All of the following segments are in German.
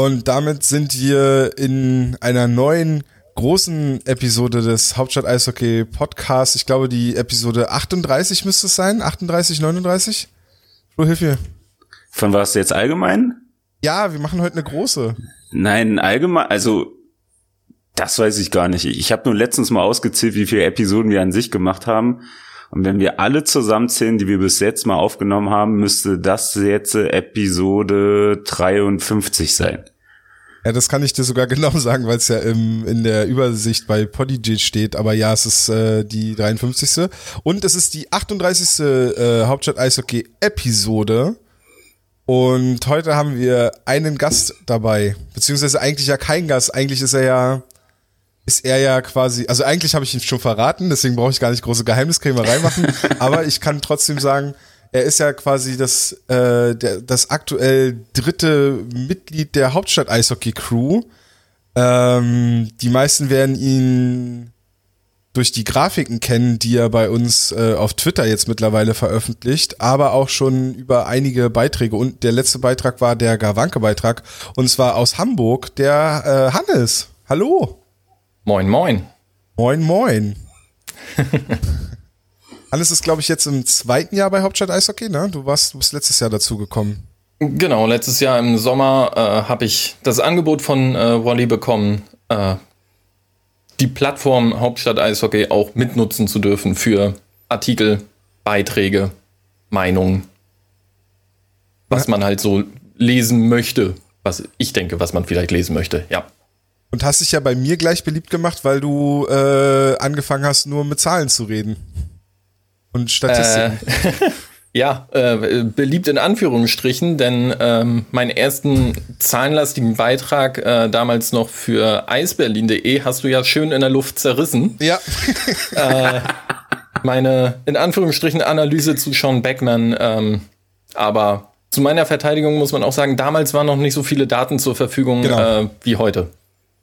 Und damit sind wir in einer neuen großen Episode des Hauptstadt Eishockey Podcasts. Ich glaube, die Episode 38 müsste es sein. 38, 39? Flo, hilf mir. Von was jetzt allgemein? Ja, wir machen heute eine große. Nein, allgemein, also das weiß ich gar nicht. Ich habe nur letztens mal ausgezählt, wie viele Episoden wir an sich gemacht haben. Und wenn wir alle zusammenzählen, die wir bis jetzt mal aufgenommen haben, müsste das jetzt Episode 53 sein. Ja, das kann ich dir sogar genau sagen, weil es ja im, in der Übersicht bei Podigy steht. Aber ja, es ist äh, die 53. Und es ist die 38. Äh, Hauptstadt Eishockey Episode. Und heute haben wir einen Gast dabei. Beziehungsweise eigentlich ja kein Gast. Eigentlich ist er ja ist er ja quasi, also eigentlich habe ich ihn schon verraten, deswegen brauche ich gar nicht große Geheimniskrämerei machen, aber ich kann trotzdem sagen, er ist ja quasi das, äh, der, das aktuell dritte Mitglied der Hauptstadt Eishockey Crew. Ähm, die meisten werden ihn durch die Grafiken kennen, die er bei uns äh, auf Twitter jetzt mittlerweile veröffentlicht, aber auch schon über einige Beiträge. Und der letzte Beitrag war der Gawanke-Beitrag, und zwar aus Hamburg, der äh, Hannes. Hallo. Moin, moin. Moin, moin. Alles ist, glaube ich, jetzt im zweiten Jahr bei Hauptstadt Eishockey, ne? Du warst, du bist letztes Jahr dazu gekommen. Genau, letztes Jahr im Sommer äh, habe ich das Angebot von äh, Wally bekommen, äh, die Plattform Hauptstadt Eishockey auch mitnutzen zu dürfen für Artikel, Beiträge, Meinungen. Was man halt so lesen möchte. Was ich denke, was man vielleicht lesen möchte, ja. Und hast dich ja bei mir gleich beliebt gemacht, weil du äh, angefangen hast, nur mit Zahlen zu reden. Und Statistiken. Äh, ja, äh, beliebt in Anführungsstrichen, denn ähm, meinen ersten zahlenlastigen Beitrag äh, damals noch für eisberlin.de hast du ja schön in der Luft zerrissen. Ja. äh, meine in Anführungsstrichen Analyse zu Sean Beckman, ähm, aber zu meiner Verteidigung muss man auch sagen, damals waren noch nicht so viele Daten zur Verfügung genau. äh, wie heute.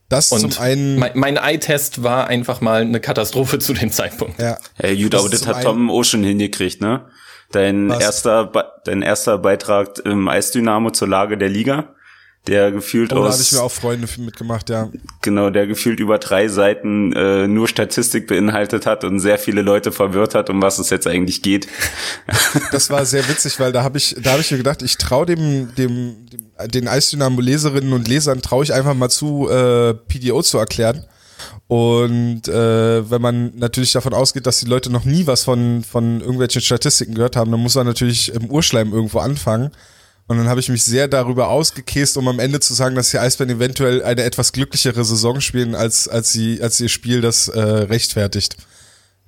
Das und zum einen. Mein, mein Eye-Test war einfach mal eine Katastrophe zu dem Zeitpunkt. Ja. Hey, gut, aber das hat Tom schon hingekriegt, ne? Dein Was? erster, dein erster Beitrag im Eisdynamo zur Lage der Liga der gefühlt oh, aus. Da habe ich mir auch Freunde mitgemacht, ja. Genau, der gefühlt über drei Seiten äh, nur Statistik beinhaltet hat und sehr viele Leute verwirrt hat, um was es jetzt eigentlich geht. Das war sehr witzig, weil da habe ich, da habe ich mir gedacht, ich traue dem, dem, dem, den Eisdynamo-Leserinnen und Lesern traue ich einfach mal zu, äh, PDO zu erklären. Und äh, wenn man natürlich davon ausgeht, dass die Leute noch nie was von, von irgendwelchen Statistiken gehört haben, dann muss man natürlich im Urschleim irgendwo anfangen. Und dann habe ich mich sehr darüber ausgekäst, um am Ende zu sagen, dass die Eisbären eventuell eine etwas glücklichere Saison spielen, als, als, sie, als ihr Spiel das äh, rechtfertigt.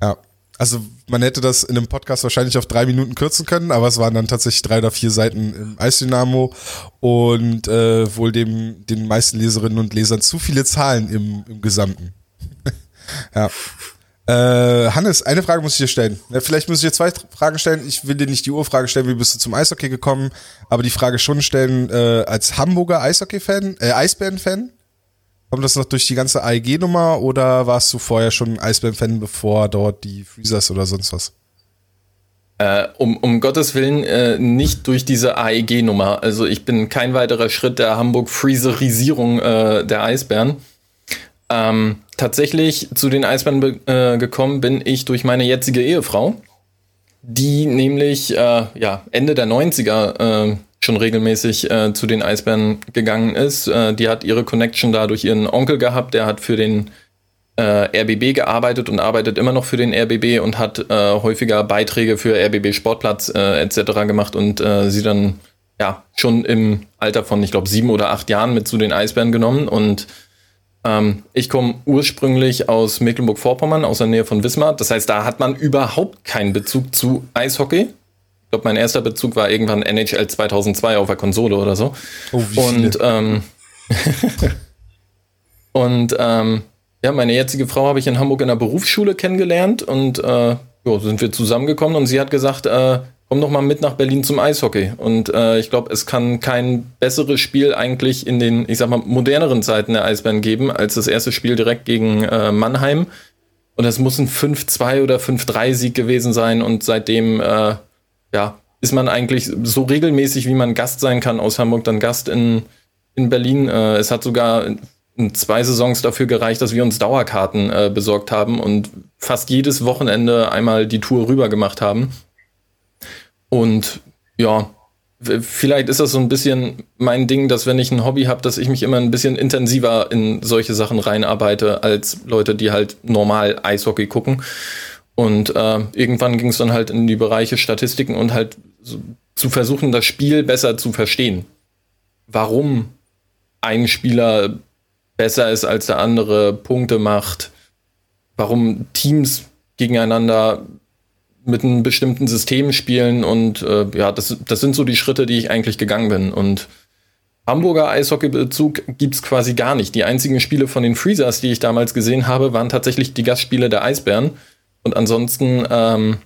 Ja. Also man hätte das in einem Podcast wahrscheinlich auf drei Minuten kürzen können, aber es waren dann tatsächlich drei oder vier Seiten im Eisdynamo und äh, wohl dem den meisten Leserinnen und Lesern zu viele Zahlen im, im Gesamten. ja. Äh, Hannes, eine Frage muss ich dir stellen. Vielleicht muss ich dir zwei Fragen stellen. Ich will dir nicht die Urfrage stellen, wie bist du zum Eishockey gekommen, aber die Frage schon stellen, äh, als Hamburger Eishockey-Fan, äh, Eisbären-Fan? Kommt das noch durch die ganze AEG-Nummer oder warst du vorher schon Eisbären-Fan, bevor dort die Freezers oder sonst was? Äh, um, um Gottes Willen äh, nicht durch diese AEG-Nummer. Also ich bin kein weiterer Schritt der Hamburg-Freezerisierung äh, der Eisbären. Ähm, tatsächlich zu den Eisbären äh, gekommen bin ich durch meine jetzige Ehefrau, die nämlich äh, ja, Ende der 90er äh, schon regelmäßig äh, zu den Eisbären gegangen ist. Äh, die hat ihre Connection da durch ihren Onkel gehabt, der hat für den äh, RBB gearbeitet und arbeitet immer noch für den RBB und hat häufiger Beiträge für RBB Sportplatz etc. gemacht und sie dann ja schon im Alter von, ich glaube, sieben oder acht Jahren mit zu den Eisbären genommen und ähm, ich komme ursprünglich aus Mecklenburg-Vorpommern, aus der Nähe von Wismar. Das heißt, da hat man überhaupt keinen Bezug zu Eishockey. Ich glaube, mein erster Bezug war irgendwann NHL 2002 auf der Konsole oder so. Oh, wie und ähm, und ähm, ja, meine jetzige Frau habe ich in Hamburg in der Berufsschule kennengelernt und äh, jo, sind wir zusammengekommen und sie hat gesagt, äh, komm doch mal mit nach Berlin zum Eishockey. Und äh, ich glaube, es kann kein besseres Spiel eigentlich in den, ich sag mal, moderneren Zeiten der Eisbären geben, als das erste Spiel direkt gegen äh, Mannheim. Und es muss ein 5-2 oder 5-3-Sieg gewesen sein. Und seitdem, äh, ja, ist man eigentlich so regelmäßig, wie man Gast sein kann aus Hamburg, dann Gast in, in Berlin. Äh, es hat sogar in zwei Saisons dafür gereicht, dass wir uns Dauerkarten äh, besorgt haben und fast jedes Wochenende einmal die Tour rüber gemacht haben. Und ja, vielleicht ist das so ein bisschen mein Ding, dass wenn ich ein Hobby habe, dass ich mich immer ein bisschen intensiver in solche Sachen reinarbeite als Leute, die halt normal Eishockey gucken. Und äh, irgendwann ging es dann halt in die Bereiche Statistiken und halt so, zu versuchen, das Spiel besser zu verstehen. Warum ein Spieler besser ist als der andere, Punkte macht, warum Teams gegeneinander mit einem bestimmten System spielen und äh, ja, das, das sind so die Schritte, die ich eigentlich gegangen bin. Und Hamburger Eishockeybezug gibt's quasi gar nicht. Die einzigen Spiele von den Freezers, die ich damals gesehen habe, waren tatsächlich die Gastspiele der Eisbären. Und ansonsten, ähm,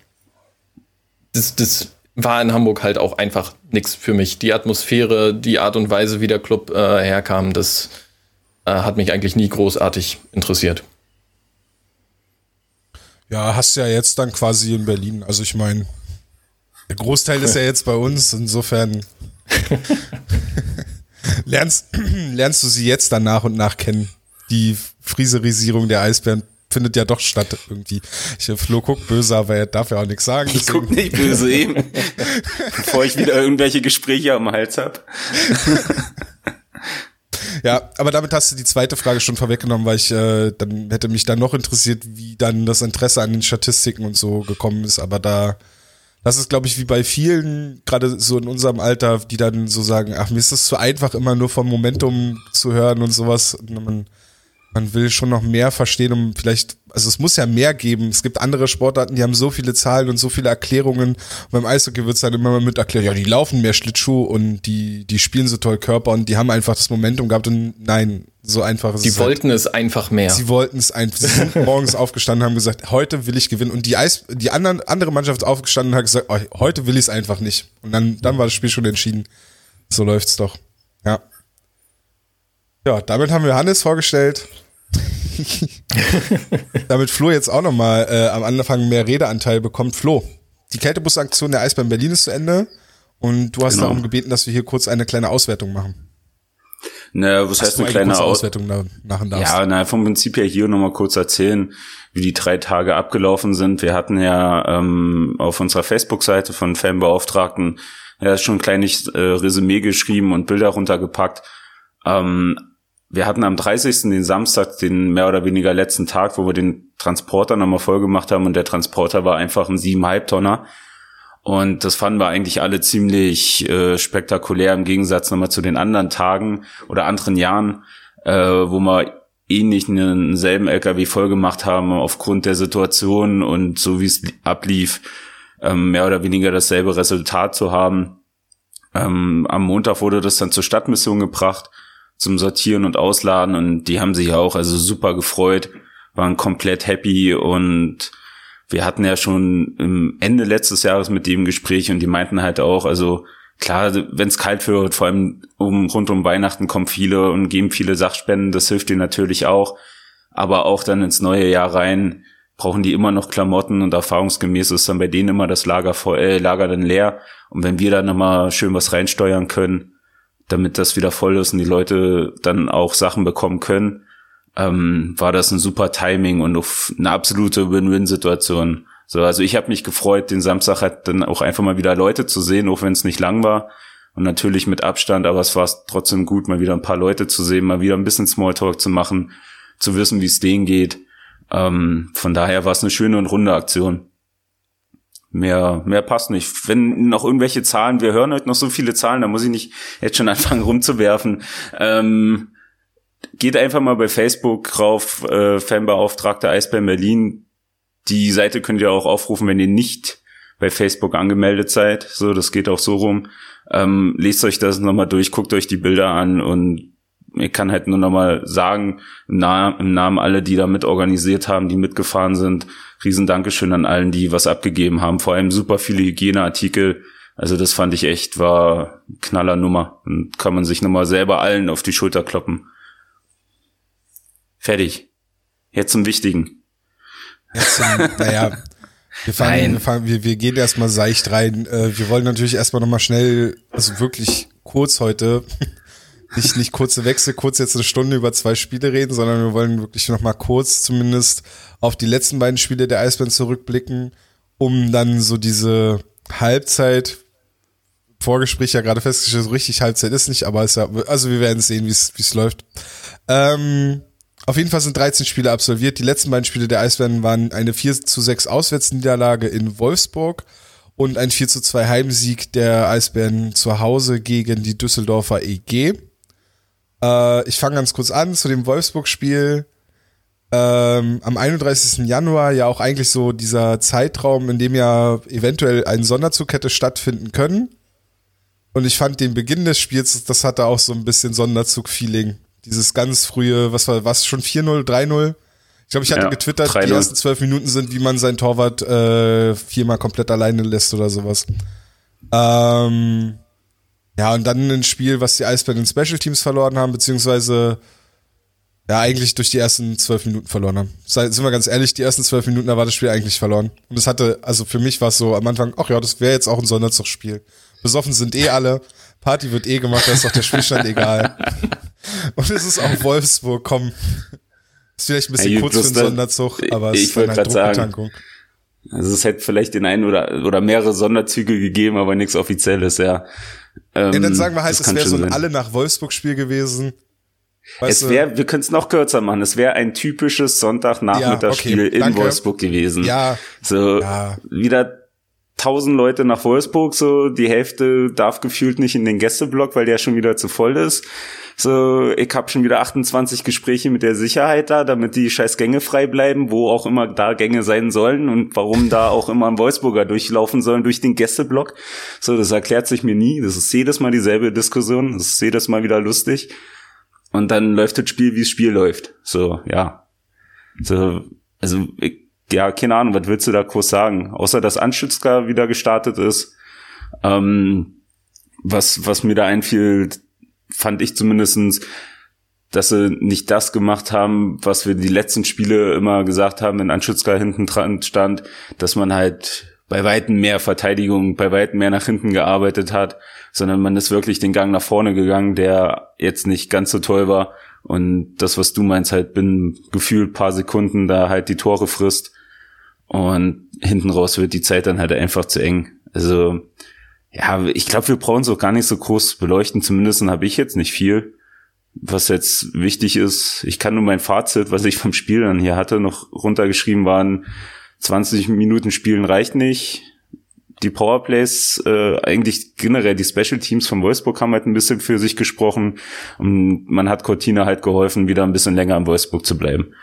das, das war in Hamburg halt auch einfach nichts für mich. Die Atmosphäre, die Art und Weise, wie der Club äh, herkam, das äh, hat mich eigentlich nie großartig interessiert. Ja, hast ja jetzt dann quasi in Berlin. Also ich meine, der Großteil ist ja jetzt bei uns. Insofern lernst, lernst du sie jetzt dann nach und nach kennen. Die Frieserisierung der Eisbären findet ja doch statt irgendwie. Ich, Flo guckt böse, aber er darf ja auch nichts sagen. Ich guck nicht böse eben, bevor ich wieder irgendwelche Gespräche am Hals hab. Ja, aber damit hast du die zweite Frage schon vorweggenommen, weil ich äh, dann hätte mich dann noch interessiert, wie dann das Interesse an den Statistiken und so gekommen ist. Aber da, das ist, glaube ich, wie bei vielen, gerade so in unserem Alter, die dann so sagen, ach, mir ist das zu einfach, immer nur vom Momentum zu hören und sowas. Und man, man will schon noch mehr verstehen, um vielleicht, also es muss ja mehr geben. Es gibt andere Sportarten, die haben so viele Zahlen und so viele Erklärungen. Und beim Eishockey wird es dann immer mit erklärt, ja, die laufen mehr Schlittschuh und die, die spielen so toll Körper und die haben einfach das Momentum gehabt und nein, so einfach ist die es. Die wollten halt. es einfach mehr. Sie wollten es einfach. Sie sind morgens aufgestanden, haben gesagt, heute will ich gewinnen. Und die Eis, die anderen, andere Mannschaft aufgestanden und hat gesagt, oh, heute will ich es einfach nicht. Und dann, dann war das Spiel schon entschieden. So läuft's doch. Ja. Ja, damit haben wir Hannes vorgestellt. damit Flo jetzt auch nochmal äh, am Anfang mehr Redeanteil bekommt. Flo, die Kältebusaktion der Eisbahn Berlin ist zu Ende und du hast genau. darum gebeten, dass wir hier kurz eine kleine Auswertung machen. Naja, was heißt eine kleine Auswertung da machen darfst? Ja, na, vom Prinzip her hier nochmal kurz erzählen, wie die drei Tage abgelaufen sind. Wir hatten ja ähm, auf unserer Facebook-Seite von Fanbeauftragten ja schon ein kleines äh, Resümee geschrieben und Bilder runtergepackt. Ähm, wir hatten am 30. den Samstag, den mehr oder weniger letzten Tag, wo wir den Transporter nochmal voll gemacht haben und der Transporter war einfach ein siebeneinhalb Tonner. Und das fanden wir eigentlich alle ziemlich äh, spektakulär im Gegensatz nochmal zu den anderen Tagen oder anderen Jahren, äh, wo wir ähnlich einen selben LKW voll gemacht haben aufgrund der Situation und so wie es ablief, ähm, mehr oder weniger dasselbe Resultat zu haben. Ähm, am Montag wurde das dann zur Stadtmission gebracht zum Sortieren und Ausladen und die haben sich auch also super gefreut, waren komplett happy und wir hatten ja schon im Ende letztes Jahres mit dem Gespräch und die meinten halt auch, also klar, wenn es kalt wird, vor allem um, rund um Weihnachten kommen viele und geben viele Sachspenden, das hilft ihnen natürlich auch, aber auch dann ins neue Jahr rein brauchen die immer noch Klamotten und erfahrungsgemäß ist dann bei denen immer das Lager, voll, äh, Lager dann leer. Und wenn wir da nochmal schön was reinsteuern können, damit das wieder voll ist und die Leute dann auch Sachen bekommen können, ähm, war das ein super Timing und eine absolute Win-Win-Situation. So, also ich habe mich gefreut, den Samstag halt dann auch einfach mal wieder Leute zu sehen, auch wenn es nicht lang war. Und natürlich mit Abstand, aber es war trotzdem gut, mal wieder ein paar Leute zu sehen, mal wieder ein bisschen Smalltalk zu machen, zu wissen, wie es denen geht. Ähm, von daher war es eine schöne und runde Aktion. Mehr, mehr passt nicht. Wenn noch irgendwelche Zahlen, wir hören heute noch so viele Zahlen, da muss ich nicht jetzt schon anfangen rumzuwerfen. Ähm, geht einfach mal bei Facebook rauf, äh, Fanbeauftragter Eisbären Berlin. Die Seite könnt ihr auch aufrufen, wenn ihr nicht bei Facebook angemeldet seid. So, das geht auch so rum. Ähm, lest euch das nochmal durch, guckt euch die Bilder an und ich kann halt nur nochmal sagen, im, Namen, im Namen aller, die da mit organisiert haben, die mitgefahren sind, riesen Dankeschön an allen, die was abgegeben haben. Vor allem super viele Hygieneartikel. Also das fand ich echt, war knaller Nummer. Und kann man sich nochmal selber allen auf die Schulter kloppen. Fertig. Jetzt zum Wichtigen. Jetzt zum, naja, wir, fangen, wir, fangen, wir, wir gehen erstmal seicht rein. Äh, wir wollen natürlich erstmal nochmal schnell, also wirklich kurz heute nicht, nicht kurze Wechsel, kurz jetzt eine Stunde über zwei Spiele reden, sondern wir wollen wirklich noch mal kurz zumindest auf die letzten beiden Spiele der Eisbären zurückblicken, um dann so diese Halbzeit, Vorgespräch ja gerade festgestellt, so richtig Halbzeit ist nicht, aber ist ja, also wir werden sehen, wie es läuft. Ähm, auf jeden Fall sind 13 Spiele absolviert. Die letzten beiden Spiele der Eisbären waren eine 4 zu 6 Auswärtsniederlage in Wolfsburg und ein 4 zu 2 Heimsieg der Eisbären zu Hause gegen die Düsseldorfer EG. Äh, ich fange ganz kurz an zu dem Wolfsburg-Spiel. Ähm, am 31. Januar ja auch eigentlich so dieser Zeitraum, in dem ja eventuell ein Sonderzug hätte stattfinden können. Und ich fand den Beginn des Spiels, das hatte auch so ein bisschen Sonderzug-Feeling. Dieses ganz frühe, was war, was schon 4-0, 3-0? Ich glaube, ich hatte ja, getwittert, die ersten zwölf Minuten sind, wie man seinen Torwart äh, viermal komplett alleine lässt oder sowas. Ähm, ja, und dann ein Spiel, was die Eisbären in Special Teams verloren haben, beziehungsweise ja, eigentlich durch die ersten zwölf Minuten verloren haben. Sind wir ganz ehrlich, die ersten zwölf Minuten, da war das Spiel eigentlich verloren. Und es hatte, also für mich war es so am Anfang, ach ja, das wäre jetzt auch ein Sonderzugspiel. Besoffen sind eh alle, Party wird eh gemacht, da ist doch der Spielstand egal. Und es ist auch Wolfsburg, komm. Ist vielleicht ein bisschen ja, kurz für einen Sonderzug, aber es ist eine halt Druckbetankung. Also es hätte vielleicht den einen oder, oder mehrere Sonderzüge gegeben, aber nichts Offizielles, ja. Ähm, ja dann sagen wir halt, es wäre so ein alle nach Wolfsburg-Spiel gewesen. Weißt es wäre, wir können es noch kürzer machen. Es wäre ein typisches Sonntagnachmittagsspiel ja, okay, in danke. Wolfsburg gewesen. Ja. So ja. wieder tausend Leute nach Wolfsburg, so die Hälfte darf gefühlt nicht in den Gästeblock, weil der schon wieder zu voll ist. So, ich habe schon wieder 28 Gespräche mit der Sicherheit da, damit die scheiß Gänge frei bleiben, wo auch immer da Gänge sein sollen und warum da auch immer ein Wolfsburger durchlaufen sollen durch den Gästeblock. So, das erklärt sich mir nie. Das ist jedes Mal dieselbe Diskussion. Das ist jedes Mal wieder lustig. Und dann läuft das Spiel, wie das Spiel läuft. So, ja. So, also, ich, ja, keine Ahnung, was willst du da groß sagen? Außer, dass Anschützka wieder gestartet ist. Ähm, was, was mir da einfiel, fand ich zumindestens, dass sie nicht das gemacht haben, was wir die letzten Spiele immer gesagt haben, wenn Anschützka hinten dran stand, dass man halt bei weitem mehr Verteidigung, bei weitem mehr nach hinten gearbeitet hat, sondern man ist wirklich den Gang nach vorne gegangen, der jetzt nicht ganz so toll war. Und das, was du meinst, halt bin gefühlt paar Sekunden da halt die Tore frisst. Und hinten raus wird die Zeit dann halt einfach zu eng. Also ja, ich glaube, wir brauchen es auch gar nicht so groß beleuchten. Zumindest habe ich jetzt nicht viel. Was jetzt wichtig ist, ich kann nur mein Fazit, was ich vom Spiel dann hier hatte, noch runtergeschrieben waren, 20 Minuten spielen reicht nicht. Die Powerplays, äh, eigentlich generell die Special Teams von Wolfsburg haben halt ein bisschen für sich gesprochen und man hat Cortina halt geholfen, wieder ein bisschen länger in Wolfsburg zu bleiben.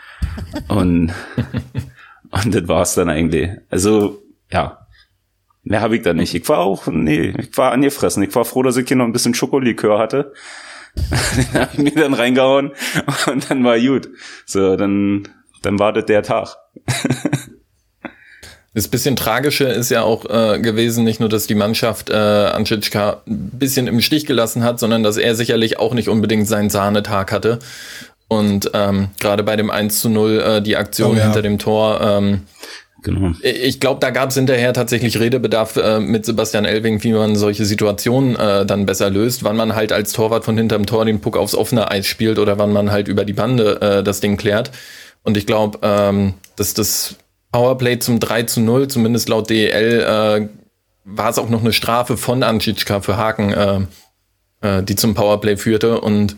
Und, und das war's dann eigentlich. Also, ja, Mehr habe ich da nicht. Ich war auch, nee, ich war angefressen. Ich war froh, dass ich hier noch ein bisschen Schokolikör hatte. Den habe ich mir dann reingehauen und dann war gut. So, dann, dann war das der Tag. Das bisschen Tragische ist ja auch äh, gewesen, nicht nur, dass die Mannschaft äh, Anschitschka ein bisschen im Stich gelassen hat, sondern dass er sicherlich auch nicht unbedingt seinen Sahnetag hatte. Und ähm, gerade bei dem 1 zu 0, äh, die Aktion oh, ja. hinter dem Tor, ähm, Genau. Ich glaube, da gab es hinterher tatsächlich Redebedarf äh, mit Sebastian Elving, wie man solche Situationen äh, dann besser löst, wann man halt als Torwart von hinterm Tor den Puck aufs offene Eis spielt oder wann man halt über die Bande äh, das Ding klärt. Und ich glaube, ähm, dass das Powerplay zum 3 zu 0, zumindest laut DEL, äh, war es auch noch eine Strafe von Anschitschka für Haken, äh, äh, die zum Powerplay führte. Und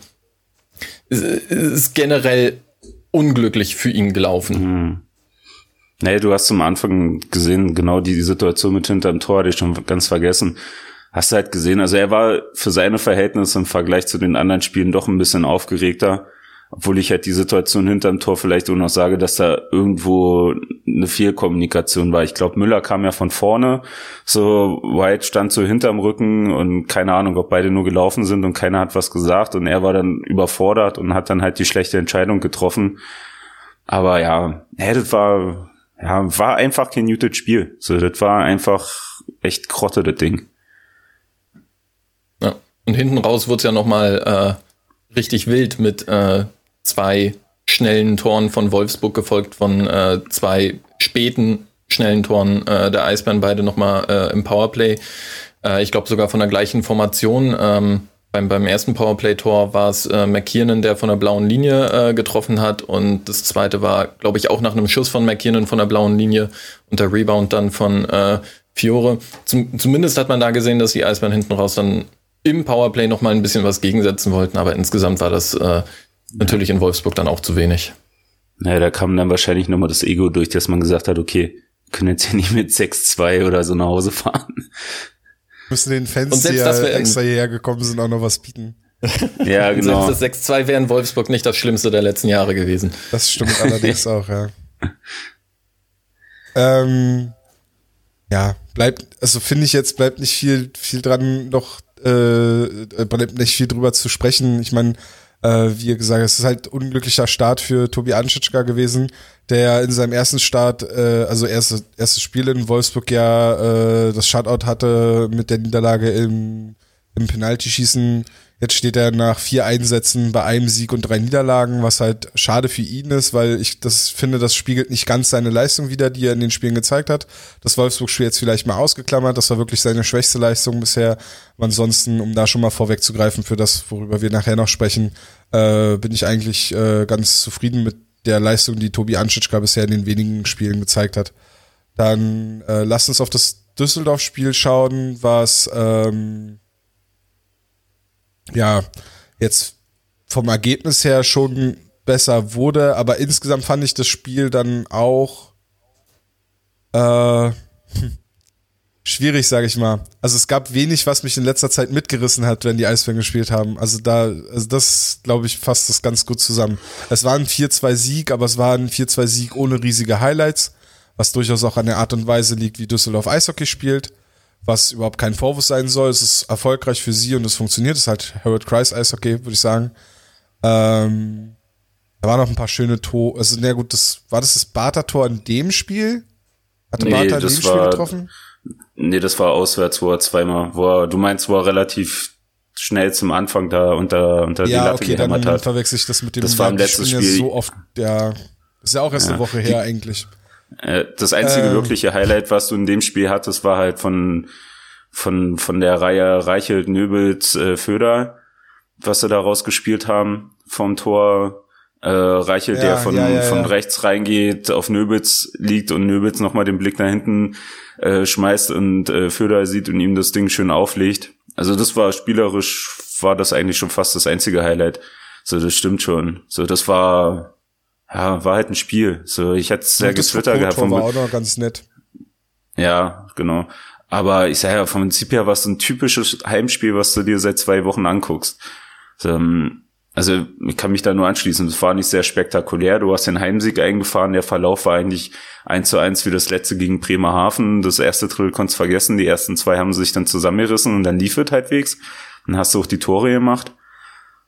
ist generell unglücklich für ihn gelaufen. Mhm. Nee, du hast zum Anfang gesehen, genau die, Situation mit hinterm Tor, hatte ich schon ganz vergessen. Hast du halt gesehen, also er war für seine Verhältnisse im Vergleich zu den anderen Spielen doch ein bisschen aufgeregter. Obwohl ich halt die Situation hinterm Tor vielleicht auch noch sage, dass da irgendwo eine Fehlkommunikation war. Ich glaube, Müller kam ja von vorne, so White stand so hinterm Rücken und keine Ahnung, ob beide nur gelaufen sind und keiner hat was gesagt und er war dann überfordert und hat dann halt die schlechte Entscheidung getroffen. Aber ja, ja das war ja, war einfach kein gutes Spiel. So, das war einfach echt Krotte, das Ding. Ja. Und hinten raus wurde es ja nochmal äh, richtig wild mit äh, zwei schnellen Toren von Wolfsburg, gefolgt von äh, zwei späten schnellen Toren äh, der Eisbären, beide nochmal äh, im Powerplay. Äh, ich glaube sogar von der gleichen Formation. Ähm, beim, beim ersten Powerplay-Tor war es äh, McKiernan, der von der blauen Linie äh, getroffen hat. Und das zweite war, glaube ich, auch nach einem Schuss von McKiernan von der blauen Linie und der Rebound dann von äh, Fiore. Zum, zumindest hat man da gesehen, dass die Eisbären hinten raus dann im Powerplay noch mal ein bisschen was gegensetzen wollten. Aber insgesamt war das äh, natürlich in Wolfsburg dann auch zu wenig. Naja, da kam dann wahrscheinlich nochmal das Ego durch, dass man gesagt hat, okay, können jetzt hier nicht mit 6-2 oder so nach Hause fahren. Müssen den Fans, die ja extra hierher gekommen sind, auch noch was bieten. Ja, genau. Selbst das 6-2 wäre in Wolfsburg nicht das Schlimmste der letzten Jahre gewesen. Das stimmt allerdings auch, ja. Ähm, ja, bleibt, also finde ich jetzt, bleibt nicht viel, viel dran noch, äh, bleibt nicht viel drüber zu sprechen. Ich meine, äh, wie gesagt, es ist halt unglücklicher Start für Tobi Anschitschka gewesen, der in seinem ersten Start, äh, also erste, erstes Spiel in Wolfsburg ja äh, das Shutout hatte mit der Niederlage im, im Penaltyschießen Jetzt steht er nach vier Einsätzen bei einem Sieg und drei Niederlagen, was halt schade für ihn ist, weil ich das finde, das spiegelt nicht ganz seine Leistung wider, die er in den Spielen gezeigt hat. Das Wolfsburg-Spiel jetzt vielleicht mal ausgeklammert, das war wirklich seine schwächste Leistung bisher. ansonsten, um da schon mal vorwegzugreifen für das, worüber wir nachher noch sprechen, äh, bin ich eigentlich äh, ganz zufrieden mit der Leistung, die Tobi Anschitschka bisher in den wenigen Spielen gezeigt hat. Dann äh, lasst uns auf das Düsseldorf-Spiel schauen, was ähm, ja, jetzt vom Ergebnis her schon besser wurde, aber insgesamt fand ich das Spiel dann auch äh, hm, schwierig, sage ich mal. Also es gab wenig, was mich in letzter Zeit mitgerissen hat, wenn die Eisbären gespielt haben. Also da, also das glaube ich fasst das ganz gut zusammen. Es war ein 4-2-Sieg, aber es war ein 4-2-Sieg ohne riesige Highlights, was durchaus auch an der Art und Weise liegt, wie Düsseldorf Eishockey spielt was überhaupt kein Vorwurf sein soll. Es ist erfolgreich für sie und es funktioniert. Es ist halt Harold Kreis Eishockey, würde ich sagen. Ähm, da waren noch ein paar schöne Tore. Also, na gut, das, war das das Bartha-Tor in dem Spiel? Hatte nee, Bartha in dem Spiel getroffen? Nee, das war auswärts, wo er zweimal, wo er, du meinst, wo er relativ schnell zum Anfang da unter, unter ja, die Latte okay, dann hat. verwechsel ich das mit dem Das war im letzten Spiel. so oft, ja, ist ja auch erst ja, eine Woche her die, eigentlich. Äh, das einzige ähm. wirkliche Highlight, was du in dem Spiel hattest, war halt von, von, von der Reihe Reichelt, Nöbels, äh, Föder, was sie da rausgespielt haben vom Tor. Äh, Reichelt, ja, der von, ja, ja, von rechts reingeht, auf Nöbels liegt und Nöbels nochmal den Blick nach hinten äh, schmeißt und äh, Föder sieht und ihm das Ding schön auflegt. Also das war spielerisch, war das eigentlich schon fast das einzige Highlight. So, das stimmt schon. So, das war, ja, war halt ein Spiel. So, ich hätte es sehr getwittert gehabt. Vom, war auch noch ganz nett. Ja, genau. Aber ich sage ja, vom Prinzip her war es ein typisches Heimspiel, was du dir seit zwei Wochen anguckst. Ähm, also ich kann mich da nur anschließen. Es war nicht sehr spektakulär. Du hast den Heimsieg eingefahren. Der Verlauf war eigentlich eins zu eins wie das letzte gegen Bremerhaven. Das erste Drittel konntest vergessen. Die ersten zwei haben sich dann zusammengerissen und dann lief es halbwegs. Dann hast du auch die Tore gemacht.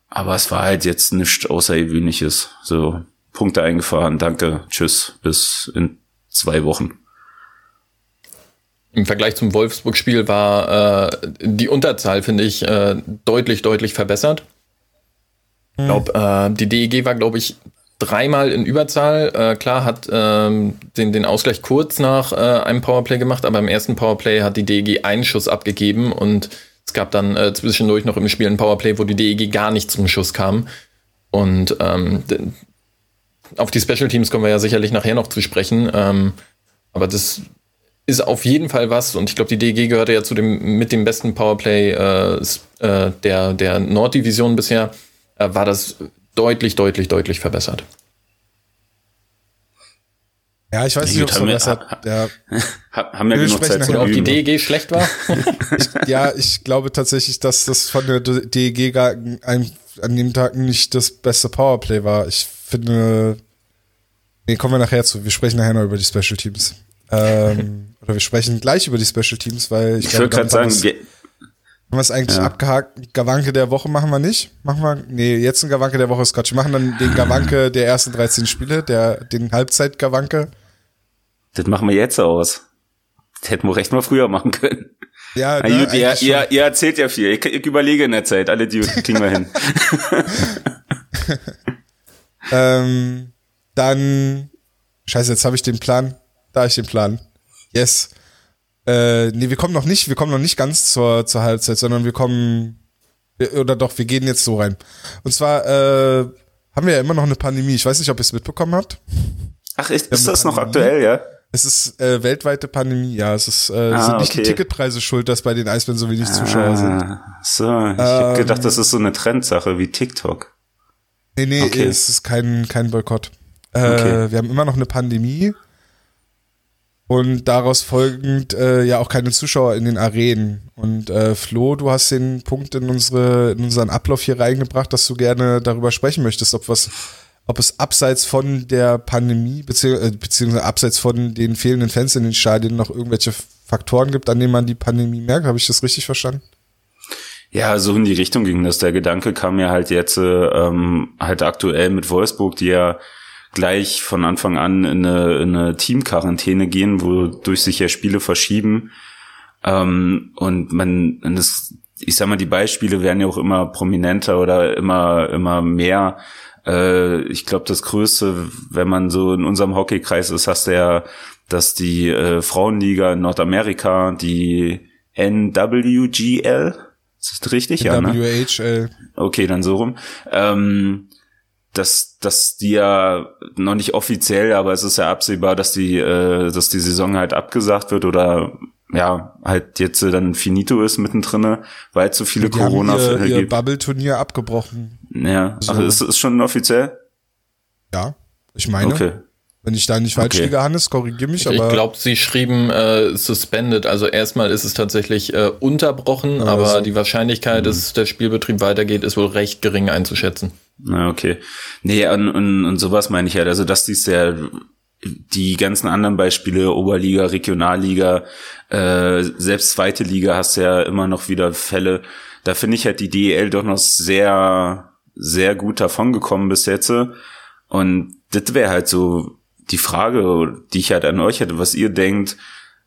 Aber es war halt jetzt nichts Außergewöhnliches. So, Punkte eingefahren, danke, tschüss, bis in zwei Wochen. Im Vergleich zum Wolfsburg-Spiel war äh, die Unterzahl, finde ich, äh, deutlich, deutlich verbessert. Ich hm. glaube, äh, die DEG war, glaube ich, dreimal in Überzahl. Äh, klar, hat ähm, den, den Ausgleich kurz nach äh, einem Powerplay gemacht, aber im ersten Powerplay hat die DEG einen Schuss abgegeben und es gab dann äh, zwischendurch noch im Spiel ein Powerplay, wo die DEG gar nicht zum Schuss kam. Und ähm, auf die Special Teams kommen wir ja sicherlich nachher noch zu sprechen. Ähm, aber das ist auf jeden Fall was und ich glaube, die DG gehörte ja zu dem mit dem besten Powerplay äh, äh, der, der Norddivision bisher, äh, war das deutlich, deutlich, deutlich verbessert. Ja, ich weiß nicht, ob es verbessert. Ja. Haben wir genug Zeit Oder ob die DEG schlecht war? ich, ja, ich glaube tatsächlich, dass das von der DEG an, an dem Tag nicht das beste Powerplay war. Ich finde, nee, kommen wir nachher zu. Wir sprechen nachher noch über die Special Teams. Ähm, oder wir sprechen gleich über die Special Teams, weil ich, ich würde gerade sagen, wir haben wir es eigentlich ja. abgehakt? Gawanke der Woche machen wir nicht. Machen wir, nee, jetzt ein Gawanke der Woche ist Quatsch. Wir machen dann den Gawanke der ersten 13 Spiele, der, den Halbzeit-Gawanke. Das machen wir jetzt aus. Das hätten wir recht mal früher machen können. Ja, Na, ne, gut, ihr, ihr, ihr, erzählt ja viel. Ich, ich überlege in der Zeit. Alle die kriegen wir hin. ähm, dann, scheiße, jetzt habe ich den Plan. Da habe ich den Plan. Yes. Äh, nee, wir kommen noch nicht, wir kommen noch nicht ganz zur, zur Halbzeit, sondern wir kommen, oder doch, wir gehen jetzt so rein. Und zwar äh, haben wir ja immer noch eine Pandemie. Ich weiß nicht, ob ihr es mitbekommen habt. Ach, ist, ist das noch aktuell, ja? Es ist äh, weltweite Pandemie, ja. Es ist äh, ah, sind nicht okay. die Ticketpreise schuld, dass bei den Eisbären so wenig Zuschauer ah, sind. So, ich ähm, habe gedacht, das ist so eine Trendsache wie TikTok. Nee, nee, okay. es ist kein, kein Boykott. Äh, okay. Wir haben immer noch eine Pandemie und daraus folgend äh, ja auch keine Zuschauer in den Arenen. Und äh, Flo, du hast den Punkt in, unsere, in unseren Ablauf hier reingebracht, dass du gerne darüber sprechen möchtest, ob was ob es abseits von der Pandemie beziehungsweise, äh, beziehungsweise abseits von den fehlenden Fans in den Stadien noch irgendwelche Faktoren gibt, an denen man die Pandemie merkt. Habe ich das richtig verstanden? Ja, so in die Richtung ging das. Der Gedanke kam mir halt jetzt ähm, halt aktuell mit Wolfsburg, die ja gleich von Anfang an in eine, in eine Teamquarantäne gehen, wodurch sich ja Spiele verschieben. Ähm, und man, das, ich sag mal, die Beispiele werden ja auch immer prominenter oder immer, immer mehr. Äh, ich glaube, das Größte, wenn man so in unserem Hockeykreis ist, hast du ja, dass die äh, Frauenliga in Nordamerika, die NWGL, ist das richtig? Ja, ne? WHL. Okay, dann so rum. Ähm, dass, dass die ja noch nicht offiziell, aber es ist ja absehbar, dass die, äh, dass die Saison halt abgesagt wird oder ja, halt jetzt dann finito ist mittendrin, weil zu viele die Corona haben ihr, ihr Bubble-Turnier abgebrochen. Ja, so. also ist es schon offiziell? Ja, ich meine. Okay. Wenn ich da nicht falsch okay. liege, Hannes, korrigier mich. Ich, ich glaube, sie schrieben äh, suspended. Also erstmal ist es tatsächlich äh, unterbrochen, also. aber die Wahrscheinlichkeit, mhm. dass der Spielbetrieb weitergeht, ist wohl recht gering einzuschätzen. Na, okay. Nee, und, und, und sowas meine ich halt. Also, dass dies ja die ganzen anderen Beispiele, Oberliga, Regionalliga, äh, selbst zweite Liga hast ja immer noch wieder Fälle. Da finde ich halt die DEL doch noch sehr, sehr gut davongekommen bis jetzt. Und das wäre halt so die Frage, die ich halt an euch hätte, was ihr denkt,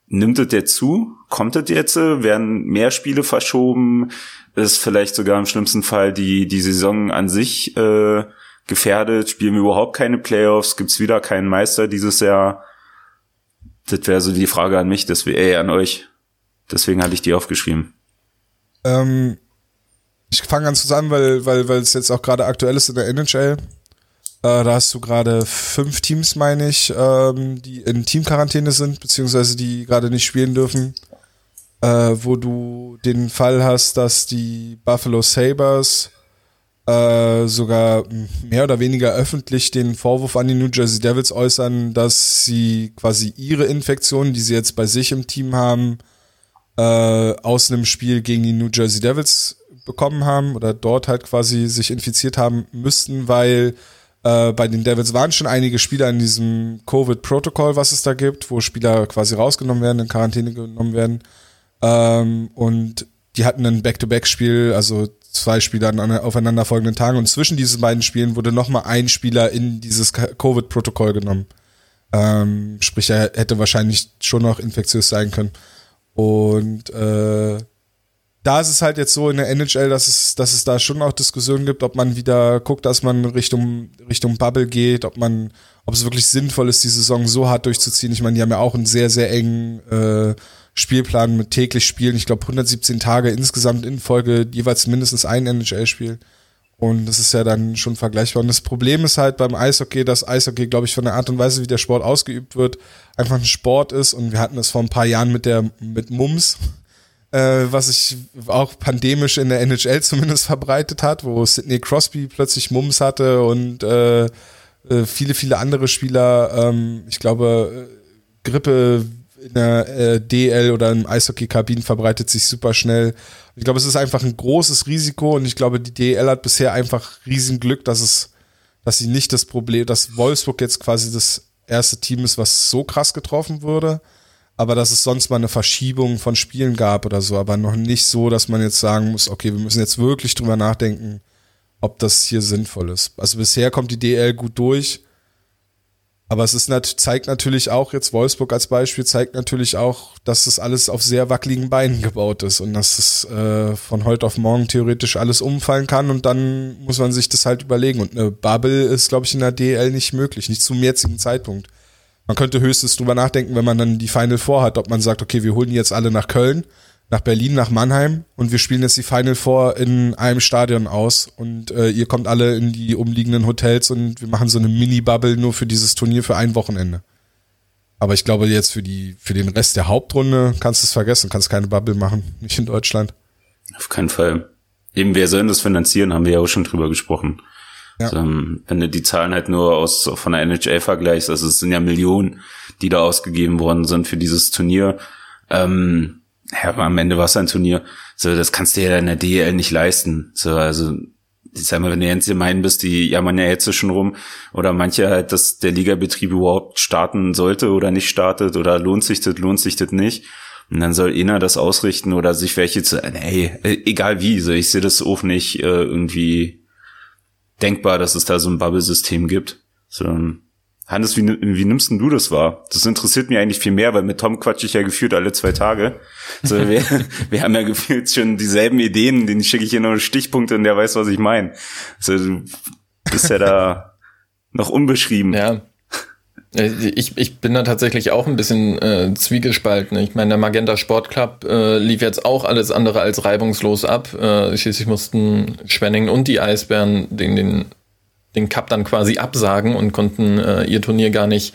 nimmt es jetzt zu? Kommt es jetzt? Werden mehr Spiele verschoben? Ist vielleicht sogar im schlimmsten Fall die, die Saison an sich äh, gefährdet? Spielen wir überhaupt keine Playoffs? Gibt's wieder keinen Meister dieses Jahr? Das wäre so die Frage an mich, deswegen, ey, an euch. Deswegen hatte ich die aufgeschrieben. Ähm, ich fange ganz zusammen, weil, weil, weil es jetzt auch gerade aktuell ist in der NHL. Äh, da hast du gerade fünf Teams, meine ich, ähm, die in Teamquarantäne sind, beziehungsweise die gerade nicht spielen dürfen. Äh, wo du den Fall hast, dass die Buffalo Sabres äh, sogar mehr oder weniger öffentlich den Vorwurf an die New Jersey Devils äußern, dass sie quasi ihre Infektionen, die sie jetzt bei sich im Team haben, äh, aus einem Spiel gegen die New Jersey Devils bekommen haben oder dort halt quasi sich infiziert haben müssten, weil äh, bei den Devils waren schon einige Spieler in diesem Covid-Protokoll, was es da gibt, wo Spieler quasi rausgenommen werden, in Quarantäne genommen werden. Ähm, und die hatten ein Back-to-Back-Spiel, also zwei Spieler an aufeinanderfolgenden Tagen. Und zwischen diesen beiden Spielen wurde nochmal ein Spieler in dieses Covid-Protokoll genommen. Ähm, sprich, er hätte wahrscheinlich schon noch infektiös sein können. Und äh, da ist es halt jetzt so in der NHL, dass es, dass es da schon auch Diskussionen gibt, ob man wieder guckt, dass man Richtung, Richtung Bubble geht, ob man, ob es wirklich sinnvoll ist, die Saison so hart durchzuziehen. Ich meine, die haben ja auch einen sehr, sehr engen äh, Spielplan mit täglich Spielen. Ich glaube, 117 Tage insgesamt in Folge, jeweils mindestens ein NHL-Spiel. Und das ist ja dann schon vergleichbar. Und das Problem ist halt beim Eishockey, dass Eishockey, glaube ich, von der Art und Weise, wie der Sport ausgeübt wird, einfach ein Sport ist. Und wir hatten das vor ein paar Jahren mit der, mit Mums äh, was sich auch pandemisch in der NHL zumindest verbreitet hat, wo Sidney Crosby plötzlich Mums hatte und äh, äh, viele, viele andere Spieler, ähm, ich glaube, äh, Grippe in der äh, DL oder im Eishockey-Kabinen verbreitet sich super schnell. Ich glaube, es ist einfach ein großes Risiko und ich glaube, die DL hat bisher einfach riesen Glück, dass es, dass sie nicht das Problem, dass Wolfsburg jetzt quasi das erste Team ist, was so krass getroffen wurde aber dass es sonst mal eine Verschiebung von Spielen gab oder so, aber noch nicht so, dass man jetzt sagen muss, okay, wir müssen jetzt wirklich drüber nachdenken, ob das hier sinnvoll ist. Also bisher kommt die DL gut durch, aber es ist zeigt natürlich auch jetzt Wolfsburg als Beispiel zeigt natürlich auch, dass das alles auf sehr wackeligen Beinen gebaut ist und dass es äh, von heute auf morgen theoretisch alles umfallen kann und dann muss man sich das halt überlegen und eine Bubble ist glaube ich in der DL nicht möglich, nicht zum jetzigen Zeitpunkt. Man könnte höchstens drüber nachdenken, wenn man dann die Final Four hat, ob man sagt, okay, wir holen die jetzt alle nach Köln, nach Berlin, nach Mannheim und wir spielen jetzt die Final Four in einem Stadion aus und äh, ihr kommt alle in die umliegenden Hotels und wir machen so eine Mini-Bubble nur für dieses Turnier für ein Wochenende. Aber ich glaube jetzt für die, für den Rest der Hauptrunde kannst du es vergessen, kannst keine Bubble machen, nicht in Deutschland. Auf keinen Fall. Eben, wer soll das finanzieren, haben wir ja auch schon drüber gesprochen. Ja. Also, wenn du die Zahlen halt nur aus von der NHL vergleichst, also es sind ja Millionen, die da ausgegeben worden sind für dieses Turnier. Ähm, ja, am Ende war es ein Turnier. So, das kannst du ja in der DL nicht leisten. So, also, ich sag mal, wenn du jetzt gemein bist, die jammern ja jetzt schon rum. Oder manche halt, dass der Ligabetrieb überhaupt starten sollte oder nicht startet oder lohnt sich das, lohnt sich das nicht. Und dann soll einer das ausrichten oder sich welche zu, ey, egal wie, so, ich sehe das auch nicht äh, irgendwie denkbar, dass es da so ein Bubble-System gibt. So, Hannes, wie, wie nimmst denn du das wahr? Das interessiert mich eigentlich viel mehr, weil mit Tom quatsch ich ja gefühlt alle zwei Tage. So, wir, wir haben ja gefühlt schon dieselben Ideen, den schicke ich hier noch Stichpunkte und der weiß, was ich meine. Also, du bist ja da noch unbeschrieben. Ja. Ich, ich bin da tatsächlich auch ein bisschen äh, zwiegespalten. Ich meine, der Magenta Sport Club äh, lief jetzt auch alles andere als reibungslos ab. Äh, schließlich mussten Schwenningen und die Eisbären den, den den Cup dann quasi absagen und konnten äh, ihr Turnier gar nicht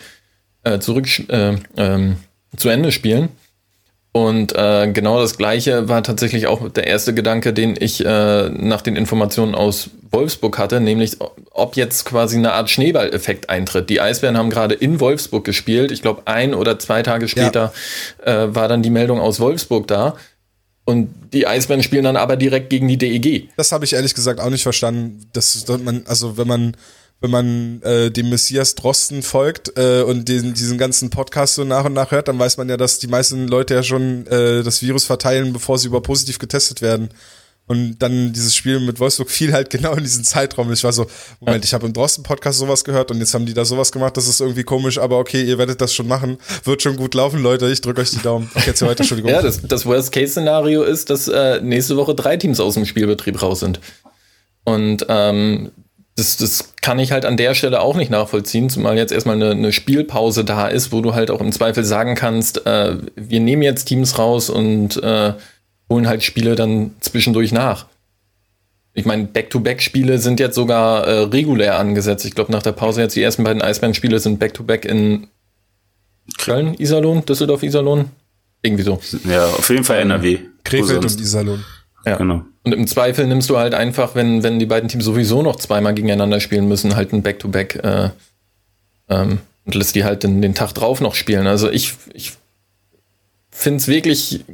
äh, zurück äh, ähm, zu Ende spielen. Und äh, genau das gleiche war tatsächlich auch der erste Gedanke, den ich äh, nach den Informationen aus Wolfsburg hatte, nämlich ob jetzt quasi eine Art Schneeballeffekt eintritt. Die Eisbären haben gerade in Wolfsburg gespielt. Ich glaube, ein oder zwei Tage später ja. äh, war dann die Meldung aus Wolfsburg da. Und die Eisbären spielen dann aber direkt gegen die DEG. Das habe ich ehrlich gesagt auch nicht verstanden. Dass, dass man, also wenn man, wenn man äh, dem Messias Drosten folgt äh, und den, diesen ganzen Podcast so nach und nach hört, dann weiß man ja, dass die meisten Leute ja schon äh, das Virus verteilen, bevor sie über positiv getestet werden. Und dann dieses Spiel mit Wolfsburg fiel halt genau in diesen Zeitraum. Ich war so, Moment, ich habe im Drosten-Podcast sowas gehört und jetzt haben die da sowas gemacht, das ist irgendwie komisch, aber okay, ihr werdet das schon machen. Wird schon gut laufen, Leute. Ich drücke euch die Daumen. Okay, jetzt weiter, Entschuldigung. ja, das, das Worst-Case-Szenario ist, dass äh, nächste Woche drei Teams aus dem Spielbetrieb raus sind. Und ähm, das, das kann ich halt an der Stelle auch nicht nachvollziehen, zumal jetzt erstmal eine, eine Spielpause da ist, wo du halt auch im Zweifel sagen kannst, äh, wir nehmen jetzt Teams raus und äh, holen halt Spiele dann zwischendurch nach. Ich meine, Back-to-Back-Spiele sind jetzt sogar äh, regulär angesetzt. Ich glaube, nach der Pause jetzt die ersten beiden Eisbären-Spiele sind Back-to-Back in Köln, Iserlohn, Düsseldorf, Iserlohn. Irgendwie so. Ja, auf jeden Fall NRW. Krefeld und Iserlohn. Ja. Genau. Und im Zweifel nimmst du halt einfach, wenn, wenn die beiden Teams sowieso noch zweimal gegeneinander spielen müssen, halt ein Back-to-Back -Back, äh, ähm, und lässt die halt den, den Tag drauf noch spielen. Also ich, ich finde es wirklich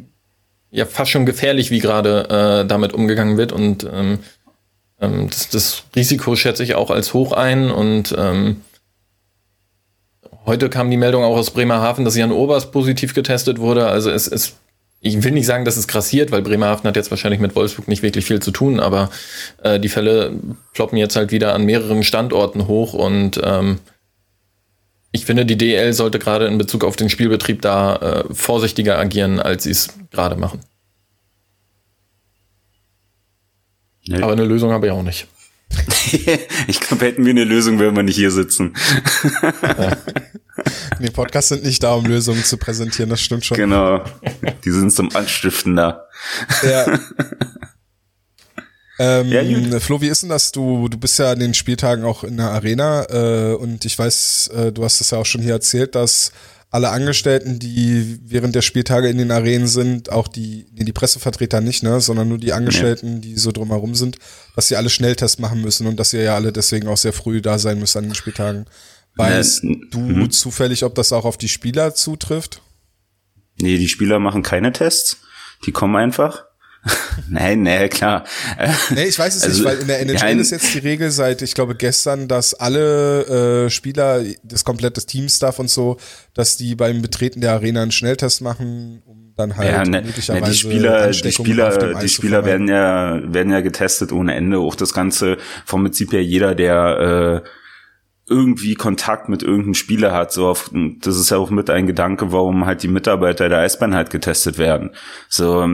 ja fast schon gefährlich, wie gerade äh, damit umgegangen wird. Und ähm, ähm, das, das Risiko schätze ich auch als hoch ein. Und ähm, heute kam die Meldung auch aus Bremerhaven, dass Jan Oberst positiv getestet wurde. Also es ist, ich will nicht sagen, dass es grassiert, weil Bremerhaven hat jetzt wahrscheinlich mit Wolfsburg nicht wirklich viel zu tun, aber äh, die Fälle ploppen jetzt halt wieder an mehreren Standorten hoch und ähm, ich finde, die DL sollte gerade in Bezug auf den Spielbetrieb da äh, vorsichtiger agieren, als sie es gerade machen. Nee. Aber eine Lösung habe ich auch nicht. Ich glaube, hätten wir eine Lösung, würden wir nicht hier sitzen. ja. Nee, Podcasts sind nicht da, um Lösungen zu präsentieren, das stimmt schon. Genau. Die sind zum Anstiften da. Ja. Ähm, ja, Flo, wie ist denn das? Du, du bist ja an den Spieltagen auch in der Arena äh, und ich weiß, äh, du hast es ja auch schon hier erzählt, dass alle Angestellten, die während der Spieltage in den Arenen sind, auch die, nee, die Pressevertreter nicht, ne, sondern nur die Angestellten, ja. die so drumherum sind, dass sie alle Schnelltests machen müssen und dass ihr ja alle deswegen auch sehr früh da sein müsst an den Spieltagen. Weißt ja, du mhm. zufällig, ob das auch auf die Spieler zutrifft? Nee, die Spieler machen keine Tests. Die kommen einfach. Nein, nee, klar. Nee, ich weiß es also, nicht, weil in der NHL ja, ist jetzt die Regel seit, ich glaube, gestern, dass alle äh, Spieler, das komplette Teamstaff und so, dass die beim Betreten der Arena einen Schnelltest machen, um dann halt ja, ne, möglicherweise ne, die Spieler, die Spieler, die Spieler werden ja, werden ja getestet ohne Ende. Auch das Ganze vom Prinzip her jeder, der äh, irgendwie Kontakt mit irgendeinem Spieler hat. So auf, das ist ja auch mit ein Gedanke, warum halt die Mitarbeiter der Eisbahn halt getestet werden. So,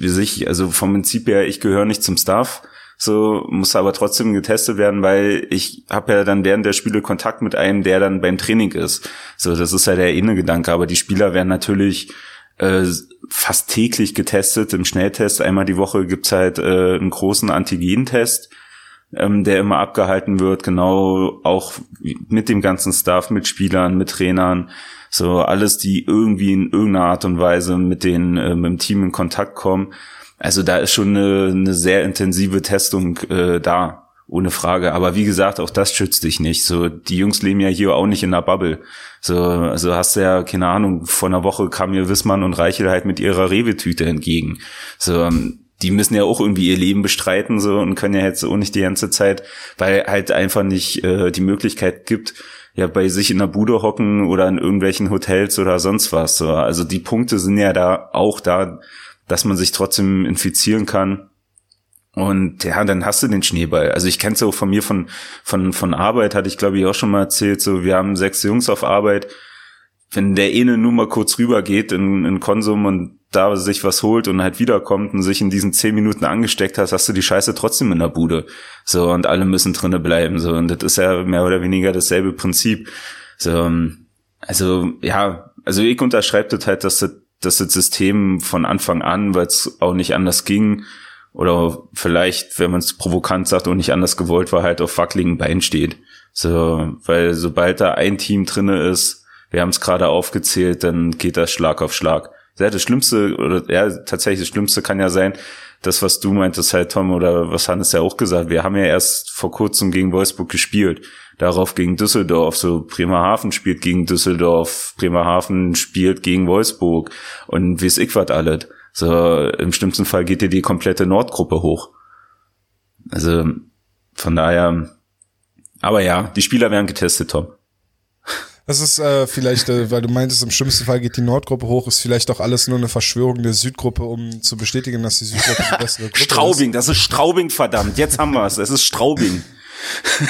wie sich, also vom Prinzip her, ich gehöre nicht zum Staff, so muss aber trotzdem getestet werden, weil ich habe ja dann während der Spiele Kontakt mit einem, der dann beim Training ist. So, das ist ja der Innengedanke, aber die Spieler werden natürlich äh, fast täglich getestet im Schnelltest. Einmal die Woche gibt's halt äh, einen großen Antigentest, ähm, der immer abgehalten wird, genau auch mit dem ganzen Staff, mit Spielern, mit Trainern, so alles, die irgendwie in irgendeiner Art und Weise mit den äh, mit dem Team in Kontakt kommen. Also da ist schon eine, eine sehr intensive Testung äh, da ohne Frage. Aber wie gesagt, auch das schützt dich nicht. So, die Jungs leben ja hier auch nicht in der Bubble. So, also hast du ja, keine Ahnung, vor einer Woche kam mir Wissmann und Reichel halt mit ihrer Rewe-Tüte entgegen. So, ähm, die müssen ja auch irgendwie ihr Leben bestreiten so und können ja jetzt auch nicht die ganze Zeit, weil halt einfach nicht äh, die Möglichkeit gibt, ja bei sich in der Bude hocken oder in irgendwelchen Hotels oder sonst was. So. Also die Punkte sind ja da auch da, dass man sich trotzdem infizieren kann und ja, dann hast du den Schneeball. Also ich kenne es auch von mir von, von, von Arbeit, hatte ich glaube ich auch schon mal erzählt. So, wir haben sechs Jungs auf Arbeit. Wenn der eine nur mal kurz rüber geht in, in Konsum und da sich was holt und halt wiederkommt und sich in diesen zehn Minuten angesteckt hast, hast du die Scheiße trotzdem in der Bude. So, und alle müssen drinnen bleiben. So, und das ist ja mehr oder weniger dasselbe Prinzip. So, also, ja, also ich unterschreibe das halt, dass das, dass das System von Anfang an, weil es auch nicht anders ging, oder vielleicht, wenn man es provokant sagt und nicht anders gewollt war, halt auf wackeligen Beinen steht. So, weil sobald da ein Team drinne ist, wir haben es gerade aufgezählt, dann geht das Schlag auf Schlag. Ja, das Schlimmste, oder ja, tatsächlich das Schlimmste kann ja sein, das, was du meintest halt, Tom, oder was Hannes ja auch gesagt, wir haben ja erst vor kurzem gegen Wolfsburg gespielt, darauf gegen Düsseldorf, so Bremerhaven spielt gegen Düsseldorf, Bremerhaven spielt gegen Wolfsburg und wie es ich was alles. So, im schlimmsten Fall geht dir die komplette Nordgruppe hoch. Also, von daher, aber ja, die Spieler werden getestet, Tom. Das ist äh, vielleicht, äh, weil du meintest, im schlimmsten Fall geht die Nordgruppe hoch, ist vielleicht auch alles nur eine Verschwörung der Südgruppe, um zu bestätigen, dass die Südgruppe die bessere Gruppe Straubing, ist. das ist Straubing, verdammt. Jetzt haben wir es. Es ist Straubing.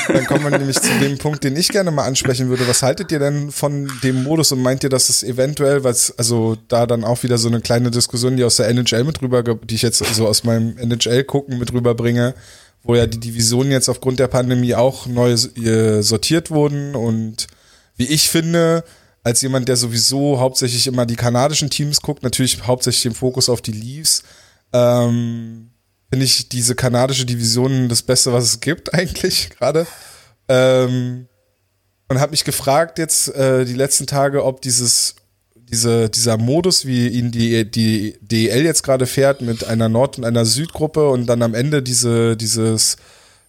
Dann kommen wir nämlich zu dem Punkt, den ich gerne mal ansprechen würde. Was haltet ihr denn von dem Modus und meint ihr, dass es eventuell, weil also da dann auch wieder so eine kleine Diskussion, die aus der NHL mit rüber, die ich jetzt so aus meinem NHL gucken mit rüberbringe, wo ja die Divisionen jetzt aufgrund der Pandemie auch neu sortiert wurden und wie ich finde, als jemand, der sowieso hauptsächlich immer die kanadischen Teams guckt, natürlich hauptsächlich den Fokus auf die Leafs, ähm, finde ich diese kanadische Division das Beste, was es gibt eigentlich gerade. Ähm, und habe mich gefragt jetzt äh, die letzten Tage, ob dieses diese, dieser Modus, wie ihn die, die DEL jetzt gerade fährt, mit einer Nord- und einer Südgruppe und dann am Ende diese, dieses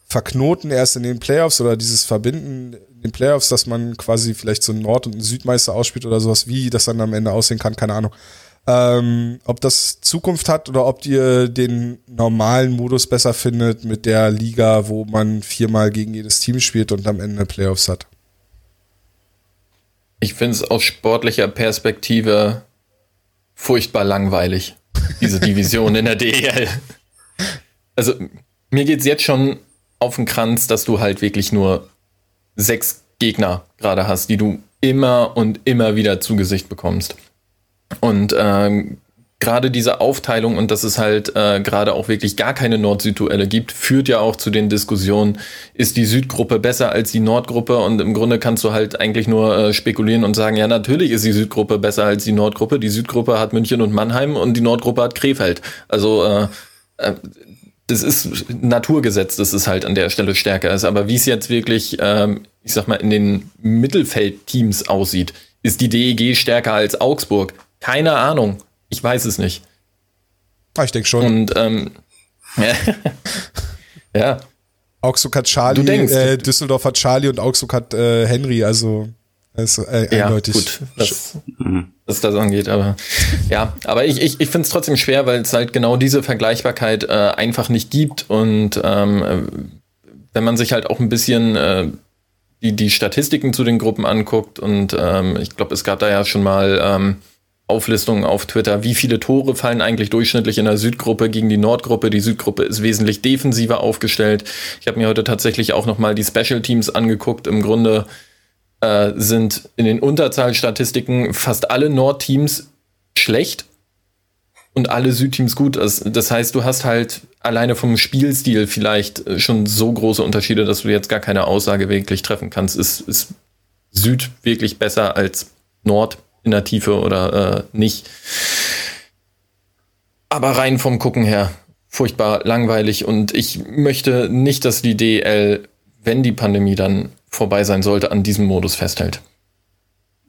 Verknoten erst in den Playoffs oder dieses Verbinden in den Playoffs, dass man quasi vielleicht so einen Nord- und einen Südmeister ausspielt oder sowas, wie das dann am Ende aussehen kann, keine Ahnung. Ähm, ob das Zukunft hat oder ob ihr den normalen Modus besser findet mit der Liga, wo man viermal gegen jedes Team spielt und am Ende Playoffs hat. Ich finde es aus sportlicher Perspektive furchtbar langweilig, diese Division in der DEL. Also mir geht es jetzt schon auf den Kranz, dass du halt wirklich nur sechs Gegner gerade hast, die du immer und immer wieder zu Gesicht bekommst. Und ähm, gerade diese Aufteilung und dass es halt äh, gerade auch wirklich gar keine Nord-Süd-Duelle gibt, führt ja auch zu den Diskussionen, ist die Südgruppe besser als die Nordgruppe? Und im Grunde kannst du halt eigentlich nur äh, spekulieren und sagen, ja, natürlich ist die Südgruppe besser als die Nordgruppe. Die Südgruppe hat München und Mannheim und die Nordgruppe hat Krefeld. Also äh, äh, das ist Naturgesetz, dass es halt an der Stelle stärker ist. Aber wie es jetzt wirklich, ähm, ich sag mal, in den Mittelfeldteams aussieht, ist die DEG stärker als Augsburg? Keine Ahnung. Ich weiß es nicht. Ah, ich denke schon. Und ähm, ja. Augsburg hat Charlie, denkst, äh, Düsseldorf hat Charlie und Augsburg hat äh, Henry, also ist äh, ja, eindeutig. Gut, was, was das angeht, aber ja, aber ich, ich, ich finde es trotzdem schwer, weil es halt genau diese Vergleichbarkeit äh, einfach nicht gibt und ähm, wenn man sich halt auch ein bisschen äh, die, die Statistiken zu den Gruppen anguckt und ähm, ich glaube, es gab da ja schon mal ähm, Auflistungen auf Twitter, wie viele Tore fallen eigentlich durchschnittlich in der Südgruppe gegen die Nordgruppe. Die Südgruppe ist wesentlich defensiver aufgestellt. Ich habe mir heute tatsächlich auch nochmal die Special Teams angeguckt. Im Grunde äh, sind in den Unterzahlstatistiken fast alle Nordteams schlecht und alle Südteams gut. Das, das heißt, du hast halt alleine vom Spielstil vielleicht äh, schon so große Unterschiede, dass du jetzt gar keine Aussage wirklich treffen kannst. Ist, ist Süd wirklich besser als Nord? in der Tiefe oder äh, nicht. Aber rein vom Gucken her, furchtbar langweilig und ich möchte nicht, dass die DL, wenn die Pandemie dann vorbei sein sollte, an diesem Modus festhält.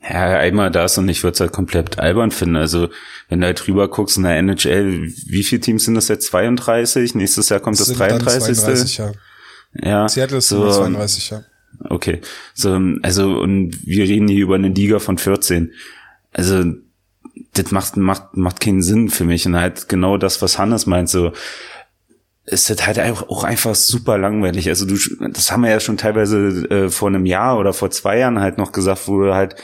Ja, einmal das und ich würde es halt komplett albern finden. Also, wenn du halt drüber guckst in der NHL, wie viele Teams sind das jetzt? 32? Nächstes Jahr kommt das, das 33. 32, ja. ja. Seattle ist so, 32, ja. Okay. So, also, und wir reden hier über eine Liga von 14. Also, das macht, macht, macht keinen Sinn für mich. Und halt genau das, was Hannes meint, so, ist das halt auch einfach super langweilig. Also du, das haben wir ja schon teilweise äh, vor einem Jahr oder vor zwei Jahren halt noch gesagt, wo du halt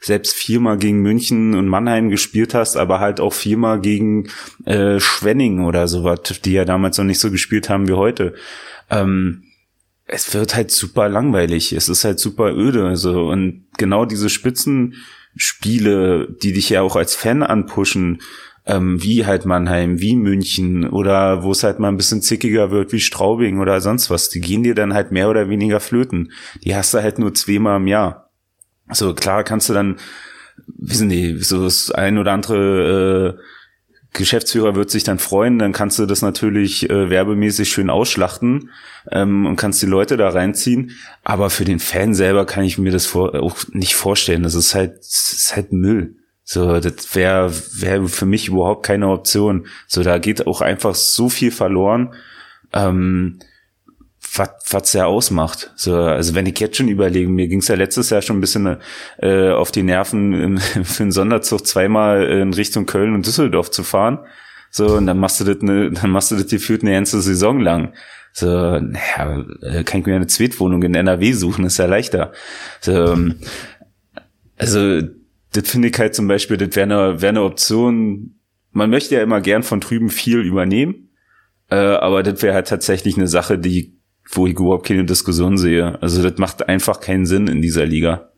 selbst viermal gegen München und Mannheim gespielt hast, aber halt auch viermal gegen äh, Schwenning oder sowas, die ja damals noch nicht so gespielt haben wie heute. Ähm, es wird halt super langweilig. Es ist halt super öde. Also, und genau diese Spitzenspiele, die dich ja auch als Fan anpushen, ähm, wie halt Mannheim, wie München oder wo es halt mal ein bisschen zickiger wird wie Straubing oder sonst was, die gehen dir dann halt mehr oder weniger flöten. Die hast du halt nur zweimal im Jahr. So klar kannst du dann, wissen die, so das ein oder andere äh, Geschäftsführer wird sich dann freuen, dann kannst du das natürlich äh, werbemäßig schön ausschlachten ähm, und kannst die Leute da reinziehen. Aber für den Fan selber kann ich mir das vor, auch nicht vorstellen. Das ist halt, das ist halt Müll. So, das wäre wär für mich überhaupt keine Option. So, da geht auch einfach so viel verloren. Ähm, was ja ausmacht. So, also wenn ich jetzt schon überlege, mir ging's ja letztes Jahr schon ein bisschen äh, auf die Nerven, für einen Sonderzug zweimal in Richtung Köln und Düsseldorf zu fahren. So, und dann machst du das ne, dann machst du das gefühlt eine ganze Saison lang. So, naja, äh, kann ich mir eine Zweitwohnung in NRW suchen, ist ja leichter. So, ähm, also, das finde ich halt zum Beispiel, das wäre eine, wär eine Option. Man möchte ja immer gern von drüben viel übernehmen, äh, aber das wäre halt tatsächlich eine Sache, die wo ich überhaupt keine Diskussion sehe. Also das macht einfach keinen Sinn in dieser Liga.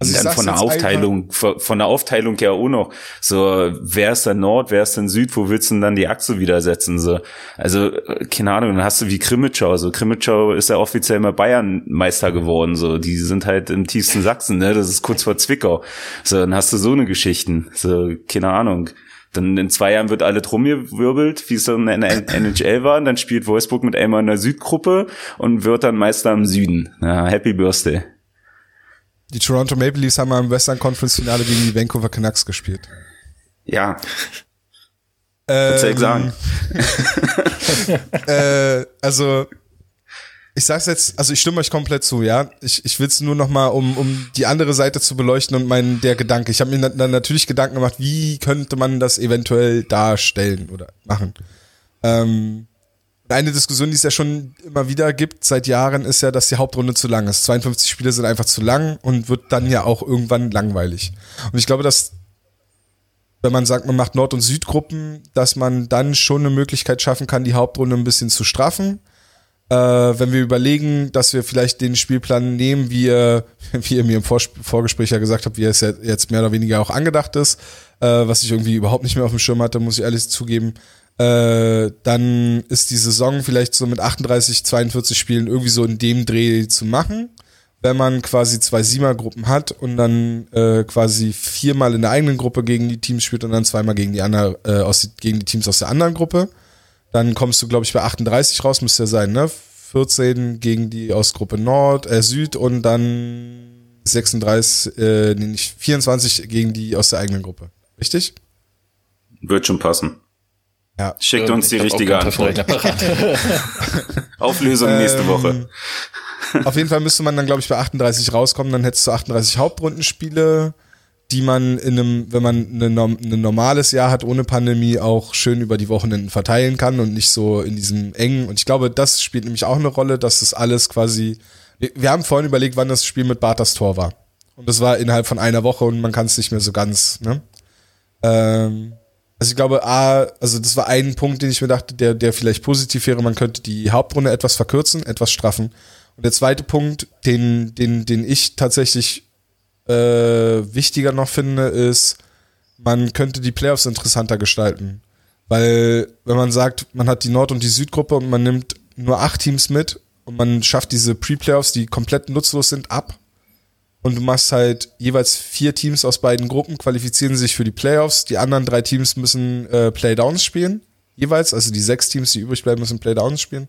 Also dann von der Aufteilung, von der Aufteilung ja auch noch. So, wer ist dann Nord, wer ist dann Süd, wo willst du denn dann die Achse wieder setzen? So, also, keine Ahnung, dann hast du wie Krimitschau. So, Krimitschau ist ja offiziell immer Bayern-Meister geworden. So, die sind halt im tiefsten Sachsen, ne? Das ist kurz vor Zwickau. So, dann hast du so eine Geschichten. So, keine Ahnung. Dann in zwei Jahren wird alle drum gewirbelt, wie es dann in der NHL war. Und dann spielt Wolfsburg mit einmal in der Südgruppe und wird dann Meister im Süden. Ja, Happy Birthday. Die Toronto Maple Leafs haben im Western Conference Finale gegen die Vancouver Canucks gespielt. Ja. Ähm, sagen? äh, also ich sag's jetzt, also ich stimme euch komplett zu, ja. Ich, ich will es nur noch mal, um, um die andere Seite zu beleuchten und mein der Gedanke. Ich habe mir dann natürlich Gedanken gemacht, wie könnte man das eventuell darstellen oder machen. Ähm, eine Diskussion, die es ja schon immer wieder gibt seit Jahren, ist ja, dass die Hauptrunde zu lang ist. 52 Spiele sind einfach zu lang und wird dann ja auch irgendwann langweilig. Und ich glaube, dass wenn man sagt, man macht Nord- und Südgruppen, dass man dann schon eine Möglichkeit schaffen kann, die Hauptrunde ein bisschen zu straffen äh, wenn wir überlegen, dass wir vielleicht den Spielplan nehmen, wie ihr, wie ihr mir im Vor Vorgespräch ja gesagt habt, wie es jetzt mehr oder weniger auch angedacht ist, äh, was ich irgendwie überhaupt nicht mehr auf dem Schirm hatte, muss ich ehrlich zugeben, äh, dann ist die Saison vielleicht so mit 38, 42 Spielen irgendwie so in dem Dreh zu machen. Wenn man quasi zwei Siemer-Gruppen hat und dann äh, quasi viermal in der eigenen Gruppe gegen die Teams spielt und dann zweimal gegen die andere, äh, aus, gegen die Teams aus der anderen Gruppe dann kommst du, glaube ich, bei 38 raus, müsste ja sein, ne? 14 gegen die aus Gruppe Nord, äh, Süd und dann 36, äh, nee, nicht 24 gegen die aus der eigenen Gruppe. Richtig? Wird schon passen. Ja. Schickt uns die richtige Antwort. Auflösung nächste Woche. Ähm, auf jeden Fall müsste man dann, glaube ich, bei 38 rauskommen. Dann hättest du 38 Hauptrundenspiele die man in einem, wenn man ein normales Jahr hat ohne Pandemie, auch schön über die Wochenenden verteilen kann und nicht so in diesem engen. Und ich glaube, das spielt nämlich auch eine Rolle, dass das alles quasi. Wir haben vorhin überlegt, wann das Spiel mit Bartas Tor war. Und das war innerhalb von einer Woche und man kann es nicht mehr so ganz, ne? Ähm, also ich glaube, A, also das war ein Punkt, den ich mir dachte, der, der vielleicht positiv wäre, man könnte die Hauptrunde etwas verkürzen, etwas straffen. Und der zweite Punkt, den, den, den ich tatsächlich äh, wichtiger noch finde, ist, man könnte die Playoffs interessanter gestalten. Weil, wenn man sagt, man hat die Nord- und die Südgruppe und man nimmt nur acht Teams mit und man schafft diese Pre-Playoffs, die komplett nutzlos sind, ab, und du machst halt jeweils vier Teams aus beiden Gruppen, qualifizieren sich für die Playoffs. Die anderen drei Teams müssen äh, Playdowns spielen, jeweils. Also die sechs Teams, die übrig bleiben, müssen Playdowns spielen.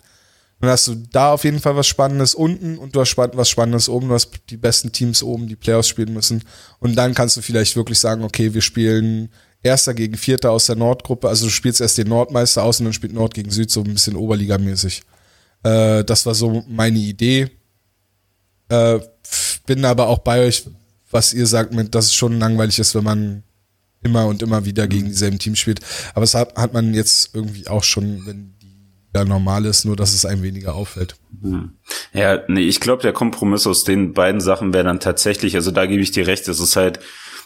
Dann hast du da auf jeden Fall was Spannendes unten und du hast was Spannendes oben. Du hast die besten Teams oben, die Playoffs spielen müssen. Und dann kannst du vielleicht wirklich sagen, okay, wir spielen Erster gegen Vierter aus der Nordgruppe. Also du spielst erst den Nordmeister aus und dann spielt Nord gegen Süd so ein bisschen Oberligamäßig. Äh, das war so meine Idee. Äh, bin aber auch bei euch, was ihr sagt, mit, dass es schon langweilig ist, wenn man immer und immer wieder gegen dieselben Teams spielt. Aber es hat, hat man jetzt irgendwie auch schon, wenn die ja normal ist, nur dass es einem weniger auffällt. Hm. Ja, nee, ich glaube, der Kompromiss aus den beiden Sachen wäre dann tatsächlich, also da gebe ich dir recht, es ist halt,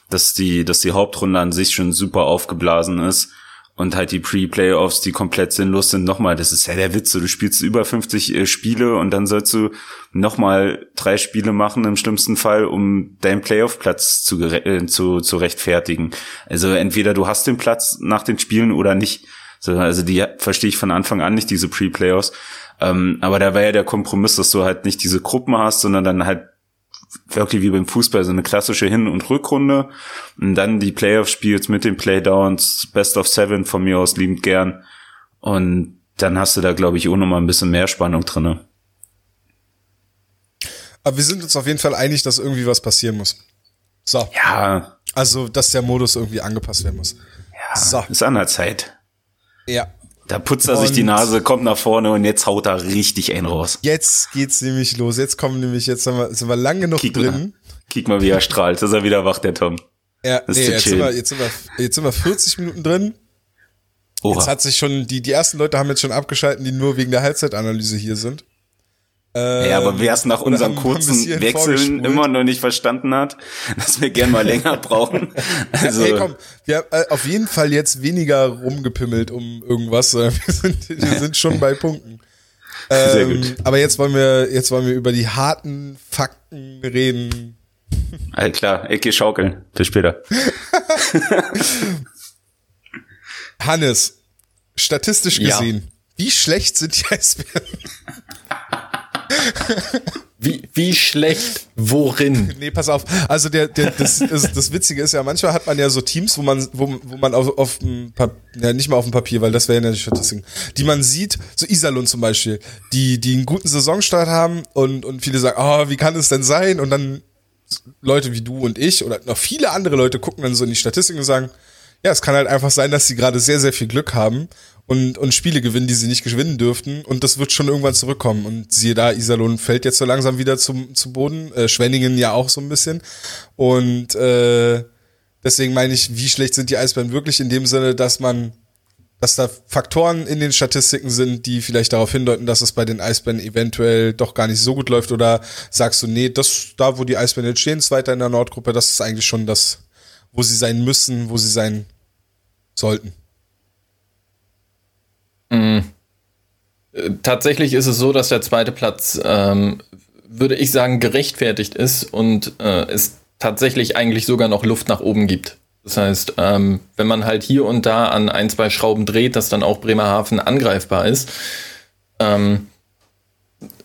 dass die, dass die Hauptrunde an sich schon super aufgeblasen ist und halt die Pre-Playoffs, die komplett sinnlos sind, nochmal, das ist ja der Witz, du spielst über 50 äh, Spiele und dann sollst du nochmal drei Spiele machen im schlimmsten Fall, um deinen Playoff-Platz zu, äh, zu, zu rechtfertigen. Also entweder du hast den Platz nach den Spielen oder nicht. So, also die verstehe ich von Anfang an nicht, diese Pre-Playoffs. Ähm, aber da wäre ja der Kompromiss, dass du halt nicht diese Gruppen hast, sondern dann halt wirklich wie beim Fußball so eine klassische Hin- und Rückrunde und dann die Playoff spielst mit den Playdowns, Best of Seven von mir aus liebend gern und dann hast du da glaube ich auch noch mal ein bisschen mehr Spannung drinne. Aber wir sind uns auf jeden Fall einig, dass irgendwie was passieren muss. So. Ja. Also, dass der Modus irgendwie angepasst werden muss. Ja. So. Ist an der Zeit. Ja. Da putzt er sich die Nase, kommt nach vorne und jetzt haut er richtig einen raus. Jetzt geht's nämlich los. Jetzt kommen nämlich, jetzt sind wir, sind wir lang genug drin. Mal. Kick mal, wie er strahlt. Ist er wieder wach, der Tom. Ja, nee, jetzt sind, wir, jetzt, sind wir, jetzt sind wir 40 Minuten drin. Oha. Jetzt hat sich schon, die, die ersten Leute haben jetzt schon abgeschalten, die nur wegen der Halbzeitanalyse hier sind. Ähm, ja, aber wer es nach unseren kurzen Wechseln immer noch nicht verstanden hat, dass wir gern mal länger brauchen. Also hey, komm, wir haben äh, auf jeden Fall jetzt weniger rumgepimmelt um irgendwas. Wir sind, wir sind schon bei Punkten. Ähm, Sehr gut. Aber jetzt wollen wir, jetzt wollen wir über die harten Fakten reden. All klar, ich geh schaukeln. Bis später. Hannes, statistisch gesehen, ja. wie schlecht sind die Eisbären? Wie, wie schlecht worin? Nee, pass auf. Also der, der das, das, das Witzige ist ja, manchmal hat man ja so Teams, wo man, wo, wo man auf, auf dem Papier, ja nicht mal auf dem Papier, weil das wäre ja nicht Statistiken, die man sieht, so Iserlohn zum Beispiel, die, die einen guten Saisonstart haben und, und viele sagen, oh, wie kann es denn sein? Und dann Leute wie du und ich oder noch viele andere Leute gucken dann so in die Statistiken und sagen, ja, es kann halt einfach sein, dass sie gerade sehr, sehr viel Glück haben und, und Spiele gewinnen, die sie nicht gewinnen dürften. Und das wird schon irgendwann zurückkommen. Und siehe da, Iserlohn fällt jetzt so langsam wieder zum, zu Boden. Äh, Schwenningen ja auch so ein bisschen. Und äh, deswegen meine ich, wie schlecht sind die Eisbären wirklich in dem Sinne, dass man, dass da Faktoren in den Statistiken sind, die vielleicht darauf hindeuten, dass es bei den Eisbären eventuell doch gar nicht so gut läuft. Oder sagst du, nee, das, da wo die Eisbären jetzt stehen, zweiter in der Nordgruppe, das ist eigentlich schon das, wo sie sein müssen, wo sie sein sollten. Mhm. Tatsächlich ist es so, dass der zweite Platz, ähm, würde ich sagen, gerechtfertigt ist und äh, es tatsächlich eigentlich sogar noch Luft nach oben gibt. Das heißt, ähm, wenn man halt hier und da an ein, zwei Schrauben dreht, dass dann auch Bremerhaven angreifbar ist. Ähm,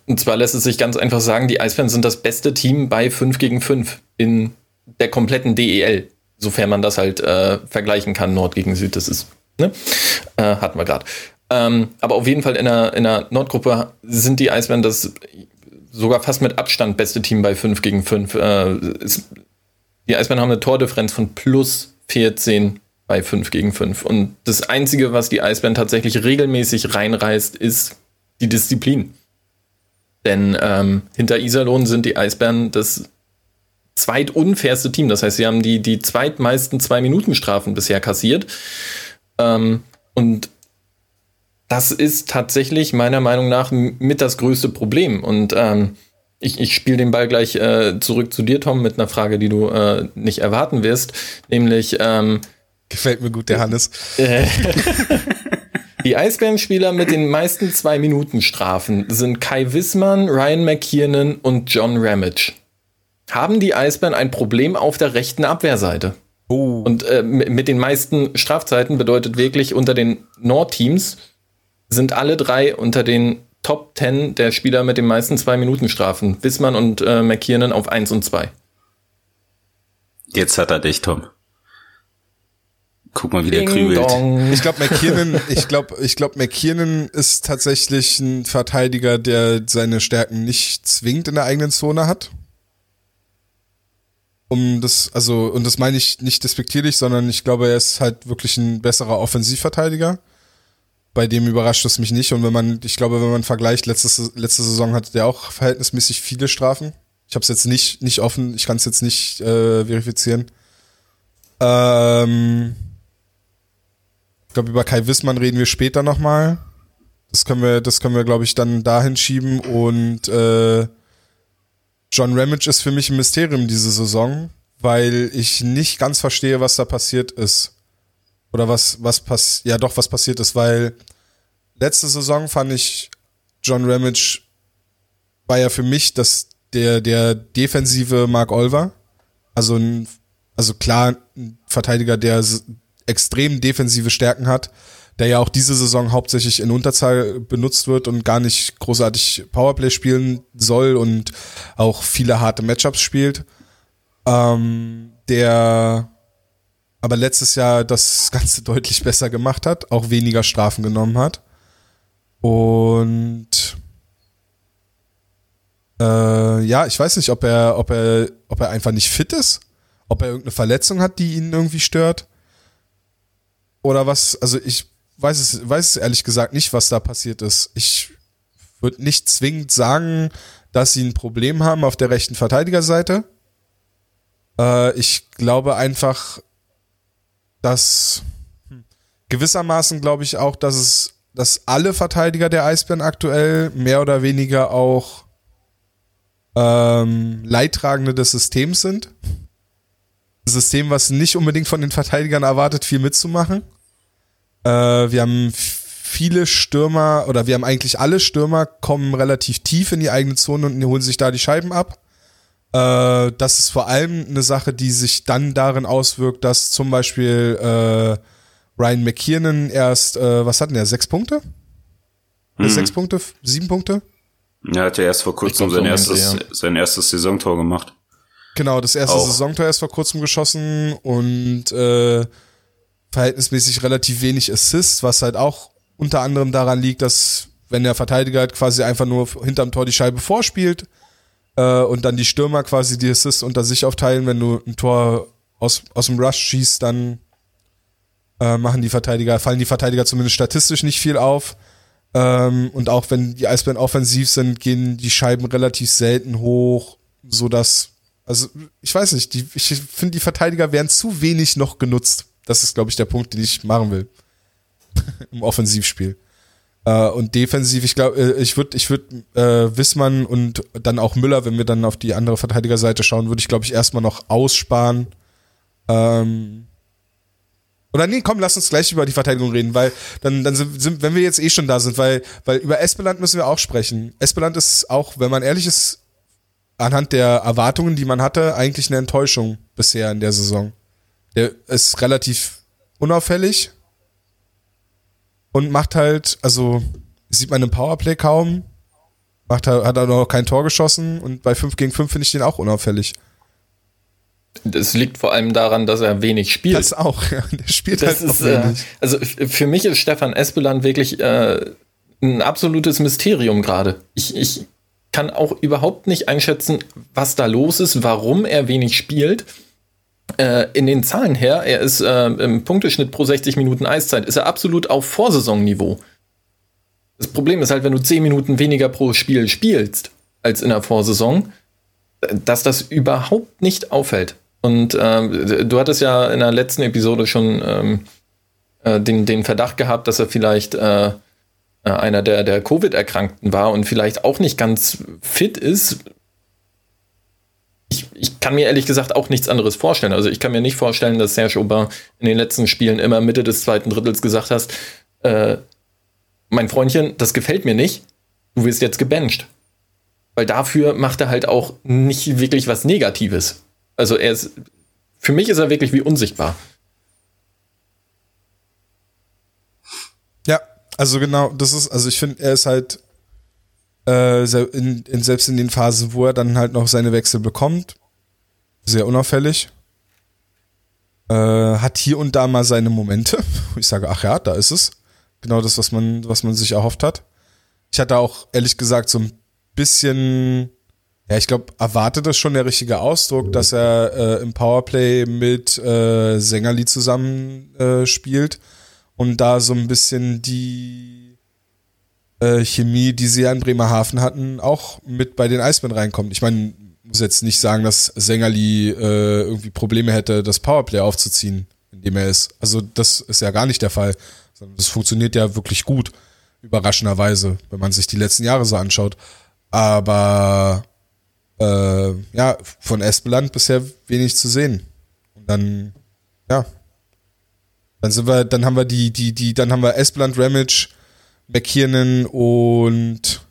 und zwar lässt es sich ganz einfach sagen, die Eisbären sind das beste Team bei 5 gegen 5 in der kompletten DEL. Sofern man das halt äh, vergleichen kann, Nord gegen Süd, das ist, ne? Äh, hatten wir gerade. Ähm, aber auf jeden Fall in der, in der Nordgruppe sind die Eisbären das sogar fast mit Abstand beste Team bei 5 gegen 5. Äh, ist, die Eisbären haben eine Tordifferenz von plus 14 bei 5 gegen 5. Und das Einzige, was die Eisbären tatsächlich regelmäßig reinreißt, ist die Disziplin. Denn ähm, hinter Iserlohn sind die Eisbären das zweitunfairste Team. Das heißt, sie haben die, die zweitmeisten Zwei-Minuten-Strafen bisher kassiert. Ähm, und das ist tatsächlich meiner Meinung nach mit das größte Problem. Und ähm, ich, ich spiele den Ball gleich äh, zurück zu dir, Tom, mit einer Frage, die du äh, nicht erwarten wirst. Nämlich, ähm, gefällt mir gut, der Hannes. Äh, die Eisbärenspieler mit den meisten Zwei-Minuten-Strafen sind Kai Wissmann, Ryan McKiernan und John Ramage. Haben die Eisbären ein Problem auf der rechten Abwehrseite? Oh. Und äh, mit den meisten Strafzeiten bedeutet wirklich unter den Nordteams sind alle drei unter den Top 10 der Spieler mit den meisten zwei Minuten Strafen. Wissmann und äh, McKiernan auf 1 und 2. Jetzt hat er dich, Tom. Guck mal, wie der krübelt. Ich glaube, McKiernan, ich glaube, ich glaube, McKiernan ist tatsächlich ein Verteidiger, der seine Stärken nicht zwingend in der eigenen Zone hat. Um das, also, und das meine ich nicht despektierlich, sondern ich glaube, er ist halt wirklich ein besserer Offensivverteidiger. Bei dem überrascht es mich nicht. Und wenn man, ich glaube, wenn man vergleicht, letzte, letzte Saison hatte der auch verhältnismäßig viele Strafen. Ich habe es jetzt nicht, nicht offen, ich kann es jetzt nicht äh, verifizieren. Ähm, ich glaube, über Kai Wissmann reden wir später nochmal. Das können wir, das können wir, glaube ich, dann dahin schieben. Und äh, John Ramage ist für mich ein Mysterium diese Saison, weil ich nicht ganz verstehe, was da passiert ist. Oder was, was pass ja doch, was passiert ist, weil letzte Saison fand ich John Ramage war ja für mich das, der, der defensive Mark Olver. Also ein, also klar, ein Verteidiger, der extrem defensive Stärken hat, der ja auch diese Saison hauptsächlich in Unterzahl benutzt wird und gar nicht großartig Powerplay spielen soll und auch viele harte Matchups spielt. Ähm, der aber letztes Jahr das Ganze deutlich besser gemacht hat, auch weniger Strafen genommen hat. Und äh, ja, ich weiß nicht, ob er, ob er, ob er einfach nicht fit ist, ob er irgendeine Verletzung hat, die ihn irgendwie stört. Oder was, also ich weiß es, weiß es ehrlich gesagt nicht, was da passiert ist. Ich würde nicht zwingend sagen, dass sie ein Problem haben auf der rechten Verteidigerseite. Äh, ich glaube einfach, dass gewissermaßen glaube ich auch, dass es, dass alle Verteidiger der Eisbären aktuell mehr oder weniger auch ähm, Leidtragende des Systems sind. System, was nicht unbedingt von den Verteidigern erwartet, viel mitzumachen. Äh, wir haben viele Stürmer oder wir haben eigentlich alle Stürmer kommen relativ tief in die eigene Zone und holen sich da die Scheiben ab. Äh, das ist vor allem eine Sache, die sich dann darin auswirkt, dass zum Beispiel äh, Ryan McKiernan erst, äh, was hat denn der, sechs Punkte? Mhm. Sechs Punkte? Sieben Punkte? Er hat ja erst vor kurzem sein, erstes, ja. sein erstes Saisontor gemacht. Genau, das erste Auch. Saisontor erst vor kurzem geschossen und äh, verhältnismäßig relativ wenig Assists, was halt auch unter anderem daran liegt, dass wenn der Verteidiger halt quasi einfach nur hinterm Tor die Scheibe vorspielt äh, und dann die Stürmer quasi die Assists unter sich aufteilen, wenn du ein Tor aus, aus dem Rush schießt, dann äh, machen die Verteidiger, fallen die Verteidiger zumindest statistisch nicht viel auf. Ähm, und auch wenn die Eisbären offensiv sind, gehen die Scheiben relativ selten hoch, so also ich weiß nicht, die, ich finde, die Verteidiger werden zu wenig noch genutzt. Das ist, glaube ich, der Punkt, den ich machen will. Im Offensivspiel. Äh, und defensiv, ich glaube, äh, ich würde, ich würde äh, Wissmann und dann auch Müller, wenn wir dann auf die andere Verteidigerseite schauen, würde ich, glaube ich, erstmal noch aussparen. Ähm, oder nee, komm, lass uns gleich über die Verteidigung reden, weil dann, dann sind, sind, wenn wir jetzt eh schon da sind, weil, weil über Espeland müssen wir auch sprechen. Espeland ist auch, wenn man ehrlich ist, anhand der Erwartungen, die man hatte, eigentlich eine Enttäuschung bisher in der Saison. Der ist relativ unauffällig und macht halt, also sieht man im Powerplay kaum, macht halt, hat er noch kein Tor geschossen und bei 5 gegen 5 finde ich den auch unauffällig. Das liegt vor allem daran, dass er wenig spielt. Das auch, ja. Der spielt das halt ist, äh, wenig. Äh, also für mich ist Stefan Espeland wirklich äh, ein absolutes Mysterium gerade. Ich, ich kann auch überhaupt nicht einschätzen, was da los ist, warum er wenig spielt. Äh, in den Zahlen her, er ist äh, im Punkteschnitt pro 60 Minuten Eiszeit, ist er absolut auf Vorsaisonniveau. Das Problem ist halt, wenn du 10 Minuten weniger pro Spiel spielst als in der Vorsaison, dass das überhaupt nicht auffällt. Und äh, du hattest ja in der letzten Episode schon ähm, äh, den, den Verdacht gehabt, dass er vielleicht äh, äh, einer der, der Covid-Erkrankten war und vielleicht auch nicht ganz fit ist. Ich, ich kann mir ehrlich gesagt auch nichts anderes vorstellen. Also ich kann mir nicht vorstellen, dass Serge Aubin in den letzten Spielen immer Mitte des zweiten Drittels gesagt hast, äh, mein Freundchen, das gefällt mir nicht, du wirst jetzt gebencht. Weil dafür macht er halt auch nicht wirklich was Negatives. Also er ist, für mich ist er wirklich wie unsichtbar. Also genau, das ist, also ich finde, er ist halt äh, in, in, selbst in den Phasen, wo er dann halt noch seine Wechsel bekommt, sehr unauffällig. Äh, hat hier und da mal seine Momente, ich sage, ach ja, da ist es. Genau das, was man, was man sich erhofft hat. Ich hatte auch ehrlich gesagt so ein bisschen, ja, ich glaube, erwartet ist schon der richtige Ausdruck, dass er äh, im Powerplay mit äh, Sängerli zusammen äh, spielt und da so ein bisschen die äh, Chemie, die sie ja in Bremerhaven hatten, auch mit bei den Eisbären reinkommt. Ich meine, muss jetzt nicht sagen, dass Sängerli äh, irgendwie Probleme hätte, das Powerplay aufzuziehen, in dem er ist. Also das ist ja gar nicht der Fall. Das funktioniert ja wirklich gut, überraschenderweise, wenn man sich die letzten Jahre so anschaut. Aber äh, ja, von Espeland bisher wenig zu sehen. Und dann, ja, dann sind wir, dann haben wir die, die, die, dann haben wir Espeland, Ramage, McKiernan und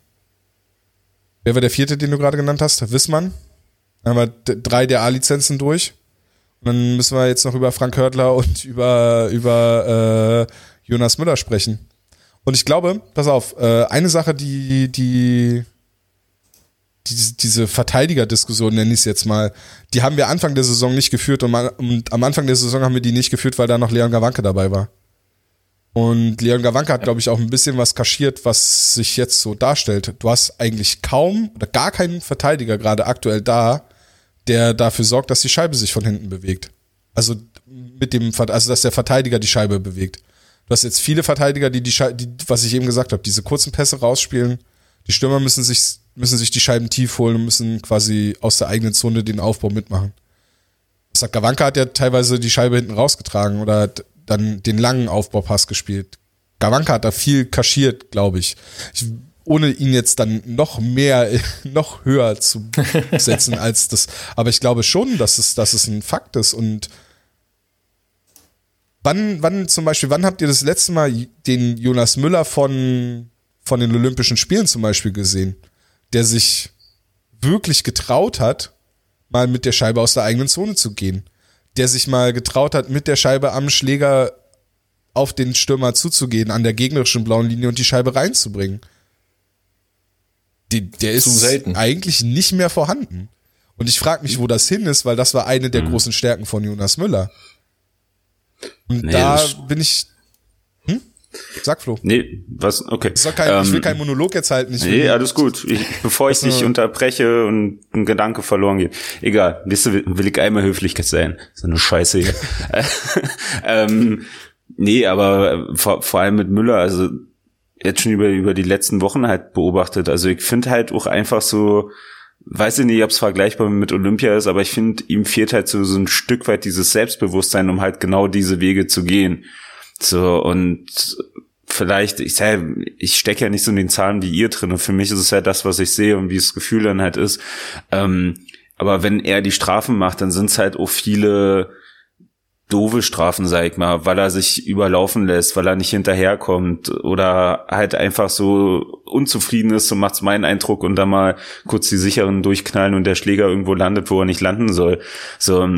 wer war der vierte, den du gerade genannt hast? Wissmann. Dann haben wir drei der A-Lizenzen durch. Und dann müssen wir jetzt noch über Frank Hörtler und über, über äh, Jonas Müller sprechen. Und ich glaube, pass auf, äh, eine Sache, die, die, diese, diese Verteidigerdiskussion, nenne ich es jetzt mal, die haben wir Anfang der Saison nicht geführt und, man, und, am Anfang der Saison haben wir die nicht geführt, weil da noch Leon Gawanke dabei war. Und Leon Gawanke hat, glaube ich, auch ein bisschen was kaschiert, was sich jetzt so darstellt. Du hast eigentlich kaum oder gar keinen Verteidiger gerade aktuell da, der dafür sorgt, dass die Scheibe sich von hinten bewegt. Also mit dem, also dass der Verteidiger die Scheibe bewegt. Du hast jetzt viele Verteidiger, die die, Scheibe, die was ich eben gesagt habe, diese kurzen Pässe rausspielen. Die Stürmer müssen sich, müssen sich die Scheiben tief holen und müssen quasi aus der eigenen Zone den Aufbau mitmachen. Gawanka hat ja teilweise die Scheibe hinten rausgetragen oder hat dann den langen Aufbaupass gespielt. Gawanka hat da viel kaschiert, glaube ich. ich ohne ihn jetzt dann noch mehr, noch höher zu setzen als das. Aber ich glaube schon, dass es, dass es ein Fakt ist und Wann, wann zum Beispiel, wann habt ihr das letzte Mal den Jonas Müller von, von den Olympischen Spielen zum Beispiel gesehen, der sich wirklich getraut hat, mal mit der Scheibe aus der eigenen Zone zu gehen, der sich mal getraut hat, mit der Scheibe am Schläger auf den Stürmer zuzugehen, an der gegnerischen blauen Linie und die Scheibe reinzubringen. Die, der ist eigentlich nicht mehr vorhanden. Und ich frage mich, wo das hin ist, weil das war eine der mhm. großen Stärken von Jonas Müller. Und nee, da bin ich. Sag Flo. Nee, was, okay. Kein, ähm, ich will ähm, keinen Monolog jetzt halten. Ich nee, alles gut. Ich, bevor ich dich unterbreche und ein Gedanke verloren geht. Egal, wisst ihr, will ich einmal Höflichkeit sein. So eine Scheiße hier. ähm, nee, aber vor, vor allem mit Müller, also jetzt schon über, über die letzten Wochen halt beobachtet. Also ich finde halt auch einfach so, weiß ich nicht, ob es vergleichbar mit Olympia ist, aber ich finde, ihm fehlt halt so, so ein Stück weit dieses Selbstbewusstsein, um halt genau diese Wege zu gehen. So, und vielleicht, ich ich stecke ja nicht so in den Zahlen wie ihr drin. Und für mich ist es ja das, was ich sehe und wie das Gefühl dann halt ist. Ähm, aber wenn er die Strafen macht, dann sind es halt auch viele doofe Strafen, sag ich mal, weil er sich überlaufen lässt, weil er nicht hinterherkommt oder halt einfach so unzufrieden ist, so macht's meinen Eindruck und dann mal kurz die sicheren durchknallen und der Schläger irgendwo landet, wo er nicht landen soll. So,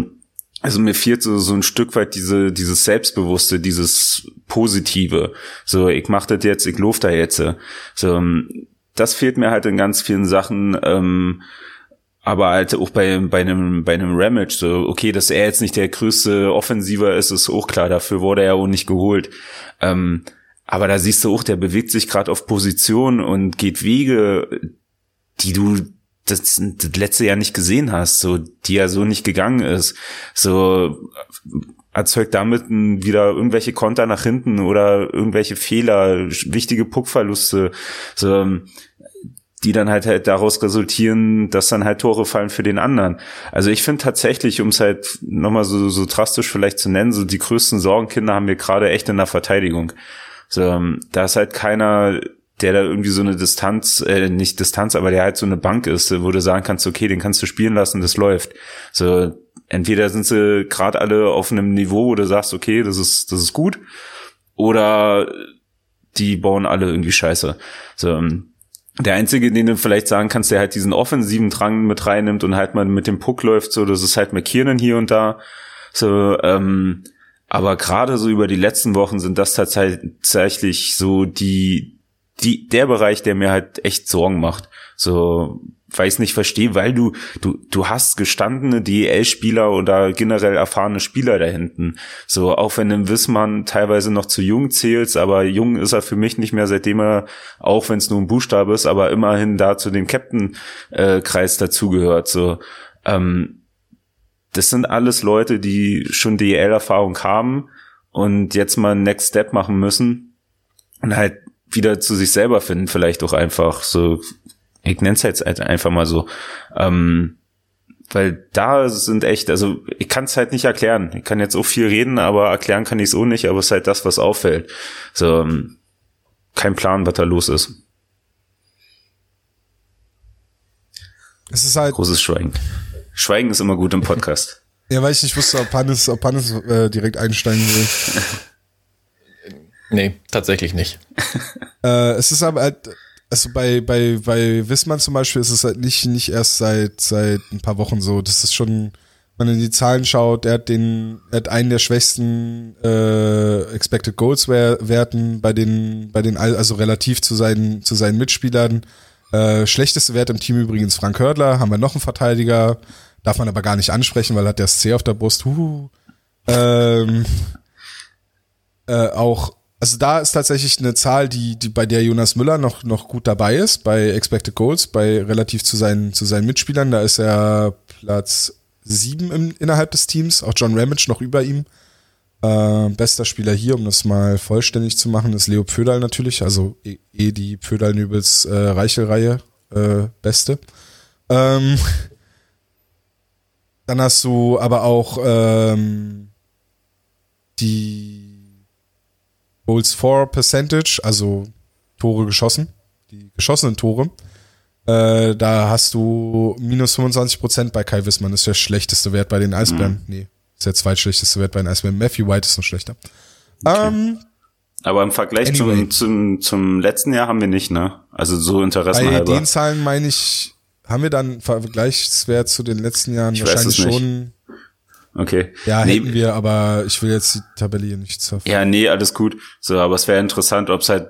also mir fehlt so, so ein Stück weit diese, dieses Selbstbewusste, dieses Positive. So, ich mach das jetzt, ich lof da jetzt. So, das fehlt mir halt in ganz vielen Sachen. Ähm, aber halt auch bei, bei einem, bei einem Ramage, so, okay, dass er jetzt nicht der größte Offensiver ist, ist auch klar, dafür wurde er auch nicht geholt. Ähm, aber da siehst du auch, der bewegt sich gerade auf Position und geht Wege, die du das, das letzte Jahr nicht gesehen hast, so, die er so nicht gegangen ist. So, erzeugt damit wieder irgendwelche Konter nach hinten oder irgendwelche Fehler, wichtige Puckverluste. So, die dann halt, halt daraus resultieren, dass dann halt Tore fallen für den anderen. Also ich finde tatsächlich, um es halt nochmal so, so drastisch vielleicht zu nennen, so die größten Sorgenkinder haben wir gerade echt in der Verteidigung. So, da ist halt keiner, der da irgendwie so eine Distanz, äh, nicht Distanz, aber der halt so eine Bank ist, wo du sagen kannst, okay, den kannst du spielen lassen, das läuft. So, entweder sind sie gerade alle auf einem Niveau, wo du sagst, okay, das ist, das ist gut, oder die bauen alle irgendwie Scheiße. So, ähm, der einzige, den du vielleicht sagen kannst, der halt diesen offensiven Drang mit reinnimmt und halt mal mit dem Puck läuft, so, das ist halt McKiernan hier und da. So, ähm, aber gerade so über die letzten Wochen sind das tatsächlich so die, die, der Bereich, der mir halt echt Sorgen macht. So, weil ich es nicht verstehe, weil du, du, du hast gestandene DEL-Spieler oder generell erfahrene Spieler da hinten. So, auch wenn du Wissmann teilweise noch zu jung zählst, aber jung ist er für mich nicht mehr, seitdem er, auch wenn es nur ein Buchstabe ist, aber immerhin da zu dem Captain-Kreis dazugehört. So, ähm, das sind alles Leute, die schon DEL-Erfahrung haben und jetzt mal einen Next Step machen müssen und halt wieder zu sich selber finden, vielleicht auch einfach so ich nenne es jetzt einfach mal so. Ähm, weil da sind echt, also ich kann es halt nicht erklären. Ich kann jetzt auch viel reden, aber erklären kann ich es auch nicht, aber es ist halt das, was auffällt. So, ähm, kein Plan, was da los ist. Es ist halt. Großes Schweigen. Schweigen ist immer gut im Podcast. ja, weil ich nicht wusste, ob Hannes, ob Hannes äh, direkt einsteigen will. nee, tatsächlich nicht. äh, es ist aber halt, also bei, bei, bei Wissmann zum Beispiel ist es halt nicht, nicht erst seit, seit ein paar Wochen so. Das ist schon, wenn man in die Zahlen schaut, er hat den, er hat einen der schwächsten äh, Expected Goals Werten bei den, bei den, also relativ zu seinen, zu seinen Mitspielern. Äh, schlechteste Wert im Team übrigens Frank Hördler, haben wir noch einen Verteidiger, darf man aber gar nicht ansprechen, weil er hat der C auf der Brust. Huhu. Ähm, äh, auch also da ist tatsächlich eine Zahl, die, die bei der Jonas Müller noch, noch gut dabei ist, bei Expected Goals, bei relativ zu seinen, zu seinen Mitspielern. Da ist er Platz sieben im, innerhalb des Teams, auch John Ramage noch über ihm. Äh, bester Spieler hier, um das mal vollständig zu machen, ist Leo Pföderl natürlich, also eh, eh die Pföderl-Nübels äh, Reichelreihe äh, beste. Ähm, dann hast du aber auch ähm, die Goals for Percentage, also Tore geschossen, die geschossenen Tore. Äh, da hast du minus 25 Prozent bei Kai Wissmann. Das ist der schlechteste Wert bei den Eisbären. Mhm. Nee, ist der zweitschlechteste Wert bei den Eisbären. Matthew White ist noch schlechter. Okay. Ähm, aber im Vergleich anyway. zum, zum, zum letzten Jahr haben wir nicht, ne? Also so Interessen Bei den Zahlen meine ich, haben wir dann Vergleichswert zu den letzten Jahren ich wahrscheinlich schon Okay. Ja, nee. hätten wir, aber ich will jetzt die Tabelle hier nicht zerfahren. Ja, nee, alles gut. So, aber es wäre interessant, ob es halt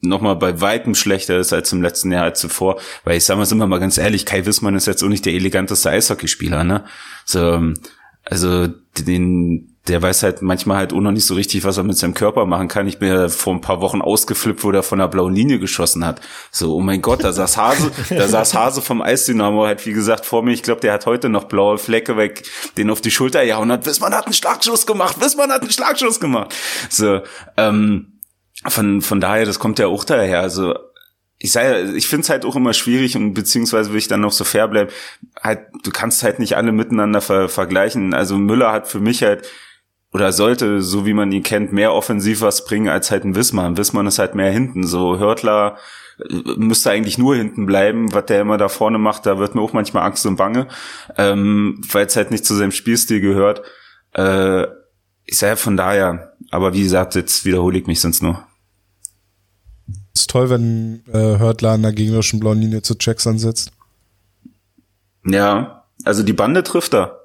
nochmal bei weitem schlechter ist als im letzten Jahr als zuvor. Weil ich sag mal, sind wir mal ganz ehrlich, Kai Wissmann ist jetzt auch nicht der eleganteste Eishockeyspieler, ne? So, also den, der weiß halt manchmal halt auch noch nicht so richtig, was er mit seinem Körper machen kann. Ich bin ja vor ein paar Wochen ausgeflippt, wo der von der blauen Linie geschossen hat. So, oh mein Gott, da saß Hase, da saß Hase vom Eisdynamo halt, wie gesagt, vor mir. Ich glaube, der hat heute noch blaue Flecke weg, den auf die Schulter gehauen hat. Wissmann hat einen Schlagschuss gemacht, Wissmann hat einen Schlagschuss gemacht. So, ähm, von, von daher, das kommt ja auch daher. Also, ich sei, ich finde es halt auch immer schwierig und beziehungsweise will ich dann noch so fair bleiben. Halt, du kannst halt nicht alle miteinander ver vergleichen. Also Müller hat für mich halt oder sollte, so wie man ihn kennt, mehr offensiv was bringen als halt ein Wismar. Wismar ist halt mehr hinten. So Hörtler äh, müsste eigentlich nur hinten bleiben, was der immer da vorne macht, da wird mir auch manchmal Angst und Bange, ähm, weil es halt nicht zu seinem Spielstil gehört. Äh, ich sage von daher, aber wie gesagt, jetzt wiederhole ich mich sonst nur. Ist toll, wenn äh, Hörtler an der gegnerischen blauen Linie zu Checks ansetzt. Ja, also die Bande trifft er.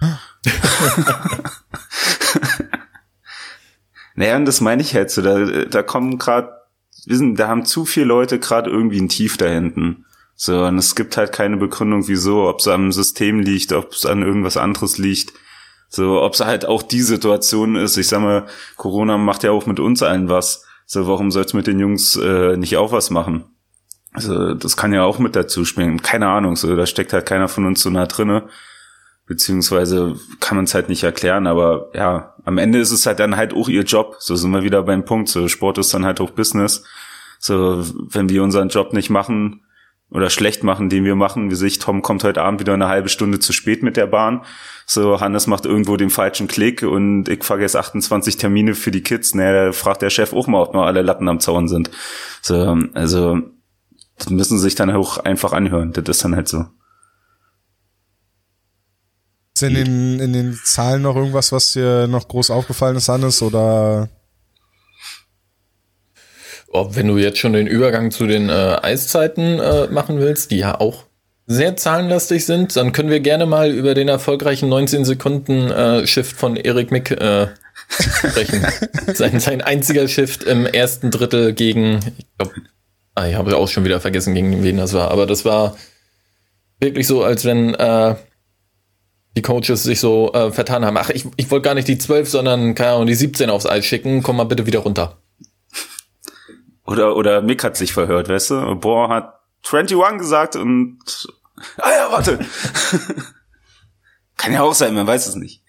naja, und das meine ich halt so, da, da kommen gerade, wissen, da haben zu viele Leute gerade irgendwie ein Tief da hinten. So, und es gibt halt keine Begründung, wieso, ob es am System liegt, ob es an irgendwas anderes liegt. So, ob es halt auch die Situation ist. Ich sag mal, Corona macht ja auch mit uns allen was. So, warum soll es mit den Jungs äh, nicht auch was machen? Also, das kann ja auch mit dazu spielen. Keine Ahnung, so, da steckt halt keiner von uns so nah drinne beziehungsweise kann man es halt nicht erklären, aber ja, am Ende ist es halt dann halt auch ihr Job. So sind wir wieder beim Punkt. So Sport ist dann halt auch Business. So, wenn wir unseren Job nicht machen oder schlecht machen, den wir machen, wie sich Tom kommt heute Abend wieder eine halbe Stunde zu spät mit der Bahn. So, Hannes macht irgendwo den falschen Klick und ich vergesse 28 Termine für die Kids. Naja, da fragt der Chef auch mal, ob noch alle Latten am Zaun sind. So, also, das müssen sie sich dann auch einfach anhören. Das ist dann halt so. Ist in den, in den Zahlen noch irgendwas, was dir noch groß aufgefallen ist, Hannes, oder? Wenn du jetzt schon den Übergang zu den äh, Eiszeiten äh, machen willst, die ja auch sehr zahlenlastig sind, dann können wir gerne mal über den erfolgreichen 19 Sekunden äh, Shift von Erik Mick äh, sprechen. sein, sein einziger Shift im ersten Drittel gegen, ich glaube, Ah, ich habe auch schon wieder vergessen, gegen wen das war. Aber das war wirklich so, als wenn äh, die Coaches sich so äh, vertan haben. Ach, ich, ich wollte gar nicht die 12, sondern keine Ahnung, die 17 aufs Eis schicken. Komm mal bitte wieder runter. Oder, oder Mick hat sich verhört, weißt du? Boah hat 21 gesagt und ah ja, warte. Kann ja auch sein, man weiß es nicht.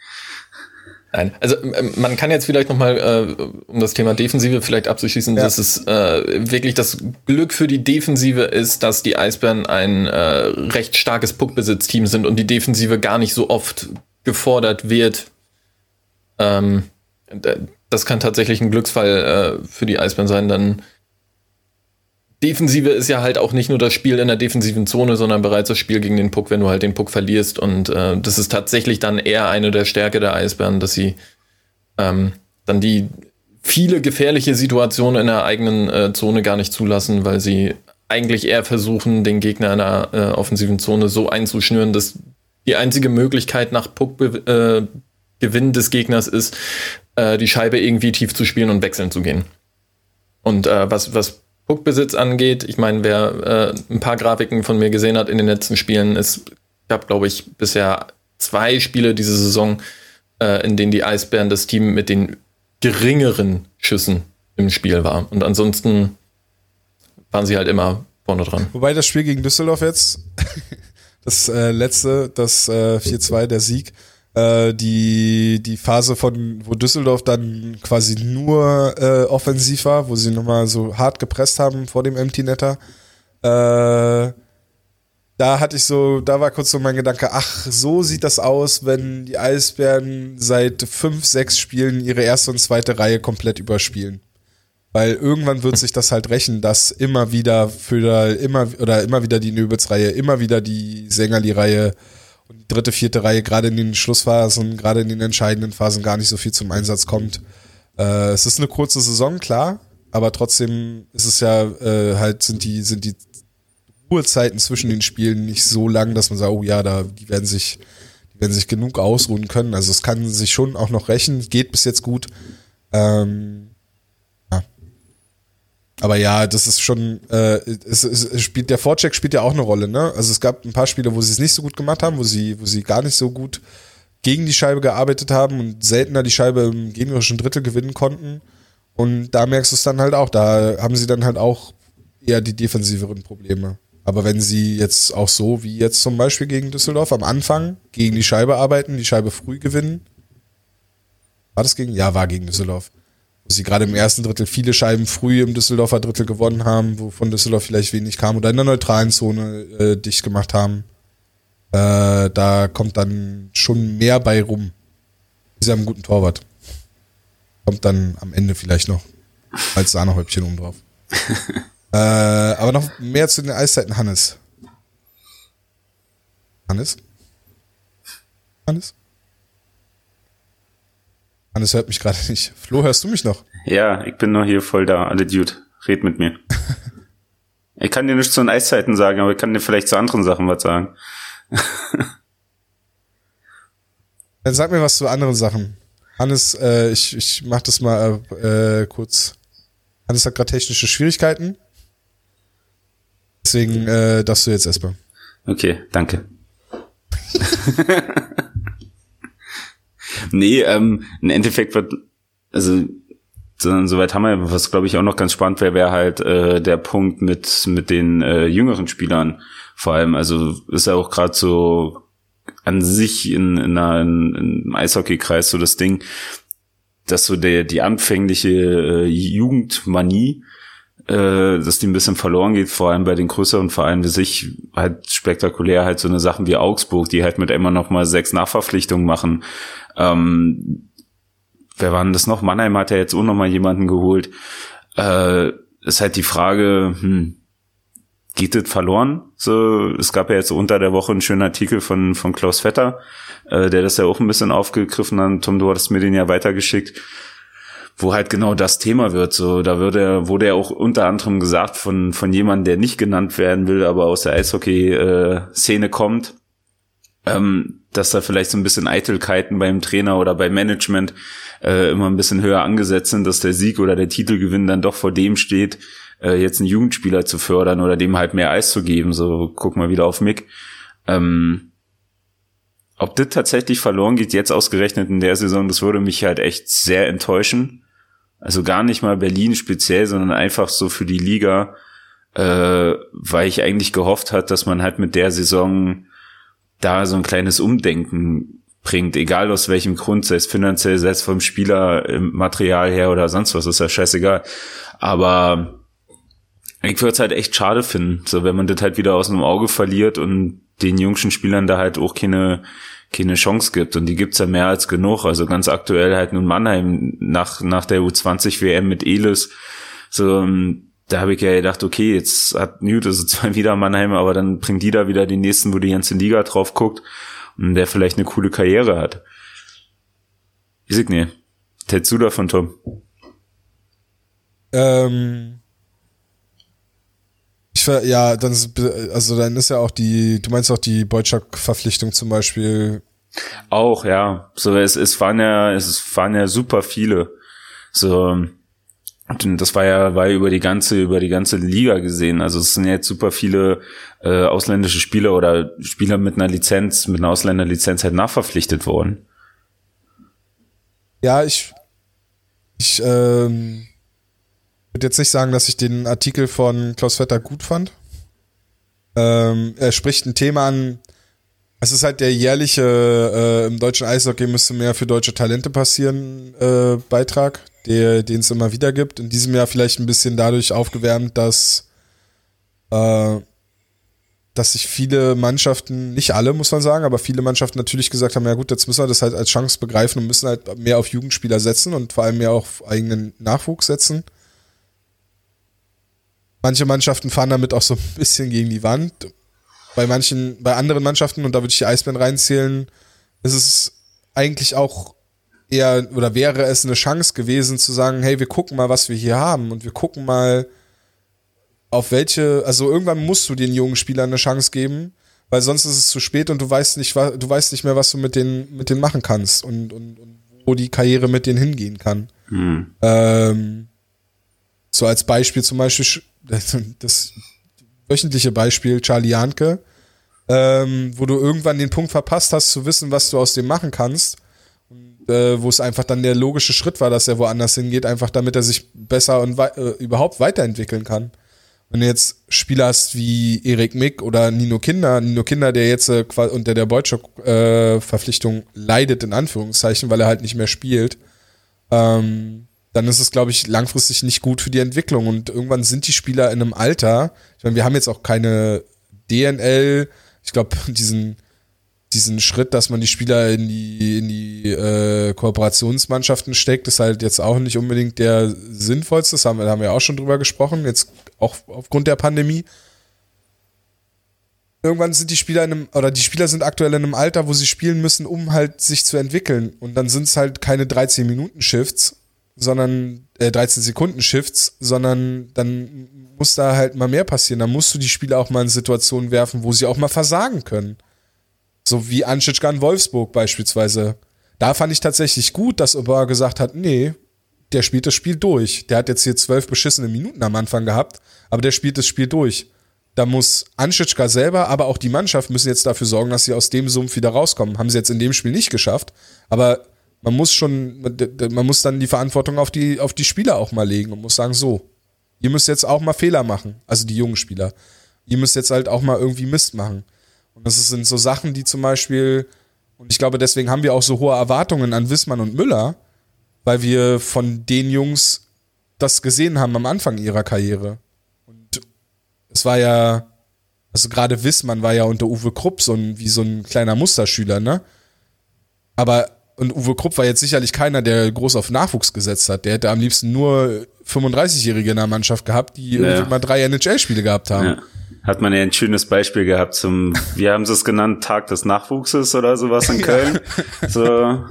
Nein, also ähm, man kann jetzt vielleicht nochmal, äh, um das Thema Defensive vielleicht abzuschließen, ja. dass es äh, wirklich das Glück für die Defensive ist, dass die Eisbären ein äh, recht starkes Puckbesitzteam sind und die Defensive gar nicht so oft gefordert wird. Ähm, das kann tatsächlich ein Glücksfall äh, für die Eisbären sein, dann Defensive ist ja halt auch nicht nur das Spiel in der defensiven Zone, sondern bereits das Spiel gegen den Puck, wenn du halt den Puck verlierst. Und äh, das ist tatsächlich dann eher eine der Stärke der Eisbären, dass sie ähm, dann die viele gefährliche Situationen in der eigenen äh, Zone gar nicht zulassen, weil sie eigentlich eher versuchen, den Gegner in der äh, offensiven Zone so einzuschnüren, dass die einzige Möglichkeit nach Puckgewinn äh, des Gegners ist, äh, die Scheibe irgendwie tief zu spielen und wechseln zu gehen. Und äh, was, was Puckbesitz angeht, ich meine, wer äh, ein paar Grafiken von mir gesehen hat in den letzten Spielen, ist, ich habe, glaube ich, bisher zwei Spiele diese Saison, äh, in denen die Eisbären das Team mit den geringeren Schüssen im Spiel war. Und ansonsten waren sie halt immer vorne dran. Wobei das Spiel gegen Düsseldorf jetzt, das äh, letzte, das äh, 4-2, der Sieg, äh, die, die Phase von, wo Düsseldorf dann quasi nur äh, offensiv war, wo sie nochmal so hart gepresst haben vor dem Empty Netter. Äh, da hatte ich so, da war kurz so mein Gedanke, ach, so sieht das aus, wenn die Eisbären seit fünf, sechs Spielen ihre erste und zweite Reihe komplett überspielen. Weil irgendwann wird sich das halt rächen, dass immer wieder für immer oder immer wieder die Nöbels-Reihe, immer wieder die Sängerli-Reihe und die dritte, vierte Reihe gerade in den Schlussphasen, gerade in den entscheidenden Phasen gar nicht so viel zum Einsatz kommt. Äh, es ist eine kurze Saison, klar, aber trotzdem ist es ja äh, halt, sind die, sind die Ruhezeiten zwischen den Spielen nicht so lang, dass man sagt, oh ja, da, die werden sich, die werden sich genug ausruhen können. Also es kann sich schon auch noch rächen, geht bis jetzt gut. Ähm, aber ja, das ist schon, äh, es, es, spielt, der Vorcheck spielt ja auch eine Rolle, ne? Also es gab ein paar Spiele, wo sie es nicht so gut gemacht haben, wo sie, wo sie gar nicht so gut gegen die Scheibe gearbeitet haben und seltener die Scheibe im gegnerischen Drittel gewinnen konnten. Und da merkst du es dann halt auch, da haben sie dann halt auch eher die defensiveren Probleme. Aber wenn sie jetzt auch so wie jetzt zum Beispiel gegen Düsseldorf am Anfang gegen die Scheibe arbeiten, die Scheibe früh gewinnen. War das gegen? Ja, war gegen Düsseldorf wo sie gerade im ersten Drittel viele Scheiben früh im Düsseldorfer Drittel gewonnen haben, wovon Düsseldorf vielleicht wenig kam oder in der neutralen Zone äh, dicht gemacht haben. Äh, da kommt dann schon mehr bei rum. Sie haben einen guten Torwart. Kommt dann am Ende vielleicht noch als Sahnehäubchen oben drauf. äh, aber noch mehr zu den Eiszeiten, Hannes. Hannes? Hannes? Hannes hört mich gerade nicht. Flo, hörst du mich noch? Ja, ich bin noch hier voll da. Alle Dude, red mit mir. ich kann dir nichts zu den Eiszeiten sagen, aber ich kann dir vielleicht zu anderen Sachen was sagen. Dann sag mir was zu anderen Sachen. Hannes, äh, ich, ich mach das mal äh, kurz. Hannes hat gerade technische Schwierigkeiten. Deswegen äh, darfst du jetzt erstmal. Okay, danke. Nee, ähm, im Endeffekt wird, also soweit haben wir, was glaube ich auch noch ganz spannend wäre, wäre halt äh, der Punkt mit mit den äh, jüngeren Spielern vor allem. Also ist ja auch gerade so an sich in, in, einer, in, in Eishockeykreis so das Ding, dass so der die anfängliche äh, Jugendmanie äh, dass die ein bisschen verloren geht, vor allem bei den größeren Vereinen wie sich, halt spektakulär halt so eine Sachen wie Augsburg, die halt mit immer noch mal sechs Nachverpflichtungen machen. Ähm, wer war denn das noch? Mannheim hat ja jetzt auch noch mal jemanden geholt. Äh, ist halt die Frage, hm, geht das verloren? So, es gab ja jetzt unter der Woche einen schönen Artikel von, von Klaus Vetter, äh, der das ja auch ein bisschen aufgegriffen hat. Tom, du hattest mir den ja weitergeschickt wo halt genau das Thema wird. So, da wird er, wurde er auch unter anderem gesagt von, von jemandem, der nicht genannt werden will, aber aus der Eishockey-Szene kommt, ähm, dass da vielleicht so ein bisschen Eitelkeiten beim Trainer oder beim Management äh, immer ein bisschen höher angesetzt sind, dass der Sieg oder der Titelgewinn dann doch vor dem steht, äh, jetzt einen Jugendspieler zu fördern oder dem halt mehr Eis zu geben. So, guck mal wieder auf Mick. Ähm, ob das tatsächlich verloren geht, jetzt ausgerechnet in der Saison, das würde mich halt echt sehr enttäuschen. Also gar nicht mal Berlin speziell, sondern einfach so für die Liga, äh, weil ich eigentlich gehofft hat, dass man halt mit der Saison da so ein kleines Umdenken bringt, egal aus welchem Grund, sei es finanziell, sei es vom Spieler, Material her oder sonst was, ist ja scheißegal. Aber ich würde es halt echt schade finden, so wenn man das halt wieder aus dem Auge verliert und den jungen Spielern da halt auch keine keine Chance gibt und die gibt's ja mehr als genug. Also ganz aktuell halt nun Mannheim nach nach der U20 WM mit Elis so ähm, da habe ich ja gedacht, okay, jetzt hat Newt also zwar wieder Mannheim, aber dann bringt die da wieder den nächsten, wo die ganze Liga drauf guckt und der vielleicht eine coole Karriere hat. Ich sag nee. Du davon, Tom? Ähm, ich ver ja, dann also dann ist ja auch die, du meinst auch die Boyczak-Verpflichtung zum Beispiel. Auch, ja. So, es, es waren ja, es waren ja super viele. So, und das war ja, war ja über die ganze, über die ganze Liga gesehen. Also es sind jetzt super viele äh, ausländische Spieler oder Spieler mit einer Lizenz, mit einer Ausländerlizenz halt nachverpflichtet worden. Ja, ich, ich ähm, würde jetzt nicht sagen, dass ich den Artikel von Klaus Vetter gut fand. Ähm, er spricht ein Thema an, es ist halt der jährliche äh, im deutschen Eishockey müsste mehr für deutsche Talente passieren äh, Beitrag, den es immer wieder gibt. In diesem Jahr vielleicht ein bisschen dadurch aufgewärmt, dass äh, dass sich viele Mannschaften, nicht alle muss man sagen, aber viele Mannschaften natürlich gesagt haben, ja gut, jetzt müssen wir das halt als Chance begreifen und müssen halt mehr auf Jugendspieler setzen und vor allem mehr auf eigenen Nachwuchs setzen. Manche Mannschaften fahren damit auch so ein bisschen gegen die Wand. Bei manchen, bei anderen Mannschaften, und da würde ich die Eisbären reinzählen, ist es eigentlich auch eher, oder wäre es eine Chance gewesen zu sagen, hey, wir gucken mal, was wir hier haben und wir gucken mal, auf welche, also irgendwann musst du den jungen Spielern eine Chance geben, weil sonst ist es zu spät und du weißt nicht, du weißt nicht mehr, was du mit denen, mit denen machen kannst und, und, und wo die Karriere mit denen hingehen kann. Hm. Ähm, so als Beispiel zum Beispiel das, das wöchentliche Beispiel Charlie Janke, ähm, wo du irgendwann den Punkt verpasst hast, zu wissen, was du aus dem machen kannst. Äh, wo es einfach dann der logische Schritt war, dass er woanders hingeht, einfach damit er sich besser und wei äh, überhaupt weiterentwickeln kann. Wenn du jetzt Spieler hast wie Erik Mick oder Nino Kinder, Nino Kinder, der jetzt äh, unter der Beutschok-Verpflichtung äh, leidet, in Anführungszeichen, weil er halt nicht mehr spielt, ähm, dann ist es, glaube ich, langfristig nicht gut für die Entwicklung. Und irgendwann sind die Spieler in einem Alter, ich meine, wir haben jetzt auch keine DNL, ich glaube, diesen, diesen Schritt, dass man die Spieler in die, in die äh, Kooperationsmannschaften steckt, ist halt jetzt auch nicht unbedingt der sinnvollste. Das haben wir, da haben wir auch schon drüber gesprochen, jetzt auch aufgrund der Pandemie. Irgendwann sind die Spieler in einem, oder die Spieler sind aktuell in einem Alter, wo sie spielen müssen, um halt sich zu entwickeln. Und dann sind es halt keine 13-Minuten-Shifts, sondern äh, 13 Sekunden Shifts, sondern dann muss da halt mal mehr passieren. Dann musst du die Spieler auch mal in Situationen werfen, wo sie auch mal versagen können. So wie Anschitschka in Wolfsburg beispielsweise. Da fand ich tatsächlich gut, dass Ober gesagt hat, nee, der spielt das Spiel durch. Der hat jetzt hier zwölf beschissene Minuten am Anfang gehabt, aber der spielt das Spiel durch. Da muss Anschitschka selber, aber auch die Mannschaft müssen jetzt dafür sorgen, dass sie aus dem Sumpf wieder rauskommen. Haben sie jetzt in dem Spiel nicht geschafft, aber man muss schon, man muss dann die Verantwortung auf die, auf die Spieler auch mal legen und muss sagen, so, ihr müsst jetzt auch mal Fehler machen, also die jungen Spieler. Ihr müsst jetzt halt auch mal irgendwie Mist machen. Und das sind so Sachen, die zum Beispiel, und ich glaube, deswegen haben wir auch so hohe Erwartungen an Wissmann und Müller, weil wir von den Jungs das gesehen haben am Anfang ihrer Karriere. Und es war ja, also gerade Wissmann war ja unter Uwe Krupp so ein, wie so ein kleiner Musterschüler, ne? Aber und Uwe Krupp war jetzt sicherlich keiner, der groß auf Nachwuchs gesetzt hat. Der hätte am liebsten nur 35-Jährige in der Mannschaft gehabt, die ja. irgendwie mal drei NHL-Spiele gehabt haben. Ja. Hat man ja ein schönes Beispiel gehabt zum, wie haben sie es genannt, Tag des Nachwuchses oder sowas in Köln. so,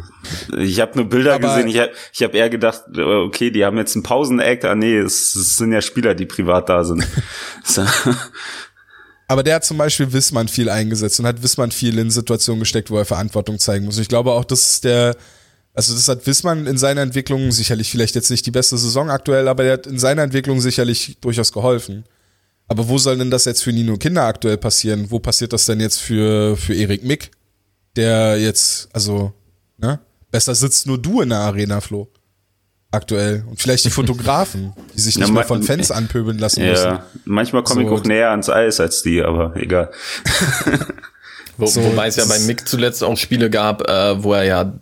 ich habe nur Bilder Aber gesehen. Ich habe ich hab eher gedacht, okay, die haben jetzt einen Pauseneck. Ah nee, es, es sind ja Spieler, die privat da sind. So. Aber der hat zum Beispiel Wissmann viel eingesetzt und hat Wissmann viel in Situationen gesteckt, wo er Verantwortung zeigen muss. Ich glaube auch, das ist der, Also das hat Wissmann in seiner Entwicklung sicherlich vielleicht jetzt nicht die beste Saison aktuell, aber der hat in seiner Entwicklung sicherlich durchaus geholfen. Aber wo soll denn das jetzt für Nino Kinder aktuell passieren? Wo passiert das denn jetzt für, für Erik Mick? Der jetzt, also, ne? Besser sitzt nur du in der Arena, Flo. Aktuell. Und vielleicht die Fotografen, die sich nicht Ja, mehr von Fans anpöbeln lassen müssen. Ja, manchmal komme ich So. auch näher ans Eis als die, aber egal. Wo, So, wobei es ja bei Mick zuletzt auch Spiele gab, äh, wo er ja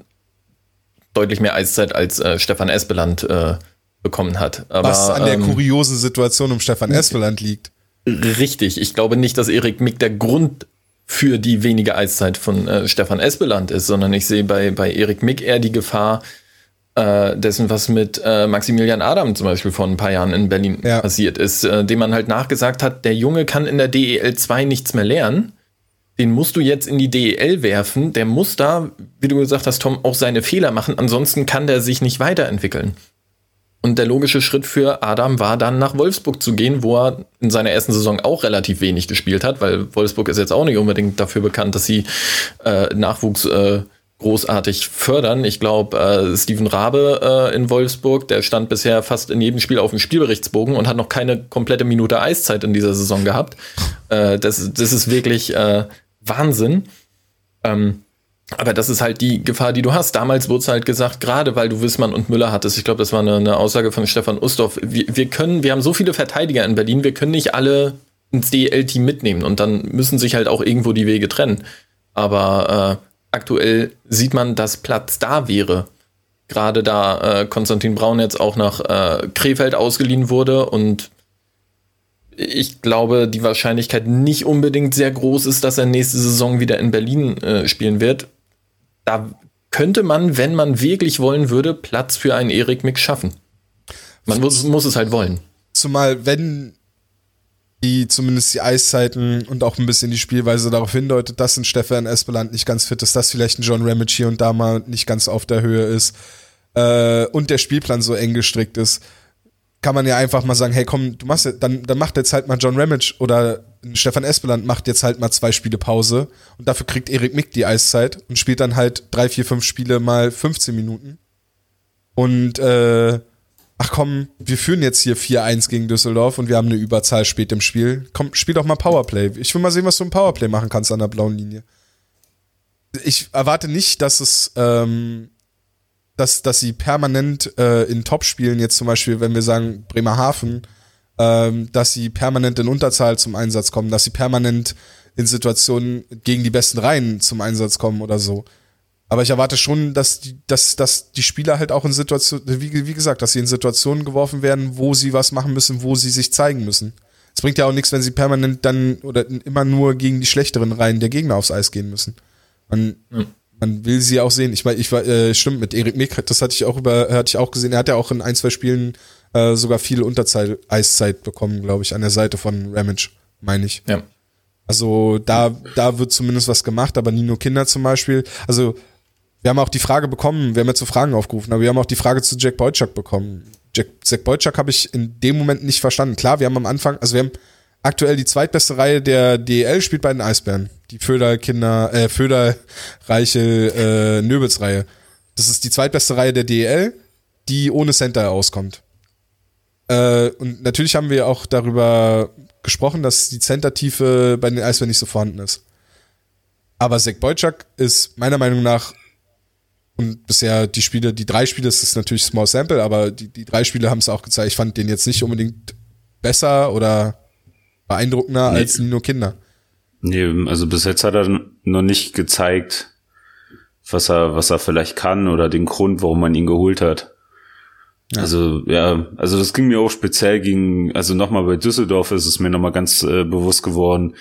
deutlich mehr Eiszeit als äh, Stefan Espeland äh, bekommen hat. Aber, Was an der ähm, kuriosen Situation um Stefan Espeland liegt. Richtig, ich glaube nicht, dass Erik Mick der Grund für die wenige Eiszeit von äh, Stefan Espeland ist, sondern ich sehe bei, bei Erik Mick eher die Gefahr äh, dessen, was mit äh, Maximilian Adam zum Beispiel vor ein paar Jahren in Berlin Ja. passiert ist, äh, dem man halt nachgesagt hat, der Junge kann in der DEL 2 nichts mehr lernen. Den musst du jetzt in die DEL werfen. Der muss da, wie du gesagt hast, Tom, auch seine Fehler machen. Ansonsten kann der sich nicht weiterentwickeln. Und der logische Schritt für Adam war dann nach Wolfsburg zu gehen, wo er in seiner ersten Saison auch relativ wenig gespielt hat, weil Wolfsburg ist jetzt auch nicht unbedingt dafür bekannt, dass sie äh, Nachwuchs äh, großartig fördern. Ich glaube, äh, Steven Rabe äh, in Wolfsburg, der stand bisher fast in jedem Spiel auf dem Spielberichtsbogen und hat noch keine komplette Minute Eiszeit in dieser Saison gehabt. Äh, das, das ist wirklich äh, Wahnsinn. Ähm, aber das ist halt die Gefahr, die du hast. Damals wurde es halt gesagt, gerade weil du Wissmann und Müller hattest, ich glaube, das war eine, eine Aussage von Stefan Ustorf, wir, wir können, wir haben so viele Verteidiger in Berlin, wir können nicht alle ins DL-Team mitnehmen und dann müssen sich halt auch irgendwo die Wege trennen. Aber äh, aktuell sieht man, dass Platz da wäre. Gerade da äh, Konstantin Braun jetzt auch nach äh, Krefeld ausgeliehen wurde und ich glaube, die Wahrscheinlichkeit nicht unbedingt sehr groß ist, dass er nächste Saison wieder in Berlin äh, spielen wird. Da könnte man, wenn man wirklich wollen würde, Platz für einen Erik Mick schaffen. Man muss, muss es halt wollen. Zumal, wenn die zumindest die Eiszeiten und auch ein bisschen die Spielweise darauf hindeutet, dass ein Stefan Espeland nicht ganz fit ist, dass vielleicht ein John Ramage hier und da mal nicht ganz auf der Höhe ist äh, und der Spielplan so eng gestrickt ist, kann man ja einfach mal sagen, hey komm, du machst ja, dann, dann macht jetzt halt mal John Ramage oder Stefan Espeland macht jetzt halt mal zwei Spiele Pause und dafür kriegt Erik Mick die Eiszeit und spielt dann halt drei, vier, fünf Spiele mal 15 Minuten. Und äh, ach komm, wir führen jetzt hier 4-1 gegen Düsseldorf und wir haben eine Überzahl spät im Spiel. Komm, spiel doch mal Powerplay. Ich will mal sehen, was du im Powerplay machen kannst an der blauen Linie. Ich erwarte nicht, dass es, ähm, dass, dass sie permanent äh, in Topspielen, jetzt zum Beispiel, wenn wir sagen Bremerhaven, ähm, dass sie permanent in Unterzahl zum Einsatz kommen, dass sie permanent in Situationen gegen die besten Reihen zum Einsatz kommen oder so. Aber ich erwarte schon, dass die, dass, dass die Spieler halt auch in Situationen, wie, wie gesagt, dass sie in Situationen geworfen werden, wo sie was machen müssen, wo sie sich zeigen müssen. Es bringt ja auch nichts, wenn sie permanent dann oder immer nur gegen die schlechteren Reihen der Gegner aufs Eis gehen müssen. Man, man will sie auch sehen. Ich meine, ich war, äh, stimmt, mit Erik Mick, das hatte ich auch über, hatte ich auch gesehen. Er hat ja auch in ein, zwei Spielen äh, sogar viel Unterzahl Eiszeit bekommen, glaube ich, an der Seite von Ramage, meine ich. Ja. Also da, da wird zumindest was gemacht, aber Nino Kinder zum Beispiel. Also wir haben auch die Frage bekommen, wir haben jetzt so Fragen aufgerufen, aber wir haben auch die Frage zu Jack Boyczak bekommen. Jack, Jack Boyczak habe ich in dem Moment nicht verstanden. Klar, wir haben am Anfang, also wir haben aktuell die zweitbeste Reihe der DEL spielt bei den Eisbären. Die Föder-Kinder, äh, Föder-Reichel, äh, Nöbels-Reihe. Das ist die zweitbeste Reihe der DEL, die ohne Center auskommt. Äh, und natürlich haben wir auch darüber gesprochen, dass die Centertiefe bei den Eisbären nicht so vorhanden ist. Aber Zach Boyczak ist meiner Meinung nach und bisher die Spiele, die drei Spiele, das ist natürlich Small Sample, aber die, die drei Spiele haben es auch gezeigt. Ich fand den jetzt nicht unbedingt besser oder beeindruckender Nee. als Nino Kinder. Nee, also bis jetzt hat er noch nicht gezeigt, was er, was er vielleicht kann oder den Grund, warum man ihn geholt hat. Ja. Also, ja, also das ging mir auch speziell gegen, also nochmal bei Düsseldorf ist es mir nochmal ganz äh, bewusst geworden.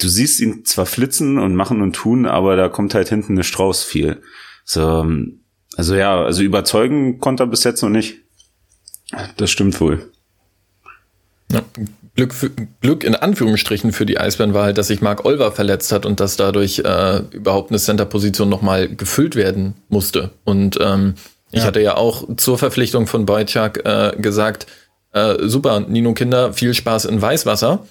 Du siehst ihn zwar flitzen und machen und tun, aber da kommt halt hinten eine Strauß viel. So, ähm, also ja, also überzeugen konnte er bis jetzt noch nicht. Das stimmt wohl. Ja. Glück, für, Glück in Anführungsstrichen für die Eisbären war halt, dass sich Mark Olver verletzt hat und dass dadurch äh, überhaupt eine Center-Position nochmal gefüllt werden musste. Und ähm, ich Ja. hatte ja auch zur Verpflichtung von Boyczak äh, gesagt, äh, super, Nino Kinder, viel Spaß in Weißwasser.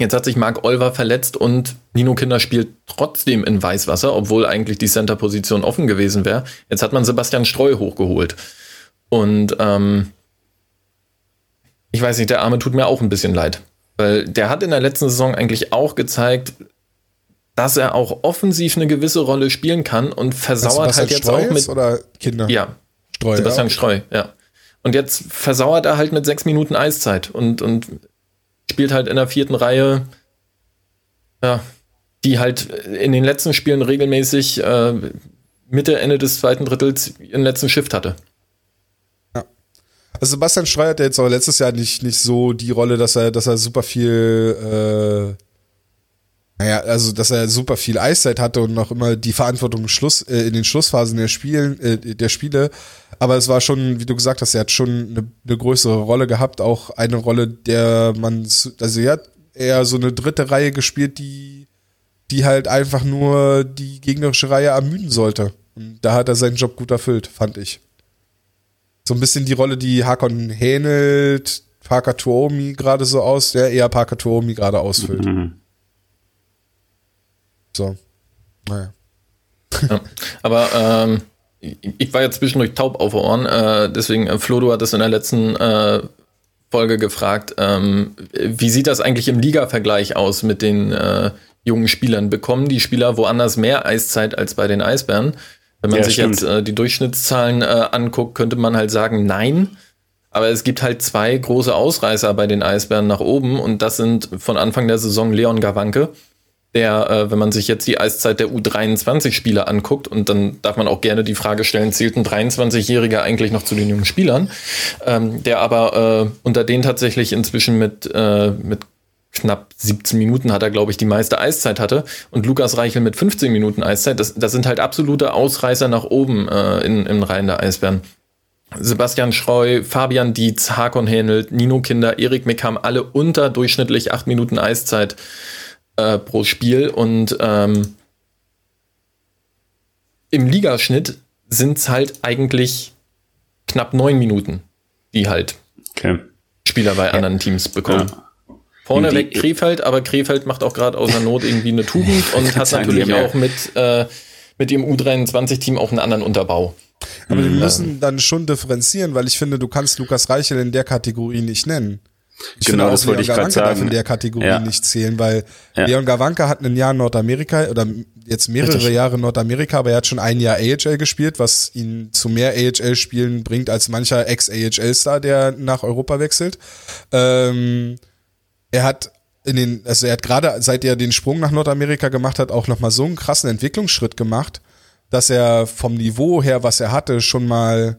Jetzt hat sich Marc Olver verletzt und Nino Kinder spielt trotzdem in Weißwasser, obwohl eigentlich die Center-Position offen gewesen wäre. Jetzt hat man Sebastian Streu hochgeholt. Und ähm, ich weiß nicht, der Arme tut mir auch ein bisschen leid. Weil der hat in der letzten Saison eigentlich auch gezeigt, dass er auch offensiv eine gewisse Rolle spielen kann und versauert halt jetzt Streu auch mit. Oder Kinder? Ja. Streu, Sebastian ja. Streu, ja. Und jetzt versauert er halt mit sechs Minuten Eiszeit und, und spielt halt in der vierten Reihe, ja, die halt in den letzten Spielen regelmäßig äh, Mitte, Ende des zweiten Drittels ihren letzten Shift hatte. Ja. Also Sebastian Streu hat ja jetzt auch letztes Jahr nicht, nicht so die Rolle, dass er, dass er super viel äh naja, also dass er super viel Eiszeit hatte und noch immer die Verantwortung Schluss, äh, in den Schlussphasen der, Spielen, äh, der Spiele. Aber es war schon, wie du gesagt hast, er hat schon eine, eine größere Rolle gehabt, auch eine Rolle, der man, also er hat eher so eine dritte Reihe gespielt, die, die halt einfach nur die gegnerische Reihe ermüden sollte. Und da hat er seinen Job gut erfüllt, fand ich. So ein bisschen die Rolle, die Hakon Hähnelt, Parker Tuomi gerade so aus, der eher Parker Tuomi gerade ausfüllt. Mhm. So. Naja. Ja, aber ähm, ich war ja zwischendurch taub auf Ohren, äh, deswegen, äh, Flo, du hattest in der letzten äh, Folge gefragt, ähm, wie sieht das eigentlich im Liga-Vergleich aus mit den äh, jungen Spielern? Bekommen die Spieler woanders mehr Eiszeit als bei den Eisbären? Wenn man ja, sich stimmt. jetzt äh, die Durchschnittszahlen äh, anguckt, könnte man halt sagen, nein. Aber es gibt halt zwei große Ausreißer bei den Eisbären nach oben und das sind von Anfang der Saison Leon Gawanke der, äh, wenn man sich jetzt die Eiszeit der U23-Spieler anguckt, und dann darf man auch gerne die Frage stellen, zählt ein 23-Jähriger eigentlich noch zu den jungen Spielern, ähm, der aber äh, unter denen tatsächlich inzwischen mit, äh, mit knapp 17 Minuten hat er, glaube ich, die meiste Eiszeit hatte. Und Lukas Reichel mit 15 Minuten Eiszeit, das, das sind halt absolute Ausreißer nach oben äh, in, im Reihen der Eisbären. Sebastian Schreu, Fabian Dietz, Hakon Hähnelt, Nino Kinder, Erik Mick haben alle unter durchschnittlich 8 Minuten Eiszeit äh, pro Spiel und ähm, im Ligaschnitt sind es halt eigentlich knapp neun Minuten, die halt okay. Spieler bei ja. anderen Teams bekommen. Ja. Vorneweg Krefeld, aber Krefeld macht auch gerade außer Not irgendwie eine Tugend und hat natürlich auch mit, äh, mit dem U23-Team auch einen anderen Unterbau. Aber wir müssen dann schon differenzieren, weil ich finde, du kannst Lukas Reichel in der Kategorie nicht nennen. Ich genau, das wollte ich gerade sagen. darf in der Kategorie ja. nicht zählen, weil ja. Leon Gawanka hat ein Jahr Nordamerika oder jetzt mehrere Richtig. Jahre Nordamerika, aber er hat schon ein Jahr AHL gespielt, was ihn zu mehr AHL-Spielen bringt als mancher Ex-AHL-Star, der nach Europa wechselt. Ähm, er hat in den, also er hat gerade, seit er den Sprung nach Nordamerika gemacht hat, auch nochmal so einen krassen Entwicklungsschritt gemacht, dass er vom Niveau her, was er hatte, schon mal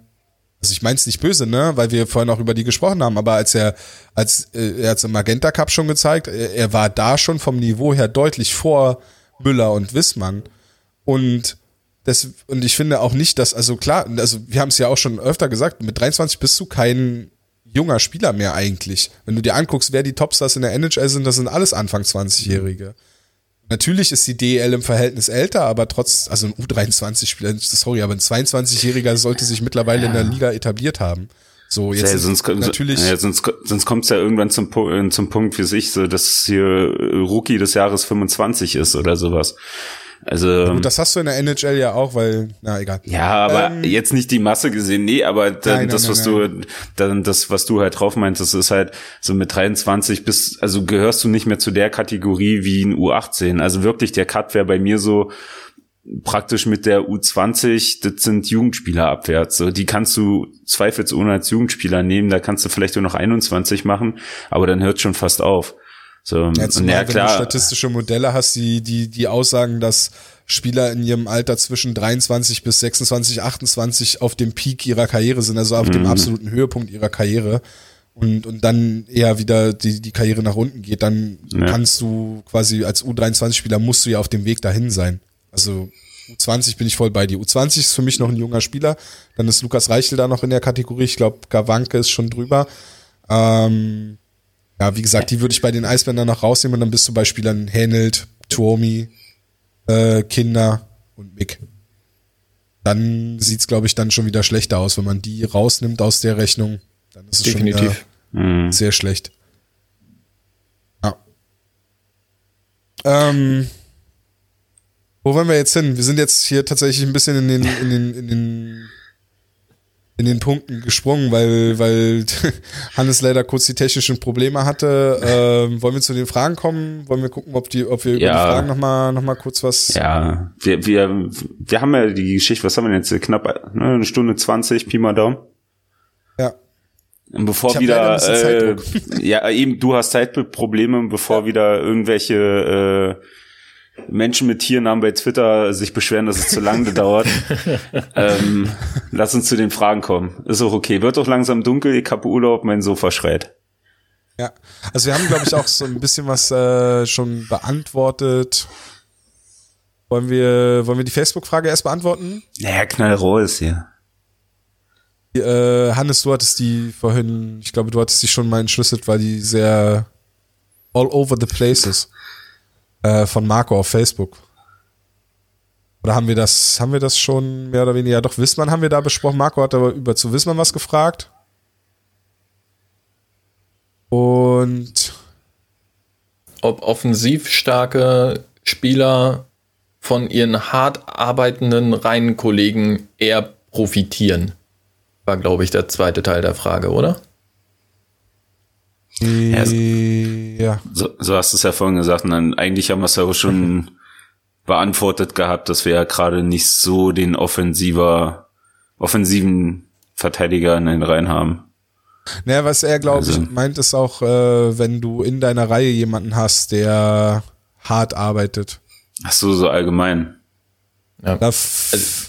also ich meine es nicht böse, ne, weil wir vorhin auch über die gesprochen haben, aber als er, als äh, er hat im Magenta Cup schon gezeigt, er, er war da schon vom Niveau her deutlich vor Müller und Wissmann. Und das, und ich finde auch nicht, dass, also klar, also wir haben es ja auch schon öfter gesagt, mit 23 bist du kein junger Spieler mehr eigentlich. Wenn du dir anguckst, wer die Topstars in der NHL sind, das sind alles Anfang 20-Jährige. Natürlich ist die DEL im Verhältnis älter, aber trotz, also ein U23-Spieler, sorry, aber ein 22-Jähriger sollte sich mittlerweile ja. in der Liga etabliert haben. So, jetzt ja, sonst, natürlich. Ja, sonst, sonst kommt es ja irgendwann zum, äh, zum Punkt für sich, so, dass hier Rookie des Jahres 25 ist oder sowas. Also Gut, das hast du in der NHL ja auch, weil na egal. Ja, aber ähm, jetzt nicht die Masse gesehen, nee, aber dann, nein, das nein, was nein, du dann das was du halt drauf meinst, das ist halt so mit 23 bis also gehörst du nicht mehr zu der Kategorie wie ein U18. Also wirklich der Cut wäre bei mir so praktisch mit der U20, das sind Jugendspieler abwärts. So, die kannst du zweifelsohne als Jugendspieler nehmen, da kannst du vielleicht nur noch 21 machen, aber dann hört schon fast auf. So, ja, zumal, ja, klar. wenn du statistische Modelle hast, die, die, die aussagen, dass Spieler in ihrem Alter zwischen 23 bis 26, 28 auf dem Peak ihrer Karriere sind, also auf mhm. dem absoluten Höhepunkt ihrer Karriere und, und dann eher wieder die, die Karriere nach unten geht, dann ja. kannst du quasi als U23-Spieler musst du ja auf dem Weg dahin sein. Also U20 bin ich voll bei dir. U20 ist für mich noch ein junger Spieler. Dann ist Lukas Reichel da noch in der Kategorie. Ich glaube, Gawanke ist schon drüber. Ähm, ja, wie gesagt, die würde ich bei den Eisbären dann noch rausnehmen und dann bist du bei Spielern Hänelt, Tuomi, äh, Kinder und Mick. Dann sieht's, glaube ich, dann schon wieder schlechter aus. Wenn man die rausnimmt aus der Rechnung, dann ist es Definitiv. schon wieder mhm. sehr schlecht. Ja. Ähm, wo wollen wir jetzt hin? Wir sind jetzt hier tatsächlich ein bisschen in den, in den, in den, in den Punkten gesprungen, weil, weil Hannes leider kurz die technischen Probleme hatte. Ähm, wollen wir zu den Fragen kommen? Wollen wir gucken, ob die, ob wir über Ja. die Fragen nochmal, noch mal kurz was. Ja, wir, wir, wir haben ja die Geschichte, was haben wir denn jetzt? Knapp ne, eine Stunde 20, Pi mal Daumen. Ja. Bevor wieder, äh, ja, eben, du hast Zeitprobleme, bevor wieder irgendwelche äh, Menschen mit Tiernamen bei Twitter sich beschweren, dass es zu lange dauert. ähm, lass uns zu den Fragen kommen. Ist auch okay. Wird doch langsam dunkel, ich habe Urlaub, mein Sofa schreit. Ja, also wir haben, glaube ich, auch so ein bisschen was äh, schon beantwortet. Wollen wir, wollen wir die Facebook-Frage erst beantworten? Naja, knallroh ist hier. Die, Äh, Hannes, du hattest die vorhin, ich glaube, du hattest die schon mal entschlüsselt, weil die sehr all over the places äh, von Marco auf Facebook. Oder haben wir das, haben wir das schon mehr oder weniger? Ja, doch, Wissmann haben wir da besprochen. Marco hat aber über zu Wissmann was gefragt. Und Ob offensiv starke Spieler von ihren hart arbeitenden Reihenkollegen eher profitieren, war, glaube ich, der zweite Teil der Frage, oder? Äh, ja, So, so hast du es ja vorhin gesagt. Und dann eigentlich haben wir es ja auch schon beantwortet gehabt, dass wir ja gerade nicht so den offensiver, offensiven Verteidiger in den Reihen haben. Naja, was er, glaube Also- ich, meint, ist auch, äh, wenn du in deiner Reihe jemanden hast, der hart arbeitet. Ach so, so allgemein. Ja. Da f-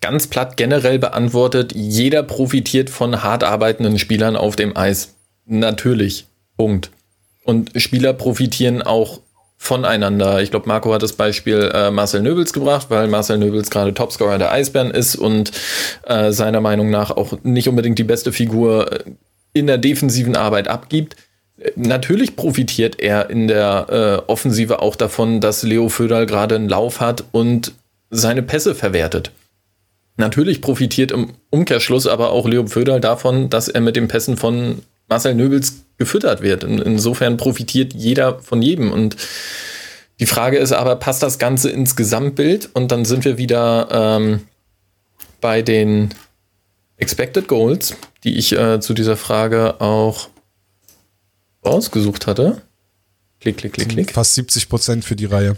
Ganz platt generell beantwortet, jeder profitiert von hart arbeitenden Spielern auf dem Eis. Natürlich. Punkt. Und Spieler profitieren auch voneinander. Ich glaube, Marco hat das Beispiel äh, Marcel Nöbels gebracht, weil Marcel Nöbels gerade Topscorer der Eisbären ist und äh, seiner Meinung nach auch nicht unbedingt die beste Figur äh, in der defensiven Arbeit abgibt. Äh, Natürlich profitiert er in der äh, Offensive auch davon, dass Leo Föderl gerade einen Lauf hat und seine Pässe verwertet. Natürlich profitiert im Umkehrschluss aber auch Leo Föderl davon, dass er mit den Pässen von Marcel Nöbels gefüttert wird. In, insofern profitiert jeder von jedem. Und die Frage ist aber, passt das Ganze ins Gesamtbild? Und dann sind wir wieder ähm, bei den Expected Goals, die ich äh, zu dieser Frage auch rausgesucht hatte. Klick, klick, klick, klick. fast 70 Prozent für die Reihe.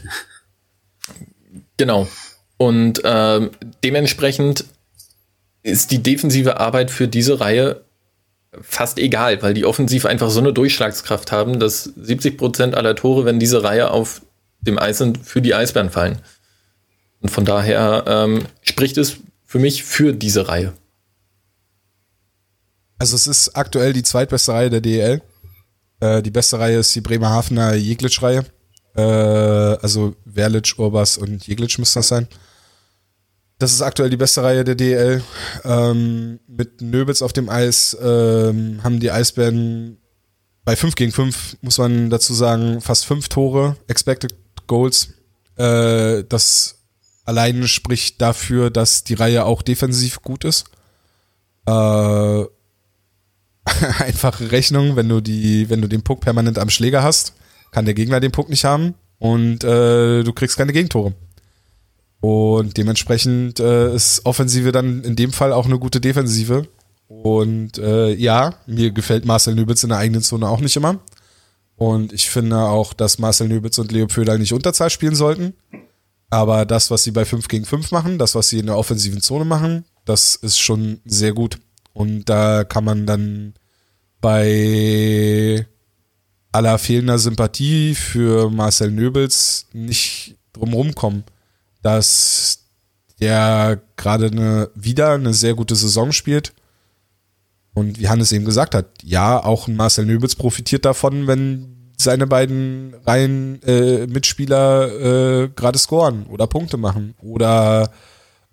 Genau. Und ähm, dementsprechend ist die defensive Arbeit für diese Reihe fast egal, weil die offensiv einfach so eine Durchschlagskraft haben, dass 70 Prozent aller Tore, wenn diese Reihe auf dem Eis sind, für die Eisbären fallen. Und von daher ähm, spricht es für mich für diese Reihe. Also es ist aktuell die zweitbeste Reihe der DEL. Äh, die beste Reihe ist die Bremerhavener Jeglitsch-Reihe. Äh, also Werlitsch, Urbas und Jeglitsch müsste das sein. Das ist aktuell die beste Reihe der DEL. Ähm, mit Nöbels auf dem Eis ähm, haben die Eisbären bei 5 gegen 5, muss man dazu sagen, fast 5 Tore, Expected Goals. Äh, das alleine spricht dafür, dass die Reihe auch defensiv gut ist. Äh, einfache Rechnung, wenn du die, wenn du den Puck permanent am Schläger hast, kann der Gegner den Puck nicht haben und äh, du kriegst keine Gegentore. Und dementsprechend äh, ist Offensive dann in dem Fall auch eine gute Defensive. Und äh, ja, mir gefällt Marcel Nöbitz in der eigenen Zone auch nicht immer. Und ich finde auch, dass Marcel Nöbitz und Leo Pödal nicht Unterzahl spielen sollten. Aber das, was sie bei 5 gegen 5 machen, das, was sie in der offensiven Zone machen, das ist schon sehr gut. Und da kann man dann bei aller fehlender Sympathie für Marcel Nöbels nicht drumherum kommen, dass der gerade eine, wieder eine sehr gute Saison spielt. Und wie Hannes eben gesagt hat, ja, auch Marcel Nöbels profitiert davon, wenn seine beiden Reihen äh, Mitspieler äh, gerade scoren oder Punkte machen oder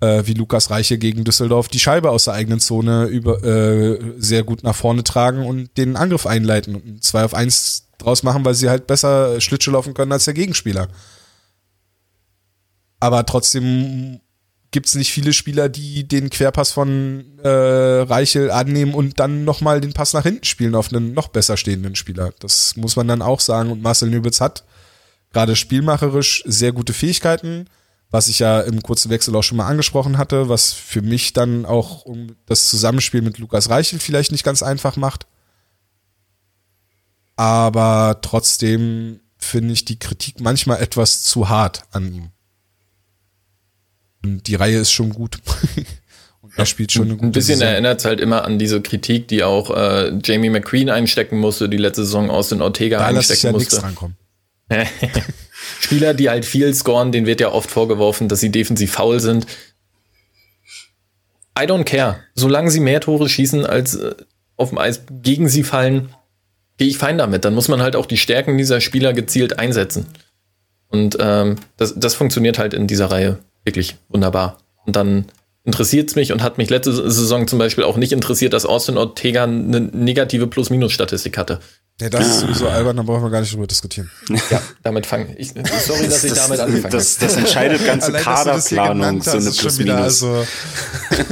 äh, wie Lukas Reiche gegen Düsseldorf die Scheibe aus der eigenen Zone über, äh, sehr gut nach vorne tragen und den Angriff einleiten und zwei auf eins draus machen, weil sie halt besser Schlittschuh laufen können als der Gegenspieler. Aber trotzdem gibt's nicht viele Spieler, die den Querpass von äh, Reichel annehmen und dann nochmal den Pass nach hinten spielen auf einen noch besser stehenden Spieler. Das muss man dann auch sagen. Und Marcel Nübitz hat gerade spielmacherisch sehr gute Fähigkeiten, was ich ja im kurzen Wechsel auch schon mal angesprochen hatte, was für mich dann auch das Zusammenspiel mit Lukas Reichel vielleicht nicht ganz einfach macht. Aber trotzdem finde ich die Kritik manchmal etwas zu hart an ihm. Die Reihe ist schon gut. Und er spielt schon eine gute Ein bisschen erinnert es halt immer an diese Kritik, die auch äh, Jamie McQueen einstecken musste, die letzte Saison aus den Ortega Da lasse ich einstecken ja musste. rankommen. Spieler, die halt viel scoren, denen wird ja oft vorgeworfen, dass sie defensiv faul sind. I don't care. Solange sie mehr Tore schießen, als äh, auf dem Eis gegen sie fallen, gehe ich fein damit. Dann muss man halt auch die Stärken dieser Spieler gezielt einsetzen. Und ähm, das, das funktioniert halt in dieser Reihe wirklich wunderbar. Und dann interessiert es mich und hat mich letzte Saison zum Beispiel auch nicht interessiert, dass Austin Ortega eine negative Plus-Minus-Statistik hatte. Ja, das ist sowieso albern, da brauchen wir gar nicht drüber diskutieren. Ja, damit fange ich. Sorry, dass ich damit angefangen das, das entscheidet ganze Allein, das Kaderplanung, so eine ist schon wieder, Plus-Minus. also,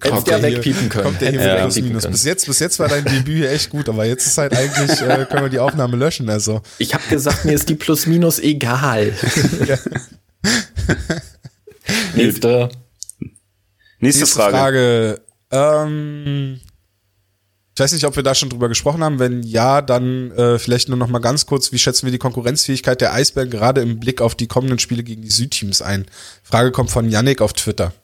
Hättest der ja hier- wegpiepen können. Kommt der hier ja Plus wegpiepen Minus. können. Bis jetzt, bis jetzt war dein Debüt hier echt gut, aber jetzt ist halt eigentlich, äh, können wir die Aufnahme löschen, also. Ich habe gesagt, mir ist die Plus-Minus egal. Nächste. Nächste, Nächste Frage. Frage. Ähm, ich weiß nicht, ob wir da schon drüber gesprochen haben. Wenn ja, dann äh, vielleicht nur noch mal ganz kurz, wie schätzen wir die Konkurrenzfähigkeit der Eisbären gerade im Blick auf die kommenden Spiele gegen die Südteams ein? Frage kommt von Yannick auf Twitter.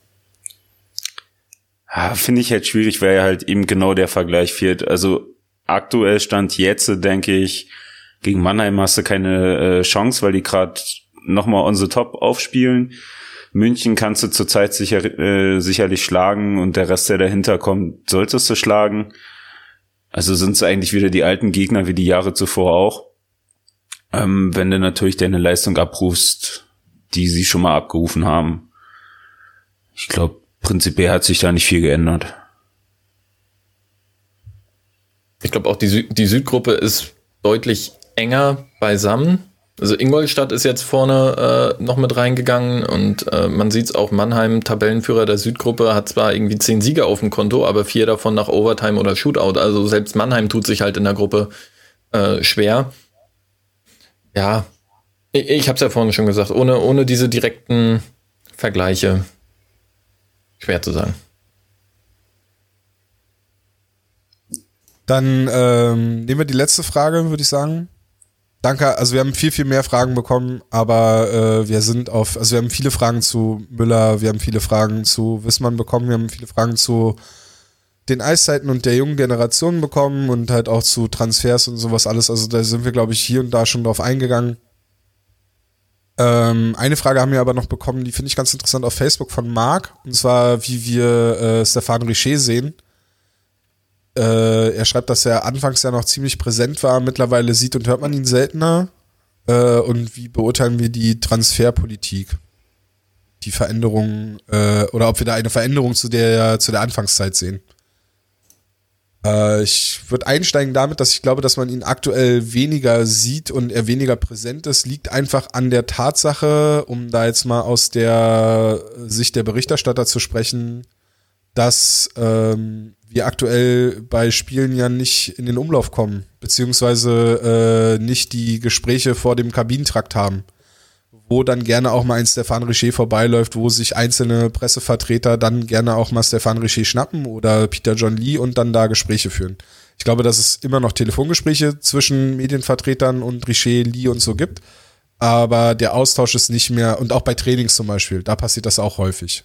Ja, Finde ich halt schwierig, weil ja halt eben genau der Vergleich fehlt. Also aktuell stand jetzt, denke ich, gegen Mannheim hast du keine äh, Chance, weil die gerade nochmal on the top aufspielen. München kannst du zurzeit sicher, äh, sicherlich schlagen und der Rest, der dahinter kommt, solltest du schlagen. Also sind es eigentlich wieder die alten Gegner wie die Jahre zuvor auch. Ähm, wenn du natürlich deine Leistung abrufst, die sie schon mal abgerufen haben. Ich glaube, prinzipiell hat sich da nicht viel geändert. Ich glaube auch die, Sü die Südgruppe ist deutlich enger beisammen. Also Ingolstadt ist jetzt vorne äh, noch mit reingegangen und äh, man sieht es auch, Mannheim, Tabellenführer der Südgruppe, hat zwar irgendwie zehn Siege auf dem Konto, aber vier davon nach Overtime oder Shootout. Also selbst Mannheim tut sich halt in der Gruppe äh, schwer. Ja, ich, ich habe es ja vorhin schon gesagt, ohne, ohne diese direkten Vergleiche schwer zu sagen. Dann ähm, nehmen wir die letzte Frage, würde ich sagen. Danke, also wir haben viel, viel mehr Fragen bekommen, aber äh, wir sind auf, also wir haben viele Fragen zu Müller, wir haben viele Fragen zu Wissmann bekommen, wir haben viele Fragen zu den Eiszeiten und der jungen Generation bekommen und halt auch zu Transfers und sowas alles. Also da sind wir, glaube ich, hier und da schon drauf eingegangen. Ähm, eine Frage haben wir aber noch bekommen, die finde ich ganz interessant auf Facebook von Marc, und zwar, wie wir äh, Stefan Richer sehen. Äh, er schreibt, dass er anfangs ja noch ziemlich präsent war, mittlerweile sieht und hört man ihn seltener. Äh, und wie beurteilen wir die Transferpolitik? Die Veränderung, äh, oder ob wir da eine Veränderung zu der, zu der Anfangszeit sehen. Äh, ich würde einsteigen damit, dass ich glaube, dass man ihn aktuell weniger sieht und er weniger präsent ist, liegt einfach an der Tatsache, um da jetzt mal aus der Sicht der Berichterstatter zu sprechen, dass ähm, wir aktuell bei Spielen ja nicht in den Umlauf kommen, beziehungsweise äh, nicht die Gespräche vor dem Kabinentrakt haben, wo dann gerne auch mal ein Stefan Richer vorbeiläuft, wo sich einzelne Pressevertreter dann gerne auch mal Stefan Richer schnappen oder Peter John Lee und dann da Gespräche führen. Ich glaube, dass es immer noch Telefongespräche zwischen Medienvertretern und Richer, Lee und so gibt, aber der Austausch ist nicht mehr, und auch bei Trainings zum Beispiel, da passiert das auch häufig.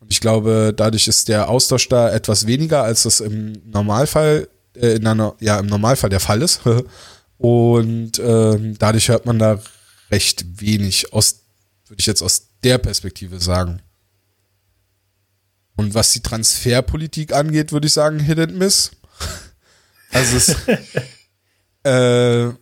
Und ich glaube, dadurch ist der Austausch da etwas weniger, als das im Normalfall, äh, in einer, ja, im Normalfall der Fall ist. Und ähm, dadurch hört man da recht wenig aus, würde ich jetzt aus der Perspektive sagen. Und was die Transferpolitik angeht, würde ich sagen, Hit and Miss. Also es, äh,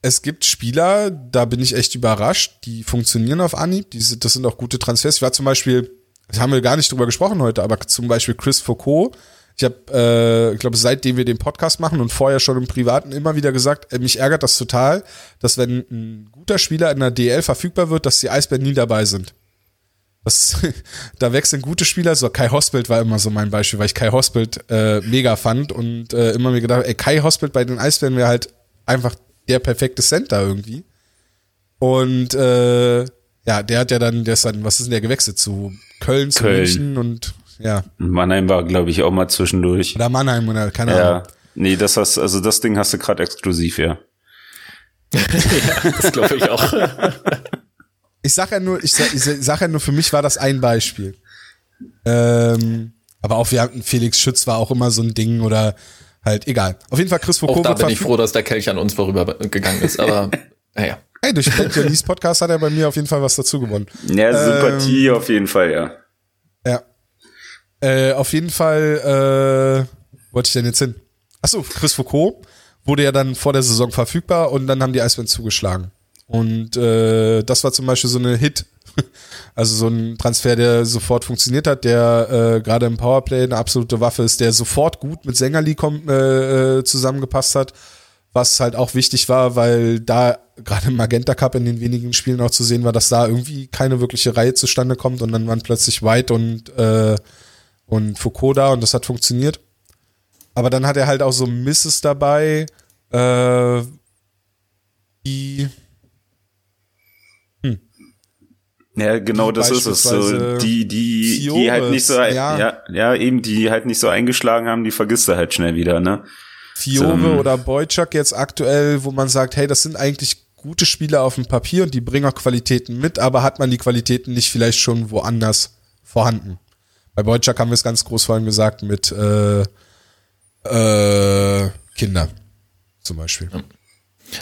es gibt Spieler, da bin ich echt überrascht, die funktionieren auf Anhieb. Die, sind- das sind auch gute Transfers. Ich war zum Beispiel, das haben wir gar nicht drüber gesprochen heute, aber zum Beispiel Chris Foucault. Ich habe, äh, ich glaube, seitdem wir den Podcast machen und vorher schon im Privaten immer wieder gesagt, äh, mich ärgert das total, dass wenn ein guter Spieler in der DL verfügbar wird, dass die Eisbären nie dabei sind. Das, da wechseln gute Spieler, so Kai Hospelt war immer so mein Beispiel, weil ich Kai Hospelt äh, mega fand und äh, immer mir gedacht, ey, Kai Hospelt bei den Eisbären wäre halt einfach der perfekte Center irgendwie. Und äh, ja, der hat ja dann, der ist dann, was ist denn der gewechselt zu Köln, zu Köln. München und ja. Mannheim war, glaube ich, auch mal zwischendurch. Oder Mannheim oder keine Ja. Ahnung. Nee, das hast, also das Ding hast du gerade exklusiv, ja. Das glaube ich auch. Ich sag ja nur, ich sag, ich sag ja nur, für mich war das ein Beispiel. Ähm, aber auch wir hatten Felix Schütz war auch immer so ein Ding oder halt egal. Auf jeden Fall Chris Auch Foucault da wird bin ich froh, dass der Kelch an uns vorübergegangen ist. Aber naja. Hey, durch Your Knees Podcast hat er bei mir auf jeden Fall was dazu gewonnen. Ja, Sympathie Ähm, auf jeden Fall, ja. Ja. Äh, auf jeden Fall, äh, wollte ich denn jetzt hin? Achso, Chris Foucault wurde ja dann vor der Saison verfügbar und dann haben die Eisbären zugeschlagen. Und äh, das war zum Beispiel so eine Hit. Also so ein Transfer, der sofort funktioniert hat, der äh, gerade im Powerplay eine absolute Waffe ist, der sofort gut mit Sängerli äh, äh, zusammengepasst hat, was halt auch wichtig war, weil da gerade im Magenta Cup in den wenigen Spielen auch zu sehen war, dass da irgendwie keine wirkliche Reihe zustande kommt und dann waren plötzlich White und, äh, und Foucault da und das hat funktioniert. Aber dann hat er halt auch so Misses dabei, äh, die Ja, genau, das ist es. So, die, die, die Fiores, halt nicht so, ja. ja. ja, eben, die halt nicht so eingeschlagen haben, die vergisst du halt schnell wieder, ne? Fiore ähm, oder Boyczak jetzt aktuell, wo man sagt, hey, das sind eigentlich gute Spieler auf dem Papier und die bringen auch Qualitäten mit, aber hat man die Qualitäten nicht vielleicht schon woanders vorhanden? Bei Boyczak haben wir es ganz groß vorhin gesagt mit äh, äh, Kinder zum Beispiel.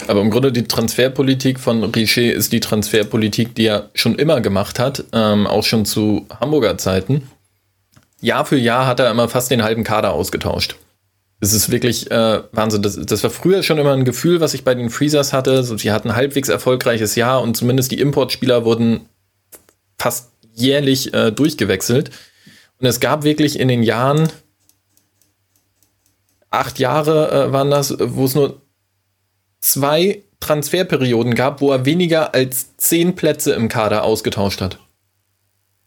Aber im Grunde die Transferpolitik von Richer ist die Transferpolitik, die er schon immer gemacht hat, ähm, auch schon zu Hamburger Zeiten. Jahr für Jahr hat er immer fast den halben Kader ausgetauscht. Das ist wirklich äh, Wahnsinn. Das, das war früher schon immer ein Gefühl, was ich bei den Freezers hatte. So, sie hatten ein halbwegs erfolgreiches Jahr und zumindest die Importspieler wurden fast jährlich äh, durchgewechselt. Und es gab wirklich in den Jahren, acht Jahre äh, waren das, wo es nur zwei Transferperioden gab, wo er weniger als zehn Plätze im Kader ausgetauscht hat.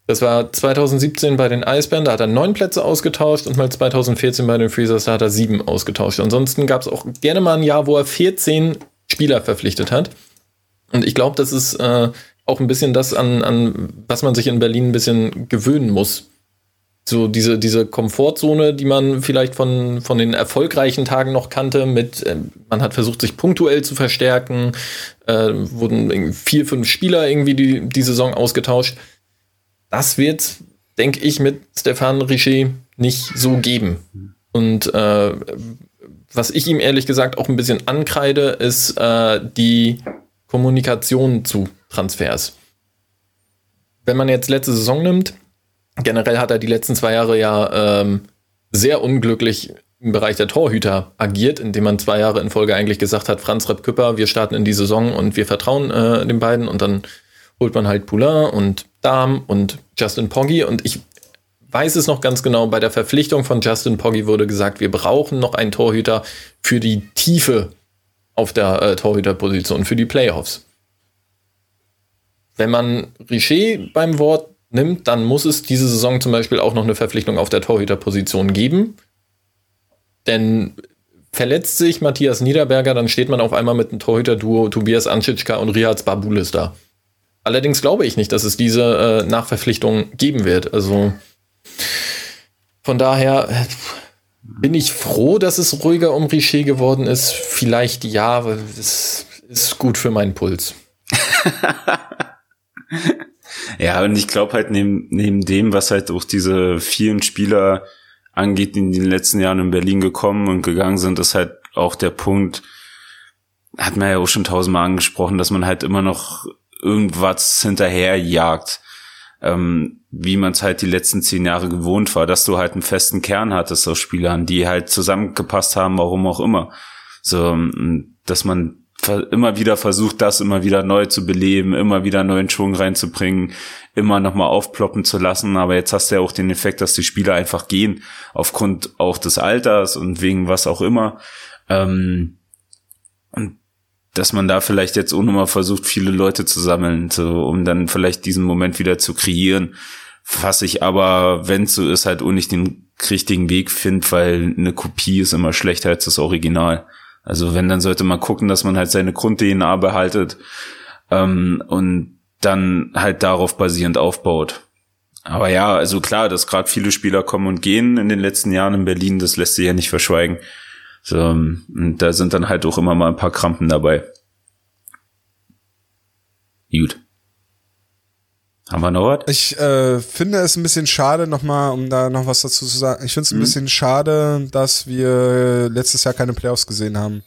Das war 2017 bei den Eisbären, da hat er neun Plätze ausgetauscht und mal 2014 bei den Freezers, da hat er sieben ausgetauscht. Ansonsten gab es auch gerne mal ein Jahr, wo er 14 Spieler verpflichtet hat. Und ich glaube, das ist äh, auch ein bisschen das, an, an was man sich in Berlin ein bisschen gewöhnen muss. So diese, diese Komfortzone, die man vielleicht von, von den erfolgreichen Tagen noch kannte, mit, äh, man hat versucht, sich punktuell zu verstärken, äh, wurden vier, fünf Spieler irgendwie die, die Saison ausgetauscht. Das wird, denke ich, mit Stefan Richer nicht so geben. Und äh, was ich ihm ehrlich gesagt auch ein bisschen ankreide, ist äh, die Kommunikation zu Transfers. Wenn man jetzt letzte Saison nimmt, generell hat er die letzten zwei Jahre ja ähm, sehr unglücklich im Bereich der Torhüter agiert, indem man zwei Jahre in Folge eigentlich gesagt hat, Franz Repp Küpper, wir starten in die Saison und wir vertrauen äh, den beiden und dann holt man halt Poulain und Dahm und Justin Poggi und ich weiß es noch ganz genau, bei der Verpflichtung von Justin Poggi wurde gesagt, wir brauchen noch einen Torhüter für die Tiefe auf der äh, Torhüterposition, für die Playoffs. Wenn man Richer beim Wort nimmt, dann muss es diese Saison zum Beispiel auch noch eine Verpflichtung auf der Torhüterposition geben. Denn verletzt sich Matthias Niederberger, dann steht man auf einmal mit einem Torhüter-Duo Tobias Anschitschka und Riaz Babulis da. Allerdings glaube ich nicht, dass es diese äh, Nachverpflichtung geben wird. Also von daher äh, bin ich froh, dass es ruhiger um Richer geworden ist. Vielleicht ja, weil es ist gut für meinen Puls. Ja, und ich glaube halt neben, neben dem, was halt auch diese vielen Spieler angeht, die in den letzten Jahren in Berlin gekommen und gegangen sind, ist halt auch der Punkt, hat man ja auch schon tausendmal angesprochen, dass man halt immer noch irgendwas hinterherjagt, ähm, wie man es halt die letzten zehn Jahre gewohnt war, dass du halt einen festen Kern hattest aus Spielern, die halt zusammengepasst haben, warum auch immer. So, ähm, dass man immer wieder versucht, das immer wieder neu zu beleben, immer wieder neuen Schwung reinzubringen, immer nochmal aufploppen zu lassen. Aber jetzt hast du ja auch den Effekt, dass die Spieler einfach gehen, aufgrund auch des Alters und wegen was auch immer. Ähm, und dass man da vielleicht jetzt auch nochmal versucht, viele Leute zu sammeln, so, um dann vielleicht diesen Moment wieder zu kreieren. Was ich aber, wenn so ist, halt auch nicht den richtigen Weg finde, weil eine Kopie ist immer schlechter als das Original. Also wenn, dann sollte man gucken, dass man halt seine Grund-DNA behaltet. ähm, und dann halt darauf basierend aufbaut. Aber ja, also klar, dass gerade viele Spieler kommen und gehen in den letzten Jahren in Berlin, das lässt sich ja nicht verschweigen. So, und da sind dann halt auch immer mal ein paar Krampen dabei. Gut. Haben wir noch was? Ich äh, finde es ein bisschen schade, nochmal, um da noch was dazu zu sagen. Ich finde es ein mhm. bisschen schade, dass wir letztes Jahr keine Playoffs gesehen haben.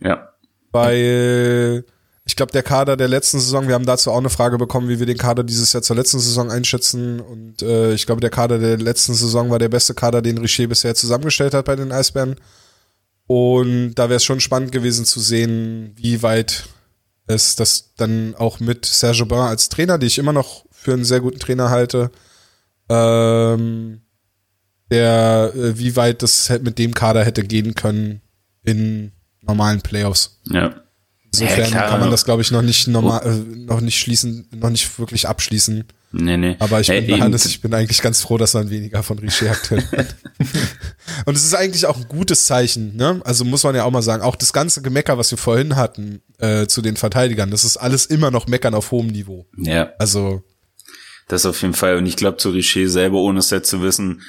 Ja. Weil ich glaube, der Kader der letzten Saison, wir haben dazu auch eine Frage bekommen, wie wir den Kader dieses Jahr zur letzten Saison einschätzen. Und äh, ich glaube, der Kader der letzten Saison war der beste Kader, den Richer bisher zusammengestellt hat bei den Eisbären. Und da wäre es schon spannend gewesen zu sehen, wie weit es das dann auch mit Serge Bain als Trainer, die ich immer noch für einen sehr guten Trainer halte, ähm, der, äh, wie weit das mit dem Kader hätte gehen können in normalen Playoffs. Ja. Insofern ja, kann man das, glaube ich, noch nicht normal, äh, noch nicht schließen, noch nicht wirklich abschließen. Nee, nee. Aber ich bin, hey, Hannes, ich bin eigentlich ganz froh, dass man weniger von Richer aktuell hat. Und es ist eigentlich auch ein gutes Zeichen, ne? Also muss man ja auch mal sagen, auch das ganze Gemecker, was wir vorhin hatten, äh, zu den Verteidigern, das ist alles immer noch Meckern auf hohem Niveau. Ja. Also. Das auf jeden Fall. Und ich glaube, zu Richer selber, ohne es jetzt zu wissen,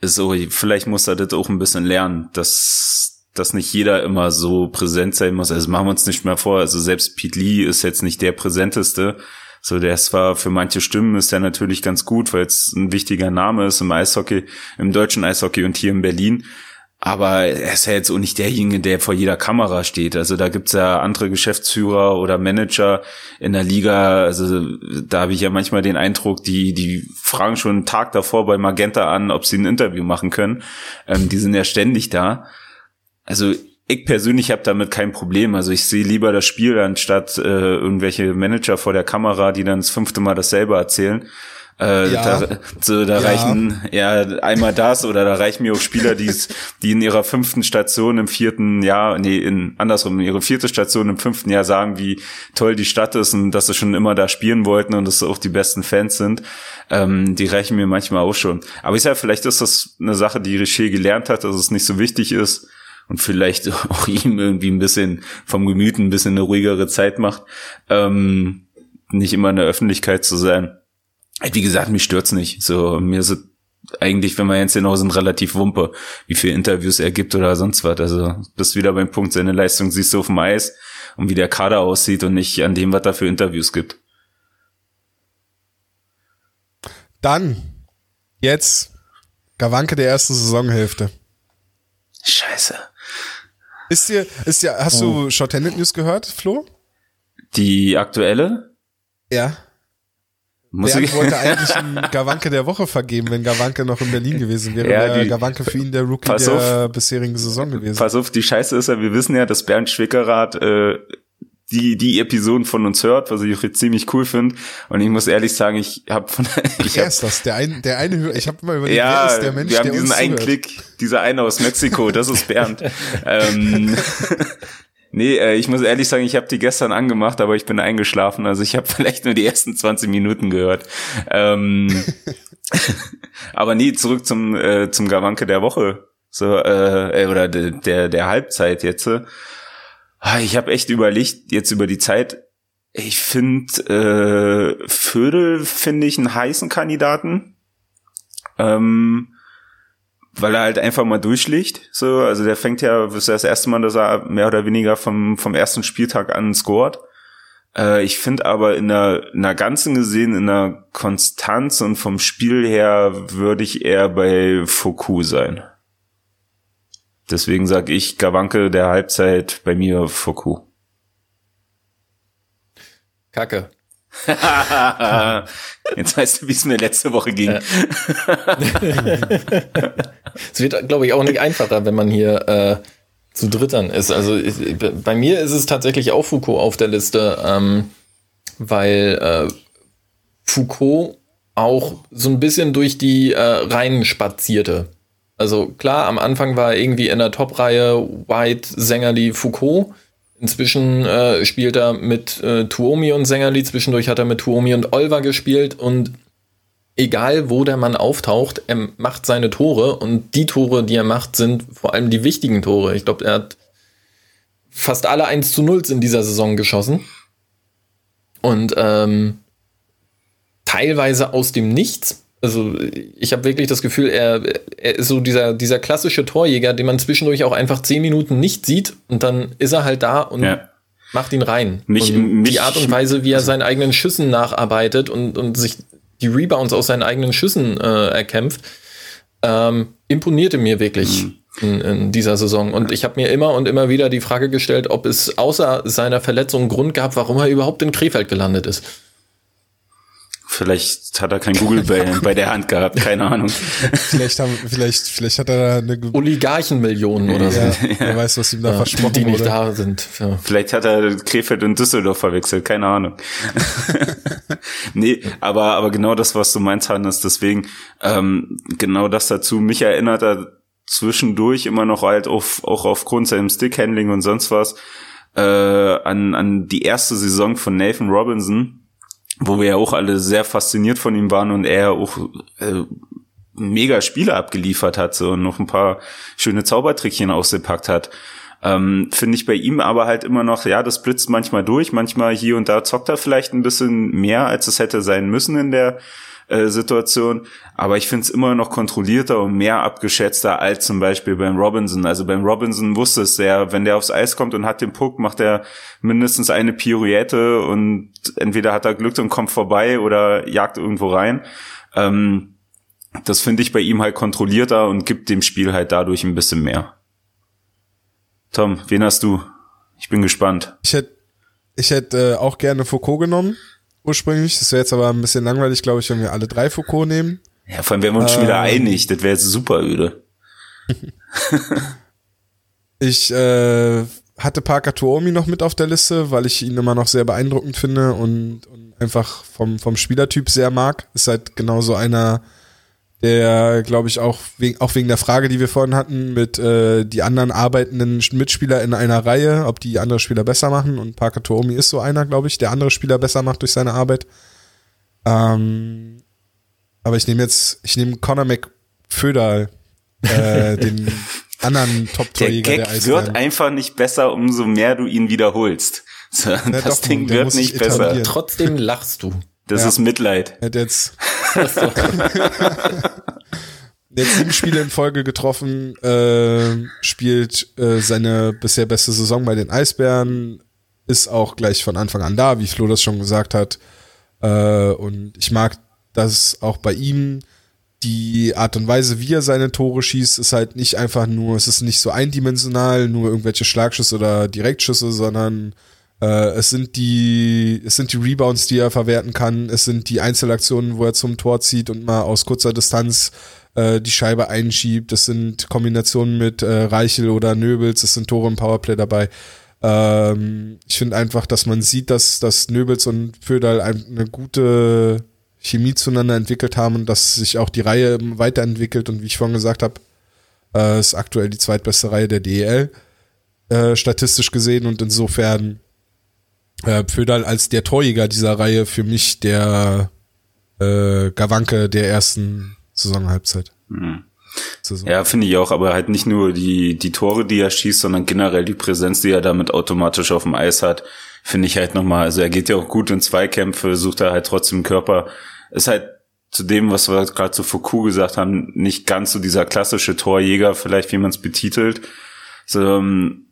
ist so, vielleicht muss er das auch ein bisschen lernen, dass, dass nicht jeder immer so präsent sein muss. Also machen wir uns nicht mehr vor. Also selbst Pete Lee ist jetzt nicht der präsenteste. So, der ist zwar für manche Stimmen ist der natürlich ganz gut, weil es ein wichtiger Name ist im Eishockey, im deutschen Eishockey und hier in Berlin. Aber er ist ja jetzt auch nicht derjenige, der vor jeder Kamera steht. Also da gibt's ja andere Geschäftsführer oder Manager in der Liga. Also da habe ich ja manchmal den Eindruck, die, die fragen schon einen Tag davor bei Magenta an, ob sie ein Interview machen können. Ähm, die sind ja ständig da. Also ich persönlich habe damit kein Problem. Also ich sehe lieber das Spiel anstatt äh, irgendwelche Manager vor der Kamera, die dann das fünfte Mal dasselbe erzählen. Äh, ja. Da, so, da ja. reichen ja einmal das oder da reichen mir auch Spieler, die die in ihrer fünften Station im vierten Jahr, nee, in andersrum, ihre vierte Station im fünften Jahr sagen, wie toll die Stadt ist und dass sie schon immer da spielen wollten und dass sie auch die besten Fans sind. Ähm, die reichen mir manchmal auch schon. Aber ich sage, vielleicht ist das eine Sache, die Richer gelernt hat, dass es nicht so wichtig ist und vielleicht auch ihm irgendwie ein bisschen vom Gemüt ein bisschen eine ruhigere Zeit macht, ähm, nicht immer in der Öffentlichkeit zu sein. Wie gesagt, mich stört's nicht. So, mir ist eigentlich, wenn wir jetzt genau sind, relativ wumpe, wie viele Interviews er gibt oder sonst was. Also bist wieder beim Punkt, seine Leistung siehst du auf dem Eis und wie der Kader aussieht und nicht an dem, was da für Interviews gibt. Dann, jetzt, Gawanke der ersten Saisonhälfte. Scheiße. Ist dir, ist dir, hast oh. du Shorthanded News gehört, Flo? Die aktuelle? Ja. Muss der ich? wollte eigentlich einen Gawanke der Woche vergeben, wenn Gawanke noch in Berlin gewesen wäre. Ja, wäre Gawanke für ihn der Rookie der auf, bisherigen Saison gewesen. Pass auf, die Scheiße ist ja, wir wissen ja, dass Bernd Schwickerath äh, die die Episoden von uns hört, was ich auch jetzt ziemlich cool finde. Und ich muss ehrlich sagen, ich habe von ich hab, ist das der ein der eine ich habe immer überlegt, ja, wer ist der Mensch, wir haben diesen einen Klick, dieser eine aus Mexiko, das ist Bernd. ähm, nee, äh, ich muss ehrlich sagen, ich habe die gestern angemacht, aber ich bin eingeschlafen, also ich habe vielleicht nur die ersten 20 Minuten gehört. Ähm, aber nee, zurück zum äh, zum Gawanke der Woche. So äh, äh oder der der, der Halbzeit jetzt. Ah, ich habe echt überlegt, jetzt über die Zeit, ich finde äh, Vödel finde ich einen heißen Kandidaten. Ähm, weil er halt einfach mal durchlicht. So, also der fängt ja, das ist das erste Mal, dass er mehr oder weniger vom, vom ersten Spieltag an scored. Äh, ich finde aber in der, in der ganzen gesehen, in der Konstanz und vom Spiel her würde ich eher bei Foucault sein. Deswegen sage ich Gawanke der Halbzeit bei mir Foku. Kacke. Jetzt weißt du, wie es mir letzte Woche ging. es wird, glaube ich, auch nicht einfacher, wenn man hier äh, zu Drittern ist. Also ich, bei mir ist es tatsächlich auch Foucault auf der Liste, ähm, weil äh, Foucault auch so ein bisschen durch die äh, Reihen spazierte. Also klar, am Anfang war er irgendwie in der Top-Reihe White, Sängerli, Foucault. Inzwischen äh, spielt er mit äh, Tuomi und Sängerli. Zwischendurch hat er mit Tuomi und Olver gespielt. Und egal, wo der Mann auftaucht, er macht seine Tore. Und die Tore, die er macht, sind vor allem die wichtigen Tore. Ich glaube, er hat fast alle 1 zu 0 in dieser Saison geschossen. Und ähm, teilweise aus dem Nichts. Also ich habe wirklich das Gefühl, er, er ist so dieser, dieser klassische Torjäger, den man zwischendurch auch einfach zehn Minuten nicht sieht und dann ist er halt da und ja. macht ihn rein. Mich, mich, die Art und Weise, wie er seinen eigenen Schüssen nacharbeitet und, und sich die Rebounds aus seinen eigenen Schüssen äh, erkämpft, ähm, imponierte mir wirklich. Mhm. In, in, dieser Saison. Und ich habe mir immer und immer wieder die Frage gestellt, ob es außer seiner Verletzung einen Grund gab, warum er überhaupt in Krefeld gelandet ist. Vielleicht hat er kein Google bei, bei der Hand gehabt, keine Ahnung. vielleicht, haben, vielleicht, vielleicht hat er da eine Oligarchenmillionen oder so. Ja, wer weiß, was ihm da ja, versprochen die nicht wurde. da sind. Ja. Vielleicht hat er Krefeld und Düsseldorf verwechselt, keine Ahnung. nee, aber, aber genau das, was du meinst, Hannes, deswegen ähm, genau das dazu. Mich erinnert er zwischendurch immer noch halt auf, auch aufgrund seinem Stickhandling und sonst was äh, an, an die erste Saison von Nathan Robinson wo wir ja auch alle sehr fasziniert von ihm waren und er auch äh, mega Spiele abgeliefert hat so, und noch ein paar schöne Zaubertrickchen ausgepackt hat. Ähm, Finde ich bei ihm aber halt immer noch, ja, das blitzt manchmal durch, manchmal hier und da zockt er vielleicht ein bisschen mehr, als es hätte sein müssen in der äh, Situation. Aber ich finde es immer noch kontrollierter und mehr abgeschätzter als zum Beispiel beim Robinson. Also beim Robinson wusste es sehr, wenn der aufs Eis kommt und hat den Puck, macht er mindestens eine Pirouette und entweder hat er Glück und kommt vorbei oder jagt irgendwo rein. Ähm, das finde ich bei ihm halt kontrollierter und gibt dem Spiel halt dadurch ein bisschen mehr. Tom, wen hast du? Ich bin gespannt. Ich hätte ich hätte äh, auch gerne Foucault genommen ursprünglich. Das wäre jetzt aber ein bisschen langweilig, glaube ich, wenn wir alle drei Foucault nehmen. Ja, vor allem wären wir uns ähm, schon wieder ähm. einig. Das wäre jetzt super öde. ich äh, hatte Parker Tuomi noch mit auf der Liste, weil ich ihn immer noch sehr beeindruckend finde und, und einfach vom, vom Spielertyp sehr mag. Ist halt genauso einer, der, glaube ich, auch wegen, auch wegen der Frage, die wir vorhin hatten, mit äh, die anderen arbeitenden Mitspieler in einer Reihe, ob die andere Spieler besser machen. Und Parker Toomi ist so einer, glaube ich, der andere Spieler besser macht durch seine Arbeit. Ähm, aber ich nehme jetzt, ich nehme Conor McFöderl, äh, den anderen Top-Torjäger der, der Eisbären. wird einfach nicht besser, umso mehr du ihn wiederholst. So, ja, das doch, Ding wird nicht besser. Trotzdem lachst du. Das ja. ist Mitleid. Er hat jetzt, jetzt sieben Spiele in Folge getroffen, äh, spielt äh, seine bisher beste Saison bei den Eisbären, ist auch gleich von Anfang an da, wie Flo das schon gesagt hat. Äh, und ich mag das auch bei ihm. Die Art und Weise, wie er seine Tore schießt, ist halt nicht einfach nur, es ist nicht so eindimensional, nur irgendwelche Schlagschüsse oder Direktschüsse, sondern äh, es sind die, es sind die Rebounds, die er verwerten kann. Es sind die Einzelaktionen, wo er zum Tor zieht und mal aus kurzer Distanz äh, die Scheibe einschiebt. Es sind Kombinationen mit äh, Reichel oder Nöbels. Es sind Tore im Powerplay dabei. Ähm, ich finde einfach, dass man sieht, dass, dass Nöbels und Föderl eine gute Chemie zueinander entwickelt haben und dass sich auch die Reihe weiterentwickelt und wie ich vorhin gesagt habe, äh, ist aktuell die zweitbeste Reihe der DEL, äh, statistisch gesehen und insofern äh, Pföderl als der Torjäger dieser Reihe für mich der äh, Gawanke der ersten Saisonhalbzeit. Mhm. Saison. Ja, finde ich auch, aber halt nicht nur die, die Tore, die er schießt, sondern generell die Präsenz, die er damit automatisch auf dem Eis hat, finde ich halt nochmal, also er geht ja auch gut in Zweikämpfe, sucht er halt trotzdem Körper. Ist halt zu dem, was wir gerade zu Foucault gesagt haben, nicht ganz so dieser klassische Torjäger, vielleicht wie man es betitelt. So, ähm,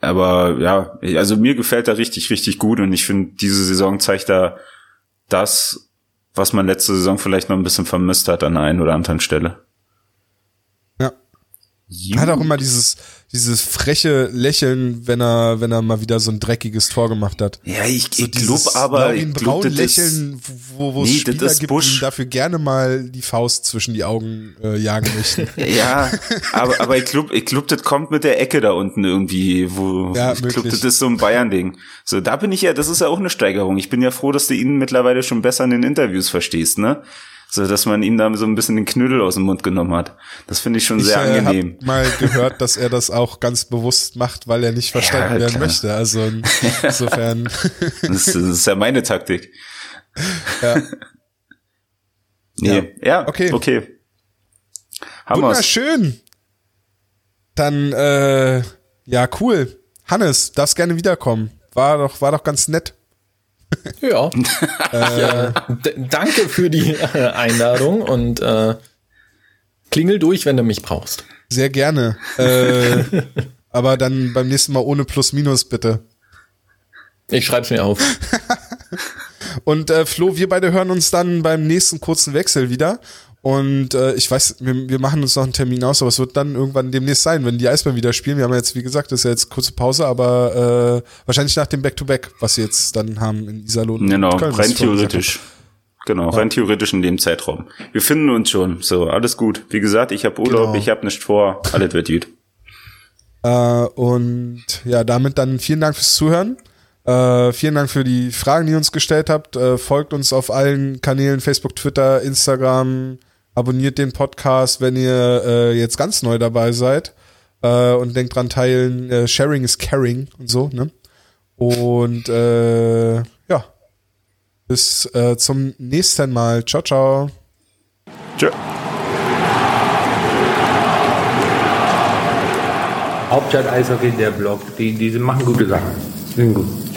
aber ja, also mir gefällt er richtig, richtig gut und ich finde, diese Saison zeigt er das, was man letzte Saison vielleicht noch ein bisschen vermisst hat an der einen oder anderen Stelle. Ja. Juh. Hat auch immer dieses, dieses freche Lächeln, wenn er, wenn er mal wieder so ein dreckiges Tor gemacht hat. Ja, ich, so ich glaube aber, ich glaub, Lächeln, wo, wo nee, Spieler gibt, Busch. dafür gerne mal die Faust zwischen die Augen äh, jagen möchten. ja, aber, aber ich glaube, ich glaub, das kommt mit der Ecke da unten irgendwie, wo, ja, ich glaube, das ist so ein Bayern-Ding. So, da bin ich ja, das ist ja auch eine Steigerung. Ich bin ja froh, dass du ihn mittlerweile schon besser in den Interviews verstehst, ne? So dass man ihm da so ein bisschen den Knödel aus dem Mund genommen hat. Das finde ich schon ich, sehr äh, angenehm. Ich habe mal gehört, dass er das auch ganz bewusst macht, weil er nicht verstanden ja, werden möchte. Also insofern. das, das ist ja meine Taktik. Ja. Nee, ja, ja okay. okay. Haben Wunderschön. Dann, äh, ja, cool. Hannes, darfst gerne wiederkommen. War doch, war doch ganz nett. Ja. äh, danke für die äh, Einladung und äh, klingel durch, wenn du mich brauchst. Sehr gerne. Äh, aber dann beim nächsten Mal ohne Plus-Minus, bitte. Ich schreib's mir auf. und äh, Flo, wir beide hören uns dann beim nächsten kurzen Wechsel wieder. Und äh, ich weiß, wir, wir machen uns noch einen Termin aus, aber es wird dann irgendwann demnächst sein, wenn die Eisbären wieder spielen. Wir haben jetzt, wie gesagt, das ist ja jetzt kurze Pause, aber äh, wahrscheinlich nach dem Back-to-Back, -Back, was sie jetzt dann haben in Iserlohn. Genau, rein theoretisch. Genau, ja. rein theoretisch in dem Zeitraum. Wir finden uns schon. So, alles gut. Wie gesagt, ich habe Urlaub, genau. ich habe nicht vor, alles wird gut. Äh, und ja, damit dann vielen Dank fürs Zuhören. Äh, vielen Dank für die Fragen, die ihr uns gestellt habt. Äh, folgt uns auf allen Kanälen, Facebook, Twitter, Instagram, abonniert den Podcast, wenn ihr äh, jetzt ganz neu dabei seid. Äh, und denkt dran teilen, äh, Sharing is Caring und so, ne? Und äh, ja. Bis äh, zum nächsten Mal. Ciao, ciao. Tschö. Hauptstadt Eishockey, der Blog, die, die machen gute Sachen. Sind gut.